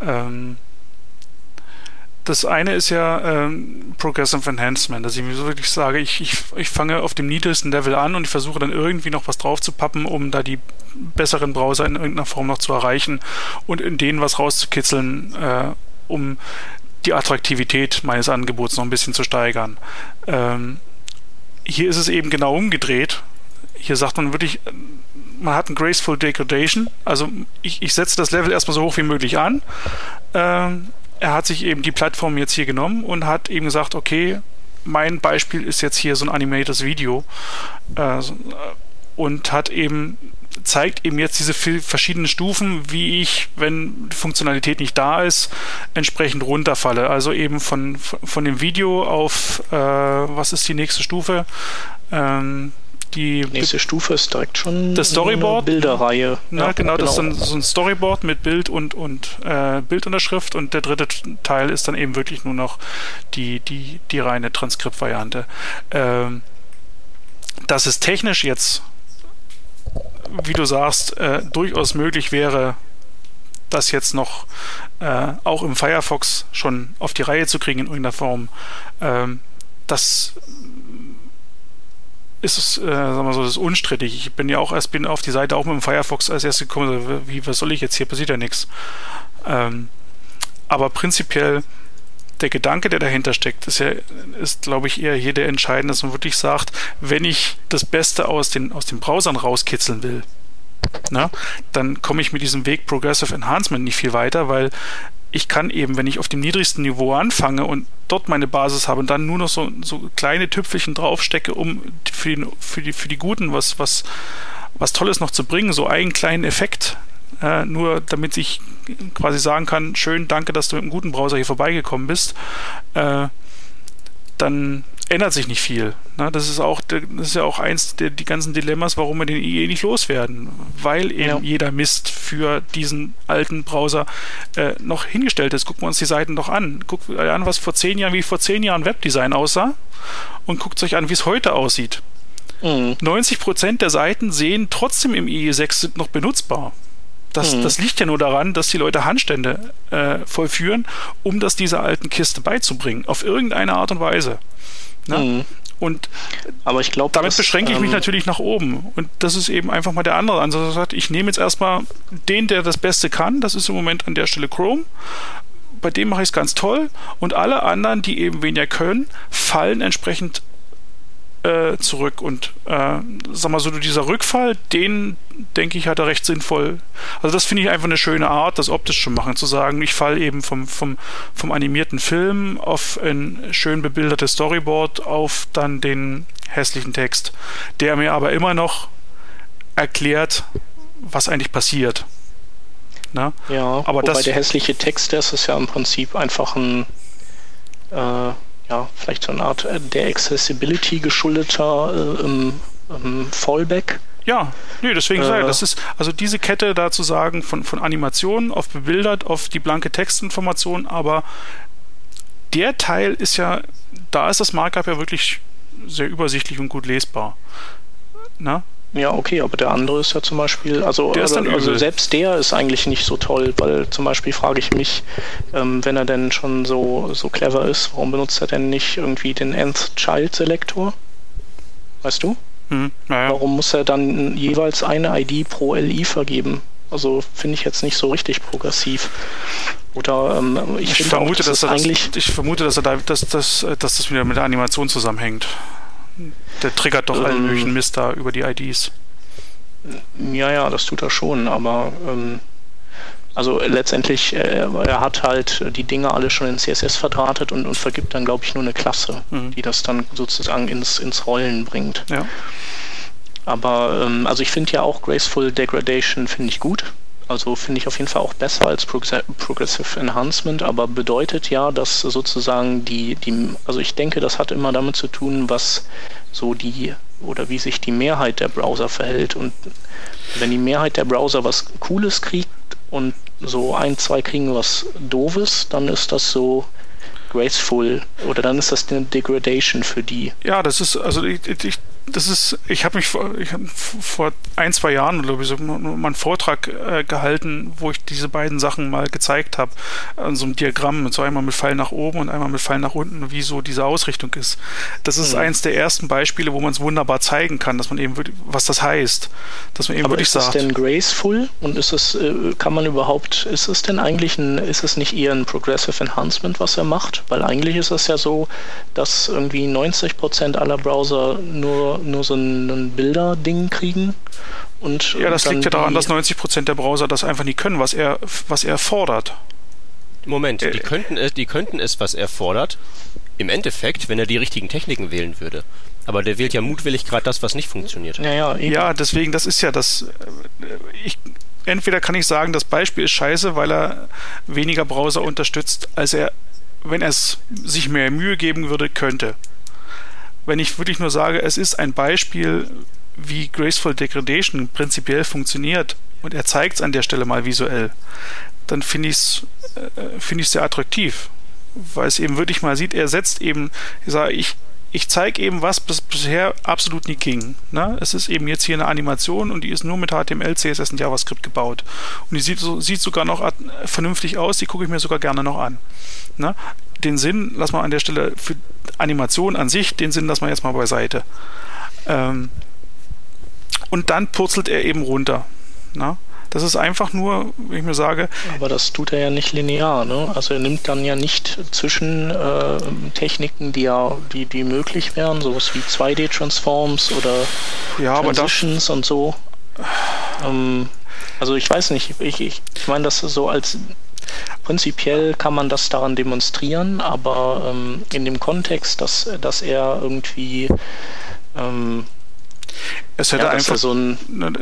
[SPEAKER 2] Ähm, das eine ist ja ähm, Progressive Enhancement, dass ich mir so wirklich sage, ich, ich, ich fange auf dem niedrigsten Level an und ich versuche dann irgendwie noch was drauf zu pappen, um da die besseren Browser in irgendeiner Form noch zu erreichen und in denen was rauszukitzeln, äh, um die Attraktivität meines Angebots noch ein bisschen zu steigern. Ähm, hier ist es eben genau umgedreht. Hier sagt man wirklich, man hat ein Graceful Degradation. Also ich, ich setze das Level erstmal so hoch wie möglich an. Ähm, er hat sich eben die Plattform jetzt hier genommen und hat eben gesagt, okay, mein Beispiel ist jetzt hier so ein animated Video äh, und hat eben zeigt eben jetzt diese verschiedenen Stufen, wie ich, wenn die Funktionalität nicht da ist, entsprechend runterfalle. Also eben von, von dem Video auf, äh, was ist die nächste Stufe? Ähm, die
[SPEAKER 4] nächste Stufe ist direkt schon
[SPEAKER 2] das Storyboard.
[SPEAKER 4] Eine Bilderreihe.
[SPEAKER 2] Ja, ja genau, genau, das ist dann so ein Storyboard mit Bild und, und äh, Bildunterschrift und der dritte Teil ist dann eben wirklich nur noch die, die, die reine Transkriptvariante. Ähm, dass es technisch jetzt, wie du sagst, äh, durchaus möglich wäre, das jetzt noch äh, auch im Firefox schon auf die Reihe zu kriegen in irgendeiner Form, ähm, das ist es, äh, sagen wir so, das ist unstrittig. Ich bin ja auch erst bin auf die Seite auch mit dem Firefox als erstes gekommen. Wie, was soll ich jetzt hier? Passiert ja nichts. Ähm, aber prinzipiell der Gedanke, der dahinter steckt, ist ja, ist, glaube ich, eher hier der entscheidende, dass man wirklich sagt, wenn ich das Beste aus den, aus den Browsern rauskitzeln will, na, dann komme ich mit diesem Weg Progressive Enhancement nicht viel weiter, weil ich kann eben, wenn ich auf dem niedrigsten Niveau anfange und dort meine Basis habe und dann nur noch so, so kleine Tüpfelchen draufstecke, um für die, für die, für die Guten was, was, was Tolles noch zu bringen, so einen kleinen Effekt, äh, nur damit ich quasi sagen kann, schön, danke, dass du mit einem guten Browser hier vorbeigekommen bist, äh, dann ändert sich nicht viel. Ne? Das ist auch, das ist ja auch eins der die ganzen Dilemmas, warum wir den IE nicht loswerden, weil eben ja. jeder Mist für diesen alten Browser äh, noch hingestellt ist. Gucken wir uns die Seiten doch an. Guckt an, was vor zehn Jahren, wie vor zehn Jahren Webdesign aussah und guckt euch an, wie es heute aussieht. Mhm. 90% der Seiten sehen trotzdem im IE6 noch benutzbar. Das, mhm. das liegt ja nur daran, dass die Leute Handstände äh, vollführen, um das dieser alten Kiste beizubringen. Auf irgendeine Art und Weise. Ne? Mhm. Und
[SPEAKER 4] aber ich glaube,
[SPEAKER 2] damit beschränke ich mich ähm, natürlich nach oben. Und das ist eben einfach mal der andere Ansatz. Sagt, ich nehme jetzt erstmal den, der das Beste kann. Das ist im Moment an der Stelle Chrome. Bei dem mache ich es ganz toll. Und alle anderen, die eben weniger können, fallen entsprechend äh, zurück. Und äh, sag mal so, dieser Rückfall, den denke ich, hat er recht sinnvoll. Also das finde ich einfach eine schöne Art, das optisch zu machen, zu sagen, ich falle eben vom, vom, vom animierten Film auf ein schön bebildertes Storyboard auf dann den hässlichen Text, der mir aber immer noch erklärt, was eigentlich passiert.
[SPEAKER 4] Na? Ja, aber wobei das, der hässliche Text, das ist ja im Prinzip einfach ein äh, ja, vielleicht so eine Art äh, der Accessibility geschuldeter äh, im, im Fallback.
[SPEAKER 2] Ja, nee, deswegen äh, sage ich, das ist, also diese Kette da zu sagen, von, von Animationen auf bebildert, auf die blanke Textinformation, aber der Teil ist ja, da ist das Markup ja wirklich sehr übersichtlich und gut lesbar.
[SPEAKER 4] Na? Ja, okay, aber der andere ist ja zum Beispiel, also, der also, also selbst der ist eigentlich nicht so toll, weil zum Beispiel frage ich mich, ähm, wenn er denn schon so, so clever ist, warum benutzt er denn nicht irgendwie den Nth Child Selector? Weißt du? Hm, naja. Warum muss er dann jeweils eine ID pro LI vergeben? Also finde ich jetzt nicht so richtig progressiv. Oder ähm,
[SPEAKER 2] ich, ich vermute, auch, dass, dass eigentlich das, ich vermute, dass er da, dass, dass, dass das wieder mit der Animation zusammenhängt. Der triggert doch ähm, allen möglichen Mist da über die IDs.
[SPEAKER 4] Ja, ja, das tut er schon, aber ähm, also letztendlich, äh, er hat halt die Dinge alle schon in CSS verdrahtet und, und vergibt dann, glaube ich, nur eine Klasse, mhm. die das dann sozusagen ins, ins Rollen bringt. Ja. Aber ähm, also ich finde ja auch Graceful Degradation finde ich gut. Also finde ich auf jeden Fall auch besser als Progressive Enhancement, aber bedeutet ja, dass sozusagen die, die, also ich denke, das hat immer damit zu tun, was so die oder wie sich die Mehrheit der Browser verhält. Und wenn die Mehrheit der Browser was Cooles kriegt und so ein, zwei kriegen was Doofes, dann ist das so graceful oder dann ist das eine Degradation für die.
[SPEAKER 2] Ja, das ist, also ich, ich das ist, ich habe mich vor, ich hab vor ein, zwei Jahren, glaube ich, so mal einen Vortrag äh, gehalten, wo ich diese beiden Sachen mal gezeigt habe. An so einem Diagramm, mit so einmal mit Pfeil nach oben und einmal mit Pfeil nach unten, wie so diese Ausrichtung ist. Das ist mhm. eins der ersten Beispiele, wo man es wunderbar zeigen kann, dass man eben wirklich, was das heißt. Dass man eben
[SPEAKER 4] Aber
[SPEAKER 2] wirklich
[SPEAKER 4] ist
[SPEAKER 2] sagt.
[SPEAKER 4] Ist es denn graceful und ist es, äh, kann man überhaupt, ist es denn eigentlich ein, ist es nicht eher ein Progressive Enhancement, was er macht? Weil eigentlich ist es ja so, dass irgendwie 90% aller Browser nur nur, so ein Bilder-Ding kriegen. Und,
[SPEAKER 2] ja, das liegt ja daran, dass 90% der Browser das einfach nicht können, was er, was er fordert.
[SPEAKER 3] Moment, äh, die, könnten es, die könnten es, was er fordert, im Endeffekt, wenn er die richtigen Techniken wählen würde. Aber der wählt ja mutwillig gerade das, was nicht funktioniert.
[SPEAKER 2] Ja, ja, ja, deswegen, das ist ja das. Äh, ich, entweder kann ich sagen, das Beispiel ist scheiße, weil er weniger Browser unterstützt, als er, wenn er es sich mehr Mühe geben würde, könnte wenn ich wirklich nur sage, es ist ein Beispiel, wie Graceful Degradation prinzipiell funktioniert und er zeigt es an der Stelle mal visuell, dann finde ich es äh, find sehr attraktiv, weil es eben wirklich mal sieht, er setzt eben, ich sage, ich, ich zeige eben was, was bisher absolut nie ging. Ne? Es ist eben jetzt hier eine Animation und die ist nur mit HTML, CSS und JavaScript gebaut. Und die sieht, so, sieht sogar noch vernünftig aus, die gucke ich mir sogar gerne noch an. Ne? Den Sinn, lass mal an der Stelle für Animation an sich, den Sinn lass mal jetzt mal beiseite. Ähm, und dann purzelt er eben runter. Na? Das ist einfach nur, wie ich mir sage.
[SPEAKER 4] Aber das tut er ja nicht linear, ne? Also er nimmt dann ja nicht zwischen äh, Techniken, die ja, die, die möglich wären, sowas wie 2D-Transforms oder
[SPEAKER 2] ja,
[SPEAKER 4] Transitions und so. Ähm, also ich weiß nicht, ich, ich, ich meine, das so als prinzipiell kann man das daran demonstrieren, aber ähm, in dem Kontext, dass, dass er irgendwie ähm,
[SPEAKER 2] es hätte ja, einfach
[SPEAKER 4] so ein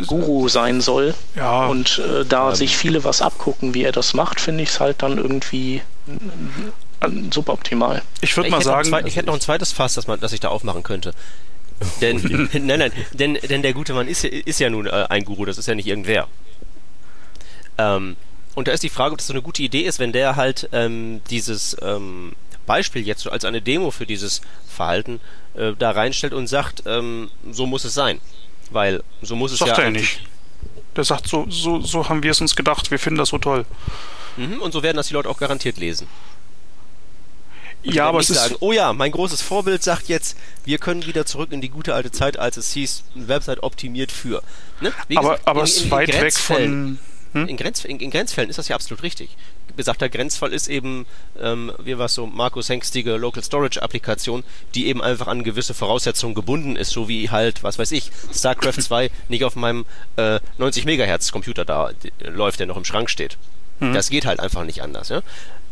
[SPEAKER 4] Guru sein soll
[SPEAKER 2] ja,
[SPEAKER 4] und äh, da ja, sich viele was abgucken, wie er das macht, finde ich es halt dann irgendwie suboptimal.
[SPEAKER 2] Ich würde mal sagen,
[SPEAKER 3] zwei, ich hätte noch ein zweites Fass, das, man, das ich da aufmachen könnte. denn, nein, nein, denn, denn der gute Mann ist, ist ja nun äh, ein Guru, das ist ja nicht irgendwer. Ähm, und da ist die Frage, ob das so eine gute Idee ist, wenn der halt ähm, dieses ähm, Beispiel jetzt so als eine Demo für dieses Verhalten äh, da reinstellt und sagt, ähm, so muss es sein. Weil so muss es
[SPEAKER 2] sagt
[SPEAKER 3] ja.
[SPEAKER 2] er nicht. Der sagt, so, so, so haben wir es uns gedacht, wir finden das so toll.
[SPEAKER 3] Mhm, und so werden das die Leute auch garantiert lesen.
[SPEAKER 2] Und ja, aber es ist. Sagen,
[SPEAKER 3] oh ja, mein großes Vorbild sagt jetzt, wir können wieder zurück in die gute alte Zeit, als es hieß, Website optimiert für.
[SPEAKER 2] Ne? aber gesagt, aber es ist weit weg von.
[SPEAKER 3] Hm? In, Grenz, in, in, Grenzfällen ist das ja absolut richtig. Besagter Grenzfall ist eben, ähm, wie war es so, Markus Hengstige Local Storage Applikation, die eben einfach an gewisse Voraussetzungen gebunden ist, so wie halt, was weiß ich, StarCraft 2 nicht auf meinem äh, 90 Megahertz Computer da läuft, der noch im Schrank steht. Mhm. Das geht halt einfach nicht anders. Ja?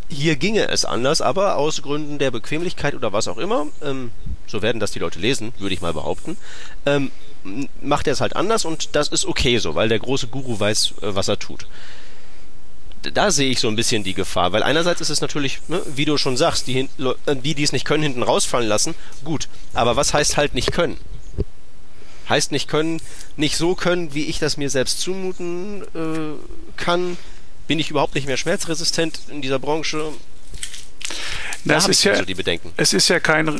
[SPEAKER 3] Hier ginge es anders, aber aus Gründen der Bequemlichkeit oder was auch immer, ähm, so werden das die Leute lesen, würde ich mal behaupten, ähm, macht er es halt anders und das ist okay so, weil der große Guru weiß, äh, was er tut. Da sehe ich so ein bisschen die Gefahr, weil einerseits ist es natürlich, ne, wie du schon sagst, die, äh, die, die es nicht können, hinten rausfallen lassen, gut. Aber was heißt halt nicht können? Heißt nicht können, nicht so können, wie ich das mir selbst zumuten äh, kann. Bin ich überhaupt nicht mehr schmerzresistent in dieser Branche?
[SPEAKER 2] Da das ist ja, so die Bedenken. Es ist ja kein äh,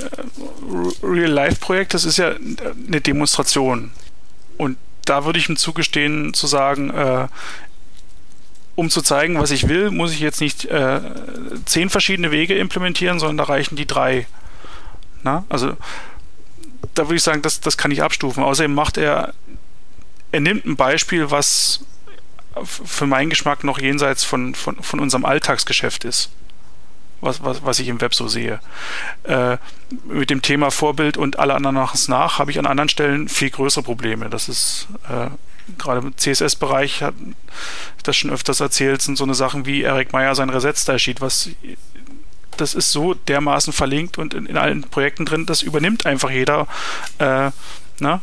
[SPEAKER 2] Real-Life-Projekt, das ist ja eine Demonstration. Und da würde ich ihm zugestehen, zu sagen, äh, um zu zeigen, was ich will, muss ich jetzt nicht äh, zehn verschiedene Wege implementieren, sondern da reichen die drei. Na? Also da würde ich sagen, das, das kann ich abstufen. Außerdem macht er, er nimmt ein Beispiel, was für meinen Geschmack noch jenseits von, von, von unserem Alltagsgeschäft ist was, was, was ich im Web so sehe. Äh, mit dem Thema Vorbild und alle anderen machen es nach, habe ich an anderen Stellen viel größere Probleme. Das ist äh, gerade im CSS-Bereich, hat das schon öfters erzählt, sind so eine Sachen wie Eric Meyer sein Reset-Style-Sheet, was das ist so dermaßen verlinkt und in, in, allen Projekten drin, das übernimmt einfach jeder äh, ne,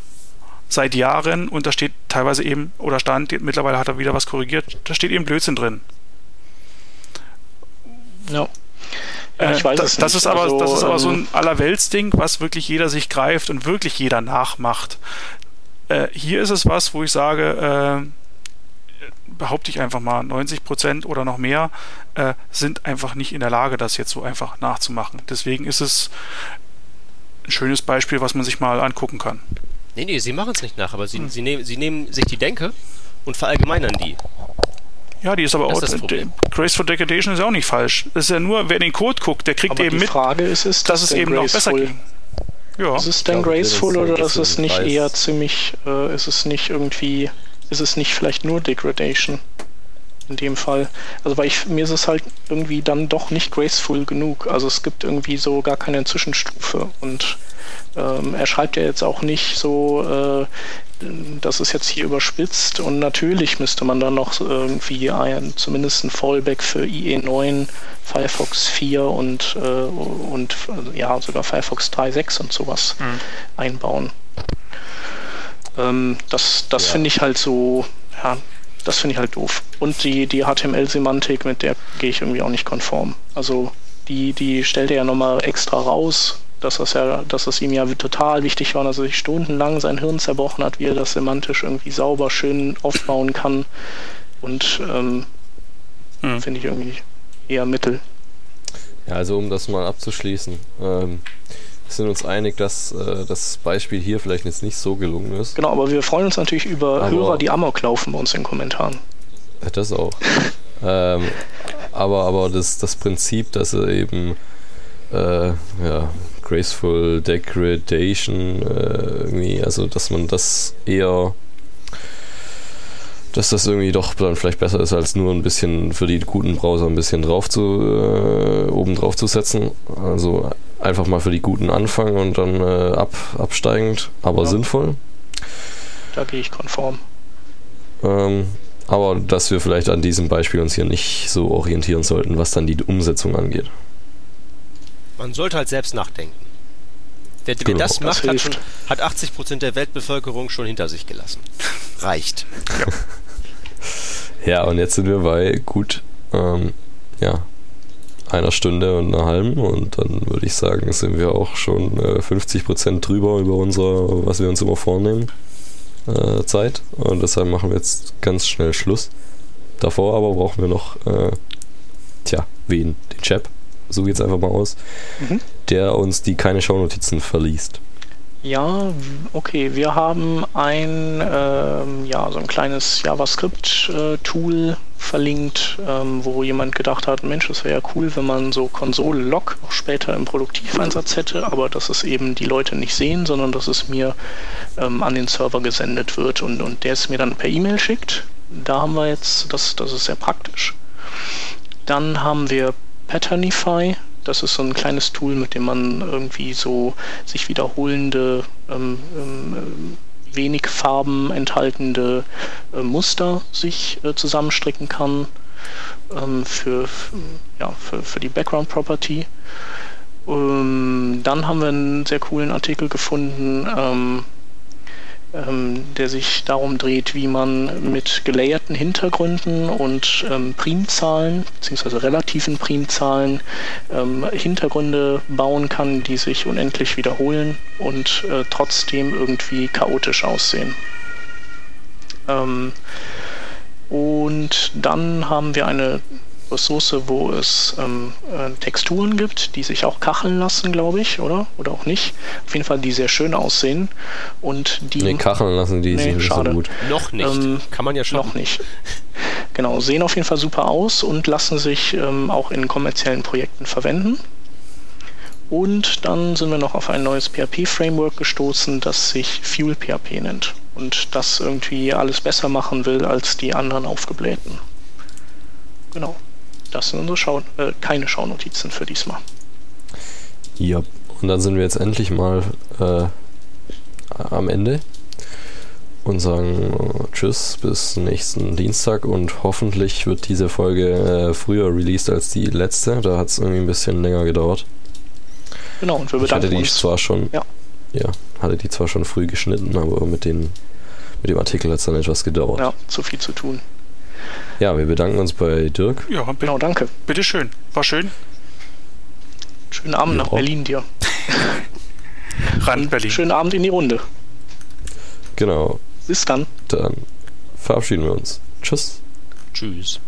[SPEAKER 2] seit Jahren und da steht teilweise eben, oder stand, mittlerweile hat er wieder was korrigiert, da steht eben Blödsinn drin.
[SPEAKER 4] Ja.
[SPEAKER 2] Ja, ich weiß das, es nicht. Das ist, aber, also, das ist aber so ein ähm, Allerweltsding, was wirklich jeder sich greift und wirklich jeder nachmacht. Äh, hier ist es was, wo ich sage, äh, behaupte ich einfach mal, 90 Prozent oder noch mehr äh, sind einfach nicht in der Lage, das jetzt so einfach nachzumachen. Deswegen ist es ein schönes Beispiel, was man sich mal angucken kann.
[SPEAKER 3] Nee, nee, sie machen es nicht nach, aber sie, hm. sie, nehmen, sie nehmen sich die Denke und verallgemeinern die.
[SPEAKER 2] Ja, die ist aber
[SPEAKER 3] das
[SPEAKER 2] auch. Ist Graceful Degradation ist ja auch nicht falsch. Das ist ja nur, wer den Code guckt, der kriegt
[SPEAKER 4] aber
[SPEAKER 2] eben
[SPEAKER 4] die Frage ist, ist
[SPEAKER 2] dass es eben graceful? noch besser ging.
[SPEAKER 4] Ja. Ist es denn graceful oder ist es nicht weiß. eher ziemlich, äh, ist es nicht irgendwie, ist es nicht vielleicht nur Degradation? In dem Fall. Also weil ich, mir ist es halt irgendwie dann doch nicht graceful genug. Also es gibt irgendwie so gar keine Zwischenstufe und ähm, er schreibt ja jetzt auch nicht so, äh, das ist jetzt hier überspitzt und natürlich müsste man dann noch irgendwie ein, zumindest ein Fallback für IE9, Firefox 4 und, äh, und ja, sogar Firefox 3.6 und sowas mhm. einbauen. Ähm, das das ja. finde ich halt so, ja, das finde ich halt doof. Und die, die HTML-Semantik, mit der gehe ich irgendwie auch nicht konform. Also die, die stellt er ja nochmal extra raus, dass das ja, dass es ihm ja total wichtig war, dass er sich stundenlang sein Hirn zerbrochen hat, wie er das semantisch irgendwie sauber, schön aufbauen kann. Und ähm, hm. finde ich irgendwie eher Mittel.
[SPEAKER 1] Ja, also um das mal abzuschließen, ähm, wir sind uns einig, dass äh, das Beispiel hier vielleicht jetzt nicht so gelungen ist.
[SPEAKER 4] Genau, aber wir freuen uns natürlich über aber Hörer, die Amok laufen bei uns in den Kommentaren.
[SPEAKER 1] Das auch. ähm, aber aber das, das Prinzip, dass er eben äh, ja, Graceful Degradation äh, irgendwie, also dass man das eher dass das irgendwie doch dann vielleicht besser ist, als nur ein bisschen für die guten Browser ein bisschen drauf zu, äh, oben drauf zu setzen. Also einfach mal für die guten anfangen und dann äh, ab, absteigend, aber ja. sinnvoll.
[SPEAKER 4] Da gehe ich konform.
[SPEAKER 1] Ähm, aber dass wir vielleicht an diesem Beispiel uns hier nicht so orientieren sollten, was dann die Umsetzung angeht.
[SPEAKER 3] Man sollte halt selbst nachdenken. Wer, genau. das macht, das hat, schon, hat 80% der Weltbevölkerung schon hinter sich gelassen. Reicht.
[SPEAKER 1] Ja. Ja, und jetzt sind wir bei gut, ähm, ja, einer Stunde und einer halben und dann würde ich sagen, sind wir auch schon äh, 50 Prozent drüber über unser, was wir uns immer vornehmen, äh, Zeit. Und deshalb machen wir jetzt ganz schnell Schluss. Davor aber brauchen wir noch, äh, tja, wen? Den Chap, so geht's einfach mal aus, mhm. der uns die keine Shownotizen verliest.
[SPEAKER 4] Ja, okay. Wir haben ein, ähm, ja, so ein kleines JavaScript-Tool verlinkt, ähm, wo jemand gedacht hat, Mensch, es wäre ja cool, wenn man so Konsole-Log auch später im Produktiveinsatz hätte, aber dass es eben die Leute nicht sehen, sondern dass es mir ähm, an den Server gesendet wird und, und der es mir dann per E-Mail schickt. Da haben wir jetzt, das, das ist sehr praktisch. Dann haben wir Patternify, das ist so ein kleines Tool, mit dem man irgendwie so sich wiederholende, ähm, ähm, wenig Farben enthaltende äh, Muster sich äh, zusammenstricken kann ähm, für, ja, für, für die Background Property. Ähm, dann haben wir einen sehr coolen Artikel gefunden ähm, der sich darum dreht, wie man mit gelayerten Hintergründen und ähm, Primzahlen beziehungsweise relativen Primzahlen ähm, Hintergründe bauen kann, die sich unendlich wiederholen und äh, trotzdem irgendwie chaotisch aussehen. Ähm, und dann haben wir eine Ressource, wo es ähm, äh, Texturen gibt, die sich auch kacheln lassen, glaube ich, oder? Oder auch nicht. Auf jeden Fall, die sehr schön aussehen. Und die.
[SPEAKER 1] Nee, kacheln lassen die nee, sich nicht schade. so gut.
[SPEAKER 3] Noch nicht. Ähm, Kann man ja schon.
[SPEAKER 4] Noch nicht. Genau, sehen auf jeden Fall super aus und lassen sich ähm, auch in kommerziellen Projekten verwenden. Und dann sind wir noch auf ein neues PHP-Framework gestoßen, das sich Fuel PHP nennt und das irgendwie alles besser machen will als die anderen aufgeblähten. Genau. Das sind unsere Schau äh, keine Schaunotizen für diesmal.
[SPEAKER 1] Ja, und dann sind wir jetzt endlich mal äh, am Ende und sagen äh, Tschüss bis nächsten Dienstag und hoffentlich wird diese Folge äh, früher released als die letzte. Da hat es irgendwie ein bisschen länger gedauert.
[SPEAKER 4] Genau, und wir bedanken
[SPEAKER 1] ich hatte die uns. zwar schon, ja. ja, hatte die zwar schon früh geschnitten, aber mit, den, mit dem Artikel hat es dann etwas gedauert.
[SPEAKER 4] Ja, zu viel zu tun.
[SPEAKER 1] Ja, wir bedanken uns bei Dirk.
[SPEAKER 2] Ja, genau, danke. Bitteschön. War schön.
[SPEAKER 4] Schönen Abend ja. nach Berlin dir.
[SPEAKER 2] Rand Berlin.
[SPEAKER 4] Schönen Abend in die Runde.
[SPEAKER 1] Genau.
[SPEAKER 4] Bis dann.
[SPEAKER 1] Dann verabschieden wir uns. Tschüss.
[SPEAKER 3] Tschüss.